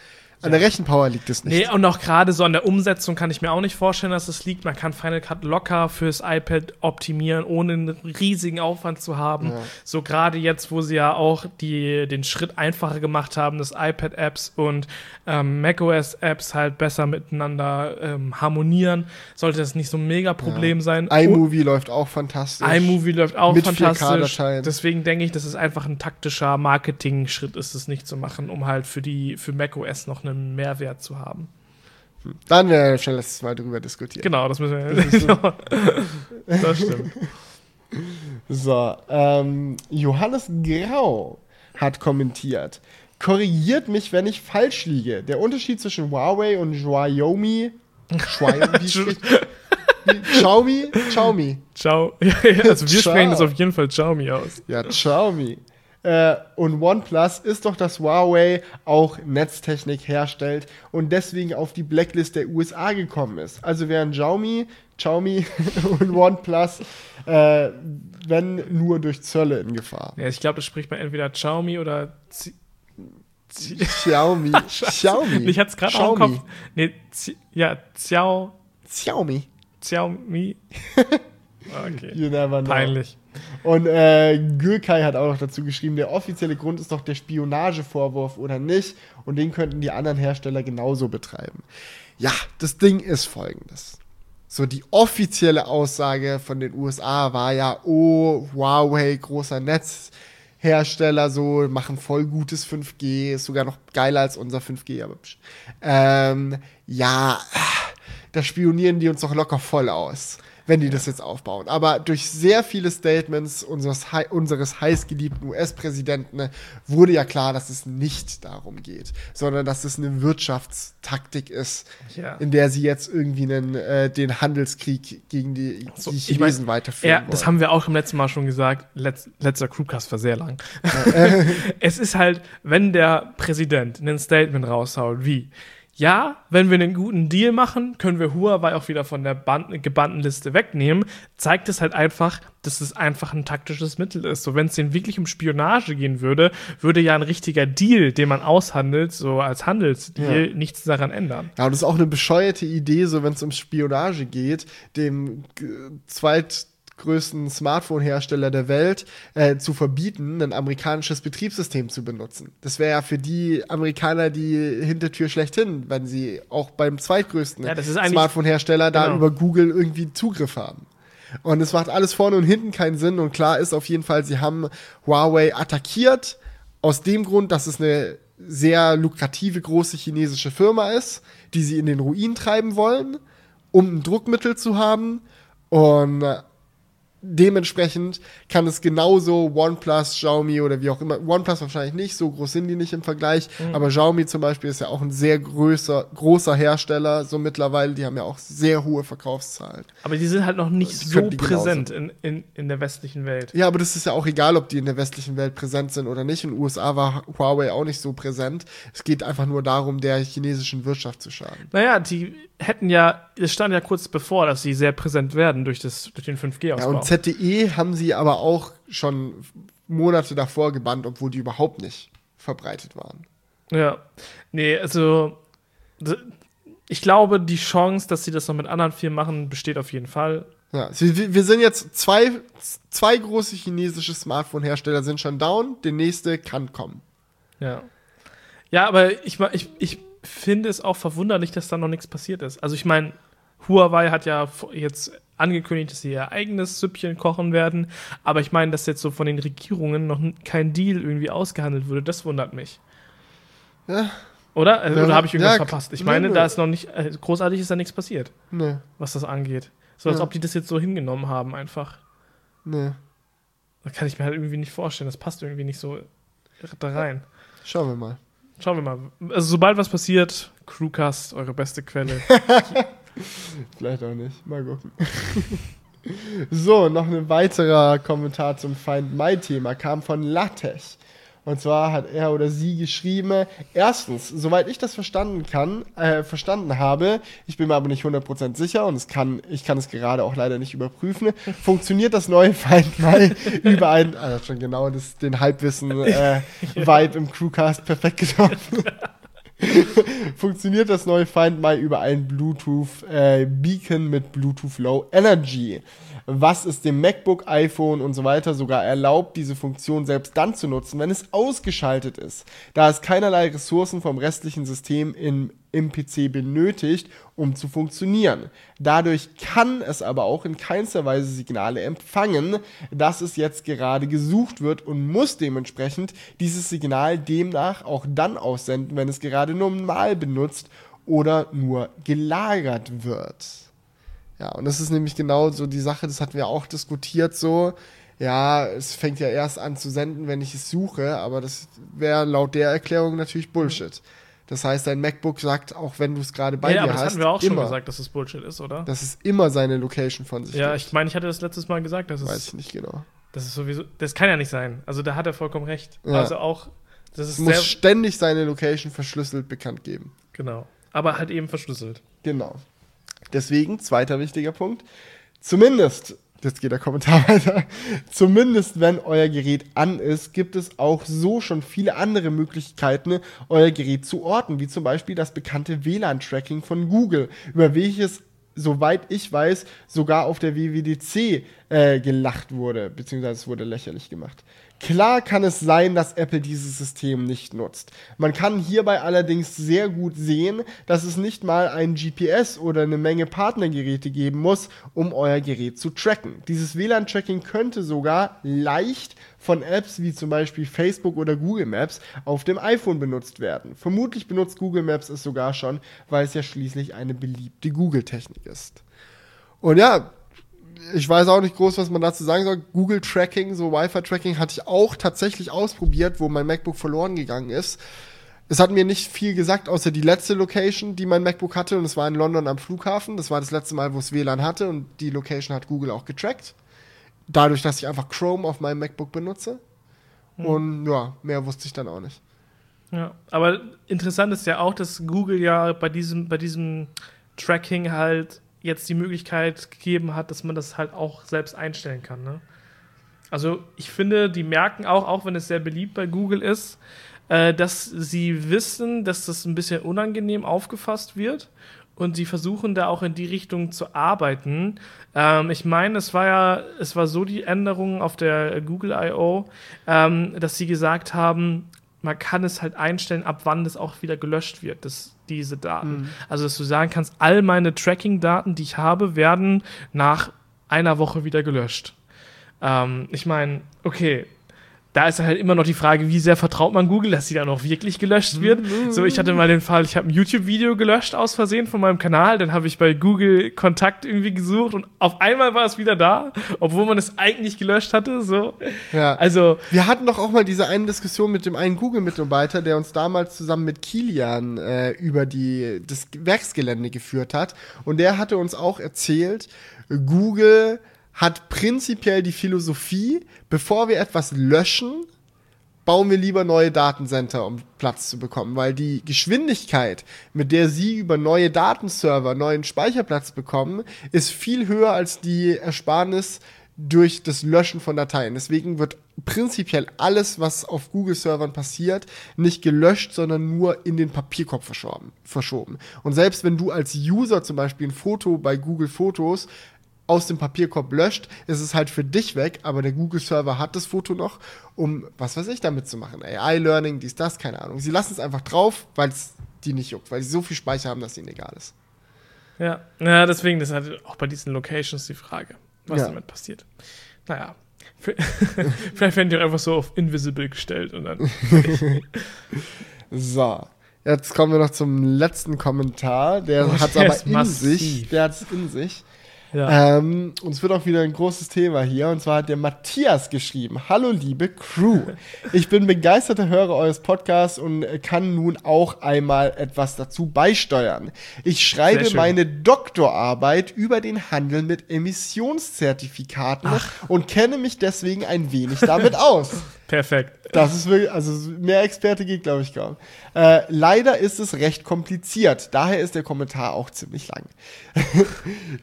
an der Rechenpower liegt es nicht. Nee, und auch gerade so an der Umsetzung kann ich mir auch nicht vorstellen, dass es liegt. Man kann Final Cut locker fürs iPad optimieren, ohne einen riesigen Aufwand zu haben. Ja. So gerade jetzt, wo sie ja auch die, den Schritt einfacher gemacht haben, dass iPad-Apps und ähm, macOS-Apps halt besser miteinander ähm, harmonieren, sollte das nicht so ein mega Problem sein. iMovie läuft auch fantastisch. iMovie läuft auch Mit fantastisch. 4K-Dateien. Deswegen denke ich, dass es einfach ein taktischer Marketing-Schritt ist, es nicht zu machen, um halt für die für macOS noch einen Mehrwert zu haben. Dann äh, schnell letztes Mal drüber diskutieren. Genau, das müssen wir. das stimmt. So, ähm, Johannes Grau hat kommentiert. Korrigiert mich, wenn ich falsch liege. Der Unterschied zwischen Huawei und Xiaomi. Xiaomi Xiaomi? Xiaomi. Ciao. also wir Ciao. sprechen das auf jeden Fall Xiaomi aus. Ja, Xiaomi. Äh, und OnePlus ist doch, dass Huawei auch Netztechnik herstellt und deswegen auf die Blacklist der USA gekommen ist. Also wären Xiaomi, Xiaomi und OnePlus, äh, wenn nur durch Zölle in Gefahr. Ja, ich glaube, das spricht man entweder Xiaomi oder Zi Xiaomi. Xiaomi. Ich hatte es gerade auch im. Kopf. Nee, ja, Xiao, Xiaomi. Xiaomi. Okay. You never know. Peinlich. Und äh, Gürkay hat auch noch dazu geschrieben, der offizielle Grund ist doch der Spionagevorwurf oder nicht. Und den könnten die anderen Hersteller genauso betreiben. Ja, das Ding ist folgendes. So, die offizielle Aussage von den USA war ja, oh, Huawei, großer Netzhersteller, so, machen voll gutes 5G, ist sogar noch geiler als unser 5G, aber ähm, ja, da spionieren die uns doch locker voll aus, wenn die das jetzt aufbauen. Aber durch sehr viele Statements unseres, unseres heißgeliebten US-Präsidenten ne, wurde ja klar, dass es nicht darum geht, sondern dass es eine Wirtschaftstaktik ist, Ja. in der sie jetzt irgendwie einen, äh, den Handelskrieg gegen die, So, die ich Chinesen mein, weiterführen Ja, wollen. das haben wir auch im letzten Mal schon gesagt. Letz, letzter Crewcast war sehr lang. es ist halt, wenn der Präsident ein Statement raushaut, wie, ja, wenn wir einen guten Deal machen, können wir Huawei auch wieder von der Band gebannten Liste wegnehmen, zeigt es halt einfach, dass es einfach ein taktisches Mittel ist. So, wenn es denen wirklich um Spionage gehen würde, würde ja ein richtiger Deal, den man aushandelt, so als Handelsdeal, Ja. nichts daran ändern. Ja, und das ist auch eine bescheuerte Idee, so wenn es um Spionage geht, dem äh, zweitgrößten Smartphone-Hersteller der Welt äh, zu verbieten, ein amerikanisches Betriebssystem zu benutzen. Das wäre ja für die Amerikaner die Hintertür schlechthin, wenn sie auch beim zweitgrößten Ja, Smartphone-Hersteller da Genau. über Google irgendwie Zugriff haben. Und es macht alles vorne und hinten keinen Sinn. Und klar ist auf jeden Fall, sie haben Huawei attackiert. Aus dem Grund, dass es eine sehr lukrative große chinesische Firma ist, die sie in den Ruin treiben wollen, um ein Druckmittel zu haben. Und dementsprechend kann es genauso OnePlus, Xiaomi oder wie auch immer, OnePlus wahrscheinlich nicht, so groß sind die nicht im Vergleich, Mhm. aber Xiaomi zum Beispiel ist ja auch ein sehr größer, großer Hersteller, so mittlerweile, die haben ja auch sehr hohe Verkaufszahlen. Aber die sind halt noch nicht so präsent in, in, in der westlichen Welt. Ja, aber das ist ja auch egal, ob die in der westlichen Welt präsent sind oder nicht. In den USA war Huawei auch nicht so präsent. Es geht einfach nur darum, der chinesischen Wirtschaft zu schaden. Naja, die hätten ja, es stand ja kurz bevor, dass sie sehr präsent werden durch, das, durch den Ja, 5G-Ausbau. und ZTE haben sie aber auch schon Monate davor gebannt, obwohl die überhaupt nicht verbreitet waren. Ja, nee, also ich glaube, die Chance, dass sie das noch mit anderen Firmen machen, besteht auf jeden Fall. Ja, wir sind jetzt zwei, zwei große chinesische Smartphone-Hersteller sind schon down. Der nächste kann kommen. Ja. Ja, aber ich, ich, ich finde es auch verwunderlich, dass da noch nichts passiert ist. Also ich meine, Huawei hat ja jetzt angekündigt, dass sie ihr eigenes Süppchen kochen werden. Aber ich meine, dass jetzt so von den Regierungen noch kein Deal irgendwie ausgehandelt wurde, das wundert mich. Ja. Oder? Also, Ja, Oder habe ich irgendwas ja, verpasst? Ich meine, nö. da ist noch nicht, äh, großartig ist da nichts passiert, Nee, was das angeht. So als Ja. ob die das jetzt so hingenommen haben einfach. nee. Da kann ich mir halt irgendwie nicht vorstellen. Das passt irgendwie nicht so da rein. Schauen wir mal. Schauen wir mal. Also sobald was passiert, Crewcast, eure beste Quelle. Vielleicht auch nicht. Mal gucken. so, noch ein weiterer Kommentar zum Find My-Thema kam von Latech. Und zwar hat er oder sie geschrieben, erstens, soweit ich das verstanden kann, äh, verstanden habe, ich bin mir aber nicht 100% sicher und es kann, ich kann es gerade auch leider nicht überprüfen, funktioniert das neue Find My über ein, also schon genau das, den Halbwissen-Vibe im Crewcast perfekt getroffen. funktioniert das neue Find My über ein Bluetooth äh, Beacon mit Bluetooth Low Energy, was es dem MacBook, iPhone und so weiter sogar erlaubt, diese Funktion selbst dann zu nutzen, wenn es ausgeschaltet ist, da es keinerlei Ressourcen vom restlichen System in, im PC benötigt, um zu funktionieren. Dadurch kann es aber auch in keinster Weise Signale empfangen, dass es jetzt gerade gesucht wird und muss dementsprechend dieses Signal demnach auch dann aussenden, wenn es gerade normal benutzt oder nur gelagert wird. Ja, und das ist nämlich genau so die Sache, das hatten wir auch diskutiert so. Ja, es fängt ja erst an zu senden, wenn ich es suche, aber das wäre laut der Erklärung natürlich Bullshit. Das heißt, dein MacBook sagt, auch wenn du es gerade bei ja, dir aber das hast, hatten wir auch schon immer, gesagt, dass das Bullshit ist, oder? dass es immer seine Location von sich ja, gibt. ich meine, ich hatte das letztes Mal gesagt, dass Weiß es, ich nicht genau. das ist sowieso, das kann ja nicht sein. Also da hat er vollkommen recht. Ja. Also auch, das Es ist muss ständig seine Location verschlüsselt bekannt geben. genau. Aber halt eben verschlüsselt. Genau. Deswegen, zweiter wichtiger Punkt, zumindest, jetzt geht der Kommentar weiter, zumindest wenn euer Gerät an ist, gibt es auch so schon viele andere Möglichkeiten, euer Gerät zu orten, wie zum Beispiel das bekannte WLAN-Tracking von Google, über welches soweit ich weiß, sogar auf der WWDC äh, gelacht wurde, beziehungsweise es wurde lächerlich gemacht. Klar kann es sein, dass Apple dieses System nicht nutzt. Man kann hierbei allerdings sehr gut sehen, dass es nicht mal ein GPS oder eine Menge Partnergeräte geben muss, um euer Gerät zu tracken. Dieses WLAN-Tracking könnte sogar leicht von Apps wie zum Beispiel Facebook oder Google Maps auf dem iPhone benutzt werden. Vermutlich benutzt Google Maps es sogar schon, weil es ja schließlich eine beliebte Google-Technik ist. Und ja, ich weiß auch nicht groß, was man dazu sagen soll. Google Tracking, so Wi-Fi-Tracking hatte ich auch tatsächlich ausprobiert, wo mein MacBook verloren gegangen ist. Es hat mir nicht viel gesagt, außer die letzte Location, die mein MacBook hatte, und es war in London am Flughafen. Das war das letzte Mal, wo es WLAN hatte, und die Location hat Google auch getrackt. Dadurch, dass ich einfach Chrome auf meinem MacBook benutze. Und ja, mehr wusste ich dann auch nicht. Ja, aber interessant ist ja auch, dass Google ja bei diesem, bei diesem Tracking halt jetzt die Möglichkeit gegeben hat, dass man das halt auch selbst einstellen kann. Ne? Also ich finde, die merken auch, auch wenn es sehr beliebt bei Google ist, äh, dass sie wissen, dass das ein bisschen unangenehm aufgefasst wird und sie versuchen da auch in die Richtung zu arbeiten. Ähm, ich meine, es war ja, es war so die Änderung auf der Google I.O., ähm, dass sie gesagt haben, man kann es halt einstellen, ab wann das auch wieder gelöscht wird, das, diese Daten. Also, dass du sagen kannst, all meine Tracking-Daten, die ich habe, werden nach einer Woche wieder gelöscht. Ähm, ich meine, okay, da ist halt immer noch die Frage, wie sehr vertraut man Google, dass sie dann auch wirklich gelöscht wird. So, ich hatte mal den Fall, ich habe ein YouTube-Video gelöscht aus Versehen von meinem Kanal, dann habe ich bei Google Kontakt irgendwie gesucht und auf einmal war es wieder da, obwohl man es eigentlich gelöscht hatte. So, Ja. also Wir hatten doch auch mal diese eine Diskussion mit dem einen Google-Mitarbeiter, der uns damals zusammen mit Kilian äh, über die, das Werksgelände geführt hat. Und der hatte uns auch erzählt, Google hat prinzipiell die Philosophie, bevor wir etwas löschen, bauen wir lieber neue Datencenter, um Platz zu bekommen, weil die Geschwindigkeit, mit der sie über neue Datenserver neuen Speicherplatz bekommen, ist viel höher als die Ersparnis durch das Löschen von Dateien. Deswegen wird prinzipiell alles, was auf Google-Servern passiert, nicht gelöscht, sondern nur in den Papierkorb verschoben. verschoben. Und selbst wenn du als User zum Beispiel ein Foto bei Google Fotos aus dem Papierkorb löscht, ist es halt für dich weg, aber der Google-Server hat das Foto noch, um was weiß ich damit zu machen. AI-Learning, dies, das, keine Ahnung. Sie lassen es einfach drauf, weil es die nicht juckt, weil sie so viel Speicher haben, dass ihnen egal ist. Ja, ja deswegen, das ist halt auch bei diesen Locations die Frage, was Ja. damit passiert. Naja, vielleicht werden die auch einfach so auf Invisible gestellt und dann. So, jetzt kommen wir noch zum letzten Kommentar. Der Oh, hat es aber in massiv. sich. Der hat es in sich. Ja. Ähm, und es wird auch wieder ein großes Thema hier. Und zwar hat der Matthias geschrieben: Hallo, liebe Crew. Ich bin begeisterter Hörer eures Podcasts und kann nun auch einmal etwas dazu beisteuern. Ich schreibe meine Doktorarbeit über den Handel mit Emissionszertifikaten und kenne mich deswegen ein wenig damit aus. Perfekt. Das ist wirklich, also mehr Experte geht, glaube ich, kaum. Äh, leider ist es recht kompliziert. Daher ist der Kommentar auch ziemlich lang.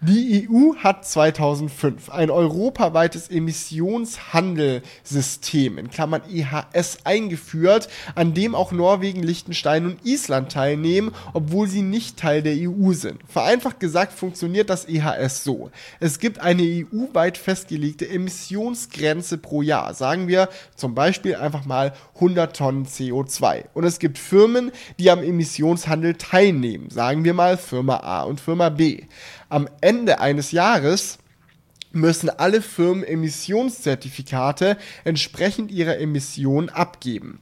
Die EU hat 2005 ein europaweites Emissionshandelssystem in Klammern EHS eingeführt, an dem auch Norwegen, Liechtenstein und Island teilnehmen, obwohl sie nicht Teil der EU sind. Vereinfacht gesagt funktioniert das EHS so. Es gibt eine EU-weit festgelegte Emissionsgrenze pro Jahr. Sagen wir zum Beispiel einfach mal 100 Tonnen CO2. Und es gibt Firmen, die am Emissionshandel teilnehmen. Sagen wir mal Firma A und Firma B. Am Ende eines Jahres müssen alle Firmen Emissionszertifikate entsprechend ihrer Emissionen abgeben.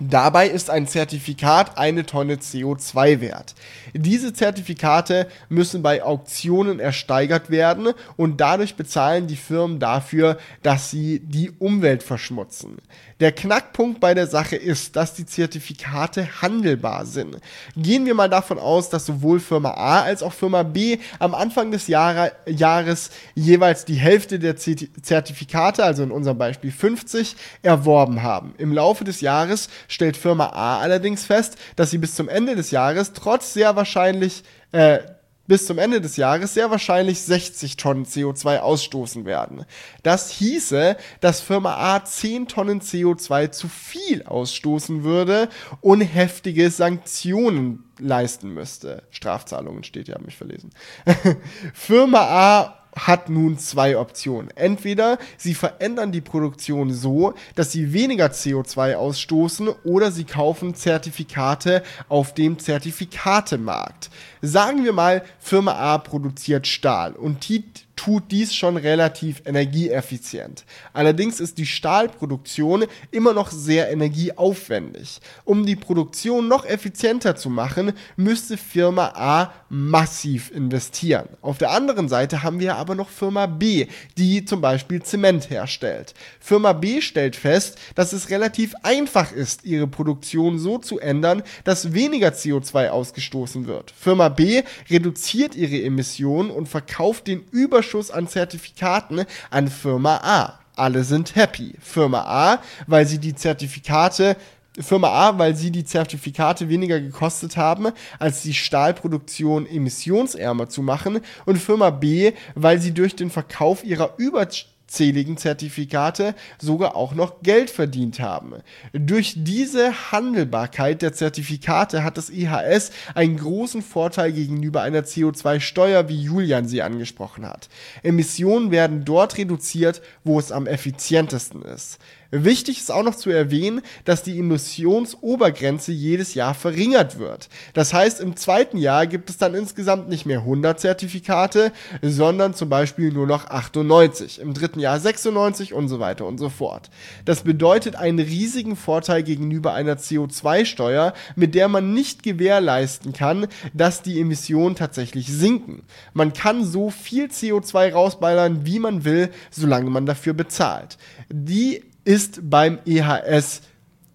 Dabei ist ein Zertifikat eine Tonne CO2 wert. Diese Zertifikate müssen bei Auktionen ersteigert werden und dadurch bezahlen die Firmen dafür, dass sie die Umwelt verschmutzen. Der Knackpunkt bei der Sache ist, dass die Zertifikate handelbar sind. Gehen wir mal davon aus, dass sowohl Firma A als auch Firma B am Anfang des Jahre, Jahres jeweils die Hälfte der Zertifikate, also in unserem Beispiel 50, erworben haben. Im Laufe des Jahres stellt Firma A allerdings fest, dass sie bis zum Ende des Jahres trotz sehr wahrscheinlich äh, bis zum Ende des Jahres sehr wahrscheinlich 60 Tonnen CO2 ausstoßen werden. Das hieße, dass Firma A 10 Tonnen CO2 zu viel ausstoßen würde und heftige Sanktionen leisten müsste. Strafzahlungen steht ja, habe mich verlesen. Firma A hat nun zwei Optionen. Entweder sie verändern die Produktion so, dass sie weniger CO2 ausstoßen oder sie kaufen Zertifikate auf dem Zertifikatemarkt. Sagen wir mal, Firma A produziert Stahl und die tut dies schon relativ energieeffizient. Allerdings ist die Stahlproduktion immer noch sehr energieaufwendig. Um die Produktion noch effizienter zu machen, müsste Firma A massiv investieren. Auf der anderen Seite haben wir aber noch Firma B, die zum Beispiel Zement herstellt. Firma B stellt fest, dass es relativ einfach ist, ihre Produktion so zu ändern, dass weniger CO2 ausgestoßen wird. Firma B reduziert ihre Emissionen und verkauft den Überschuss Überschuss an Zertifikaten an Firma A. Alle sind happy. Firma A, weil sie die Zertifikate Firma A, weil sie die Zertifikate weniger gekostet haben, als die Stahlproduktion emissionsärmer zu machen. Und Firma B, weil sie durch den Verkauf ihrer Überschuss zähligen Zertifikate sogar auch noch Geld verdient haben. Durch diese Handelbarkeit der Zertifikate hat das IHS einen großen Vorteil gegenüber einer CO2-Steuer, wie Julian sie angesprochen hat. Emissionen werden dort reduziert, wo es am effizientesten ist. Wichtig ist auch noch zu erwähnen, dass die Emissionsobergrenze jedes Jahr verringert wird. Das heißt, im zweiten Jahr gibt es dann insgesamt nicht mehr 100 Zertifikate, sondern zum Beispiel nur noch 98, im dritten Jahr 96 und so weiter und so fort. Das bedeutet einen riesigen Vorteil gegenüber einer CO2-Steuer, mit der man nicht gewährleisten kann, dass die Emissionen tatsächlich sinken. Man kann so viel CO2 rausballern, wie man will, solange man dafür bezahlt. Die ist beim EHS,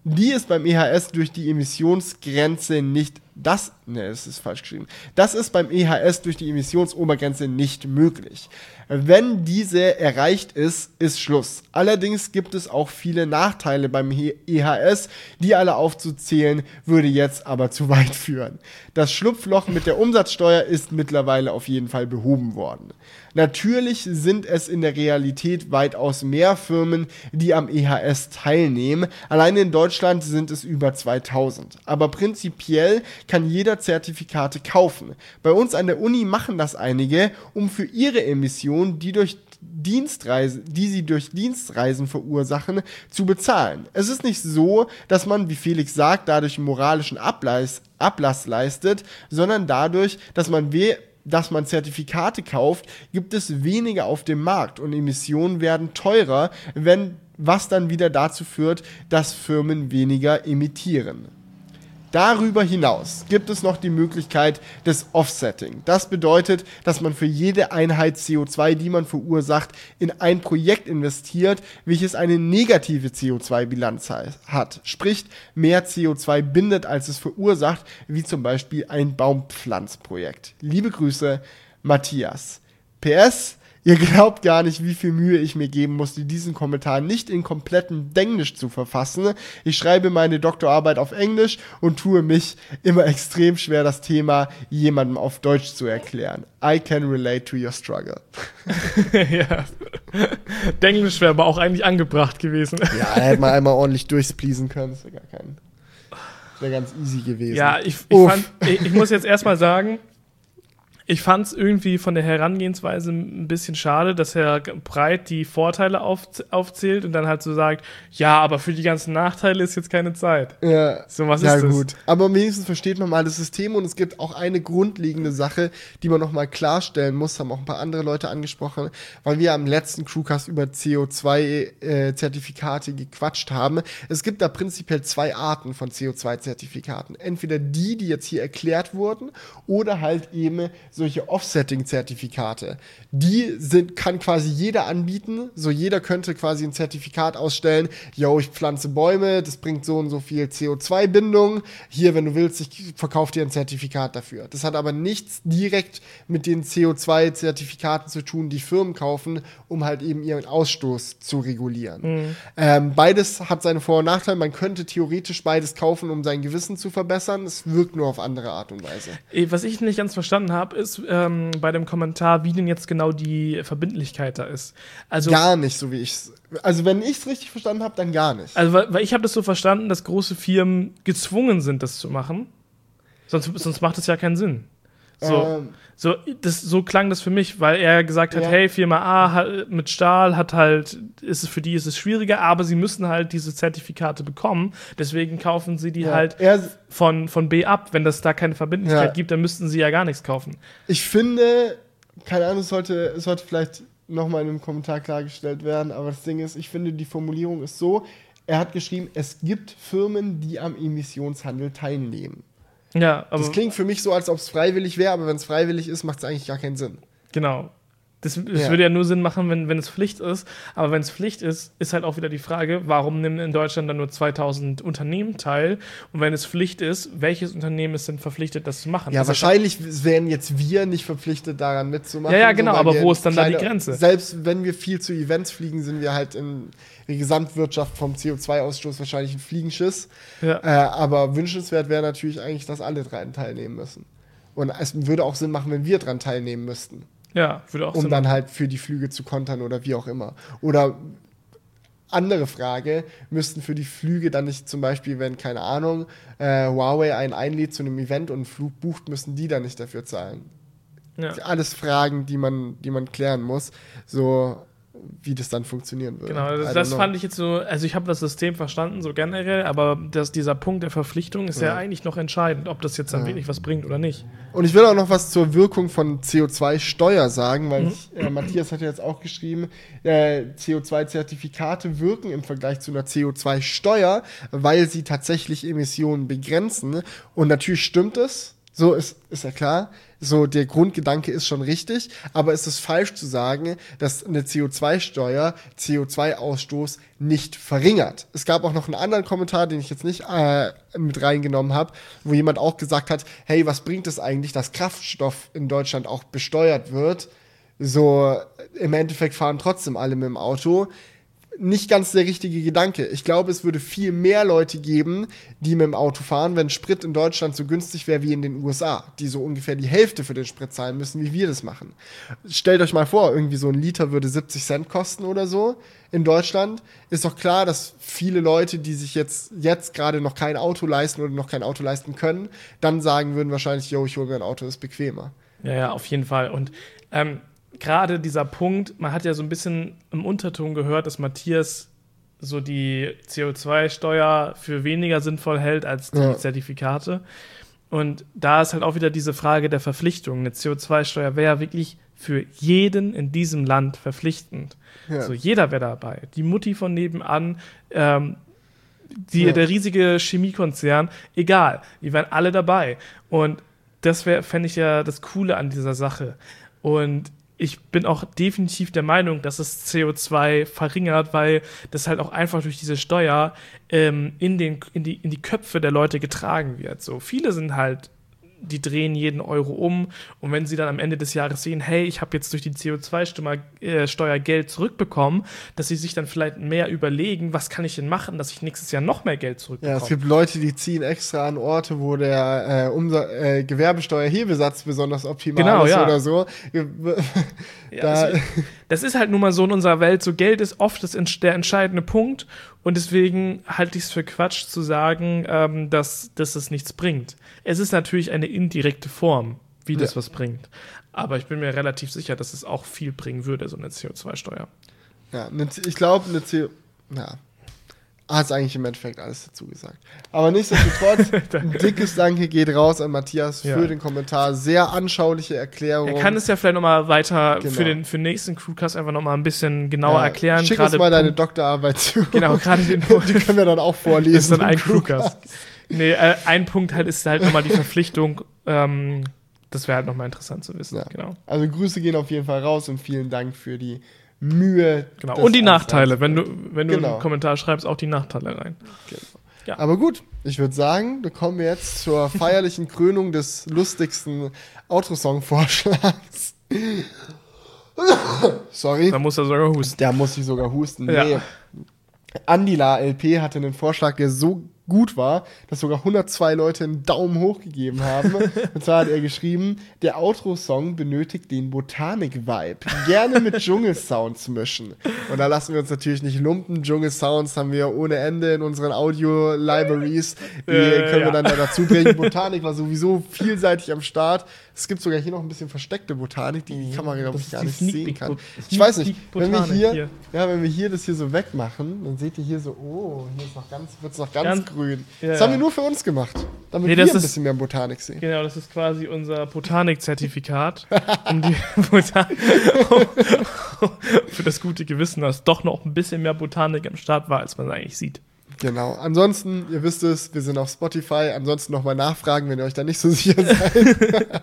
die ist beim EHS durch die Emissionsgrenze nicht das, ne, es ist falsch geschrieben. Das ist beim EHS durch die Emissionsobergrenze nicht möglich. Wenn diese erreicht ist, ist Schluss. Allerdings gibt es auch viele Nachteile beim EHS, die alle aufzuzählen, würde jetzt aber zu weit führen. Das Schlupfloch mit der Umsatzsteuer ist mittlerweile auf jeden Fall behoben worden. Natürlich sind es in der Realität weitaus mehr Firmen, die am EHS teilnehmen. Allein in Deutschland sind es über 2000. Aber prinzipiell kann jeder Zertifikate kaufen. Bei uns an der Uni machen das einige, um für ihre Emissionen, die durch Dienstreisen, die sie durch Dienstreisen verursachen, zu bezahlen. Es ist nicht so, dass man, wie Felix sagt, dadurch moralischen Ablass, Ablass leistet, sondern dadurch, dass man weh dass man Zertifikate kauft, gibt es weniger auf dem Markt und Emissionen werden teurer, wenn was dann wieder dazu führt, dass Firmen weniger emittieren. Darüber hinaus gibt es noch die Möglichkeit des Offsetting. Das bedeutet, dass man für jede Einheit CO2, die man verursacht, in ein Projekt investiert, welches eine negative CO2-Bilanz hat. Sprich, mehr CO2 bindet, als es verursacht, wie zum Beispiel ein Baumpflanzprojekt. Liebe Grüße, Matthias. PS, Ihr glaubt gar nicht, wie viel Mühe ich mir geben musste, diesen Kommentar nicht in kompletten Denglisch zu verfassen. Ich schreibe meine Doktorarbeit auf Englisch und tue mich immer extrem schwer, das Thema jemandem auf Deutsch zu erklären. I can relate to your struggle. ja. Denglisch wäre aber auch eigentlich angebracht gewesen. ja, hätte man einmal ordentlich durchspleasen können. Das wäre gar kein. Wäre ganz easy gewesen. Ja, ich, ich, fand, ich, ich muss jetzt erstmal sagen, ich fand es irgendwie von der Herangehensweise ein bisschen schade, dass Herr Breit die Vorteile auf, aufzählt und dann halt so sagt, ja, aber für die ganzen Nachteile ist jetzt keine Zeit. Ja, so was ja, ist gut. Das? Aber wenigstens versteht man mal das System und es gibt auch eine grundlegende Sache, die man nochmal klarstellen muss, haben auch ein paar andere Leute angesprochen, weil wir am letzten Crewcast über CO2-Zertifikate äh, gequatscht haben. Es gibt da prinzipiell zwei Arten von CO2-Zertifikaten. Entweder die, die jetzt hier erklärt wurden, oder halt eben solche Offsetting-Zertifikate. Die sind, kann quasi jeder anbieten. So jeder könnte quasi ein Zertifikat ausstellen. Yo, ich pflanze Bäume, das bringt so und so viel CO2-Bindung. Hier, wenn du willst, ich verkaufe dir ein Zertifikat dafür. Das hat aber nichts direkt mit den CO2-Zertifikaten zu tun, die Firmen kaufen, um halt eben ihren Ausstoß zu regulieren. Mhm. Ähm, beides hat seine Vor- und Nachteile. Man könnte theoretisch beides kaufen, um sein Gewissen zu verbessern. Es wirkt nur auf andere Art und Weise. Was ich nicht ganz verstanden habe, ist ähm, bei dem Kommentar, wie denn jetzt genau die Verbindlichkeit da ist. Also gar nicht, so wie ich es. Also wenn ich es richtig verstanden habe, dann gar nicht. Also weil, weil ich habe das so verstanden, dass große Firmen gezwungen sind, das zu machen. Sonst, sonst macht es ja keinen Sinn. So, ähm, so, das, so klang das für mich, weil er gesagt hat, ja. hey, Firma A mit Stahl hat halt, ist es für die ist es schwieriger, aber sie müssen halt diese Zertifikate bekommen. Deswegen kaufen sie die ja. halt von, von B ab. Wenn das da keine Verbindlichkeit ja. gibt, dann müssten sie ja gar nichts kaufen. Ich finde, keine Ahnung, es sollte, es sollte vielleicht nochmal in einem Kommentar klargestellt werden, aber das Ding ist, ich finde, die Formulierung ist so, er hat geschrieben, es gibt Firmen, die am Emissionshandel teilnehmen. Ja, aber. Das klingt für mich so, als ob es freiwillig wäre, aber wenn es freiwillig ist, macht es eigentlich gar keinen Sinn. Genau. Das, das ja. würde ja nur Sinn machen, wenn, wenn es Pflicht ist. Aber wenn es Pflicht ist, ist halt auch wieder die Frage, warum nehmen in Deutschland dann nur 2000 Unternehmen teil? Und wenn es Pflicht ist, welches Unternehmen ist denn verpflichtet, das zu machen? Ja, das wahrscheinlich wären jetzt wir nicht verpflichtet, daran mitzumachen. Ja, ja, genau, so, aber wo ist dann da die Grenze? Selbst wenn wir viel zu Events fliegen, sind wir halt in die Gesamtwirtschaft vom CO2-Ausstoß wahrscheinlich ein Fliegenschiss. Ja. Äh, aber wünschenswert wäre natürlich eigentlich, dass alle dran teilnehmen müssen. Und es würde auch Sinn machen, wenn wir dran teilnehmen müssten. Ja, würde auch Um Sinn dann machen. halt für die Flüge zu kontern oder wie auch immer. Oder andere Frage, müssten für die Flüge dann nicht zum Beispiel, wenn, keine Ahnung, äh, Huawei einen einlädt zu einem Event und einen Flug bucht, müssen die dann nicht dafür zahlen? Ja. Alles Fragen, die man, die man klären muss. So, wie das dann funktionieren würde. Genau, das, das fand ich jetzt so, also ich habe das System verstanden, so generell, aber das, dieser Punkt der Verpflichtung ist ja. ja eigentlich noch entscheidend, ob das jetzt dann ja. wirklich was bringt oder nicht. Und ich will auch noch was zur Wirkung von CO2-Steuer sagen, weil mhm. ich, äh, Matthias hat ja jetzt auch geschrieben, äh, CO2-Zertifikate wirken im Vergleich zu einer CO2-Steuer, weil sie tatsächlich Emissionen begrenzen. Und natürlich stimmt es, so ist, ist ja klar. So, der Grundgedanke ist schon richtig, aber es ist falsch zu sagen, dass eine CO2-Steuer CO2-Ausstoß nicht verringert. Es gab auch noch einen anderen Kommentar, den ich jetzt nicht äh, mit reingenommen habe, wo jemand auch gesagt hat, hey, was bringt es eigentlich, dass Kraftstoff in Deutschland auch besteuert wird? So, im Endeffekt fahren trotzdem alle mit dem Auto nicht ganz der richtige Gedanke. Ich glaube, es würde viel mehr Leute geben, die mit dem Auto fahren, wenn Sprit in Deutschland so günstig wäre wie in den USA, die so ungefähr die Hälfte für den Sprit zahlen müssen, wie wir das machen. Stellt euch mal vor, irgendwie so ein Liter würde 70 Cent kosten oder so in Deutschland. Ist doch klar, dass viele Leute, die sich jetzt, jetzt gerade noch kein Auto leisten oder noch kein Auto leisten können, dann sagen würden wahrscheinlich, yo, ich hole mir ein Auto, ist bequemer. Ja, ja, auf jeden Fall. Und ähm, gerade dieser Punkt, man hat ja so ein bisschen im Unterton gehört, dass Matthias so die CO2-Steuer für weniger sinnvoll hält als die ja. Zertifikate. Und da ist halt auch wieder diese Frage der Verpflichtung. Eine CO2-Steuer wäre ja wirklich für jeden in diesem Land verpflichtend. Ja. So jeder wäre dabei. Die Mutti von nebenan, ähm, die, ja. der riesige Chemiekonzern, egal, die wären alle dabei. Und das fände ich ja das Coole an dieser Sache. Und ich bin auch definitiv der Meinung, dass es CO2 verringert, weil das halt auch einfach durch diese Steuer ähm, in, den, in, die, in die Köpfe der Leute getragen wird. So viele sind halt die drehen jeden Euro um und wenn sie dann am Ende des Jahres sehen, hey, ich habe jetzt durch die CO2-Steuer Geld zurückbekommen, dass sie sich dann vielleicht mehr überlegen, was kann ich denn machen, dass ich nächstes Jahr noch mehr Geld zurückbekomme. Ja, es gibt Leute, die ziehen extra an Orte, wo der äh, Umsa äh, Gewerbesteuerhebesatz besonders optimal genau, ist ja. oder so. ja, also, das ist halt nun mal so in unserer Welt, so Geld ist oft das, der entscheidende Punkt und deswegen halte ich es für Quatsch zu sagen, ähm, dass, dass es nichts bringt. Es ist natürlich eine indirekte Form, wie das ja. was bringt. Aber ich bin mir relativ sicher, dass es auch viel bringen würde, so eine CO2-Steuer. Ja, ich glaube, eine CO. Ja, hat es eigentlich im Endeffekt alles dazu gesagt. Aber nichtsdestotrotz, ein dickes Danke geht raus an Matthias ja. für den Kommentar. Sehr anschauliche Erklärung. Er kann es ja vielleicht nochmal weiter genau. für, den, für den nächsten Crewcast einfach nochmal ein bisschen genauer ja. erklären. Schick uns mal deine Doktorarbeit zu. Genau, gerade den Punkt. Die können wir dann auch vorlesen. Das ist dann ein Crewcast. Nee, äh, ein Punkt halt ist halt nochmal die Verpflichtung, ähm, das wäre halt nochmal interessant zu wissen. Ja. Genau. Also Grüße gehen auf jeden Fall raus und vielen Dank für die Mühe. genau. Und die. Nachteile, wenn du, wenn du Genau. einen Kommentar schreibst, auch die Nachteile rein. Ja. Aber gut, ich würde sagen, da kommen wir jetzt zur feierlichen Krönung des lustigsten Outro-Song-Vorschlags. Sorry. Da muss er sogar husten. Da muss ich sogar husten. Ja. Nee. Andila LP hatte einen Vorschlag, der so gut war, dass sogar 102 Leute einen Daumen hoch gegeben haben. Und zwar hat er geschrieben, der Outro-Song benötigt den Botanik-Vibe. Gerne mit Dschungelsounds mischen. Und da lassen wir uns natürlich nicht lumpen. Dschungelsounds haben wir ohne Ende in unseren Audio-Libraries. Die Äh, können wir dann da dazu bringen. Botanik war sowieso vielseitig am Start. Es gibt sogar hier noch ein bisschen versteckte Botanik, die die Kamera, glaube ich, gar nicht sehen Peek kann. Ich weiß nicht, wenn wir Botanik hier, hier. ja, wenn wir hier das hier so wegmachen, dann seht ihr hier so, oh, hier ist noch ganz, wird's noch ganz, Ganz- grün. ja, das haben wir nur für uns gemacht, damit Nee, wir ein ist- bisschen mehr Botanik sehen. Genau, das ist quasi unser Botanik-Zertifikat, um die Botan für das gute Gewissen, dass doch noch ein bisschen mehr Botanik am Start war, als man eigentlich sieht. Genau. Ansonsten, ihr wisst es, wir sind auf Spotify. Ansonsten nochmal nachfragen, wenn ihr euch da nicht so sicher seid.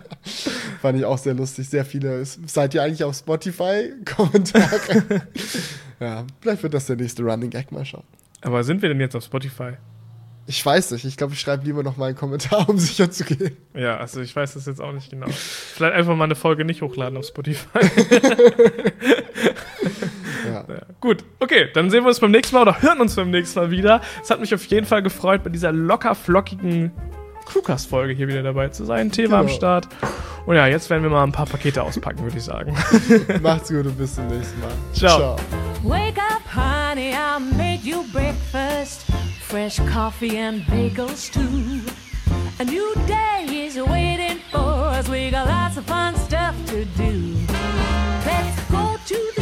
Fand ich auch sehr lustig. Sehr viele. Seid ihr eigentlich auf Spotify? Kommentare. ja, vielleicht wird das der nächste Running Gag. Mal schauen. Aber sind wir denn jetzt auf Spotify? Ich weiß nicht. Ich glaube, ich schreibe lieber noch mal einen Kommentar, um sicher zu gehen. Ja, also ich weiß das jetzt auch nicht genau. Vielleicht einfach mal eine Folge nicht hochladen auf Spotify. Ja. Ja, gut, okay, dann sehen wir uns beim nächsten Mal oder hören uns beim nächsten Mal wieder. Es hat mich auf jeden Fall gefreut, bei dieser locker flockigen Crewcast-Folge hier wieder dabei zu sein. Tee war am Genau. Start. Und ja, jetzt werden wir mal ein paar Pakete auspacken, würde ich sagen. Macht's gut und bis zum nächsten Mal. Ciao. Wake up, honey, I made you breakfast. Fresh coffee and bagels too. A new day is waiting for us. We got lots of fun stuff to do. Let's go to the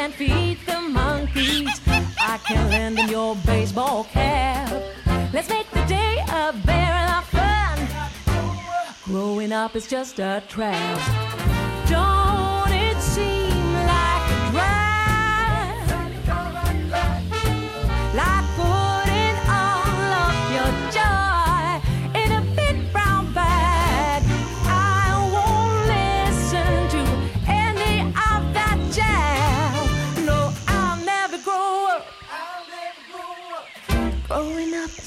and feed the monkeys. I can lend them your baseball cap. Let's make the day a bear of fun. Growing up is just a trap. Don't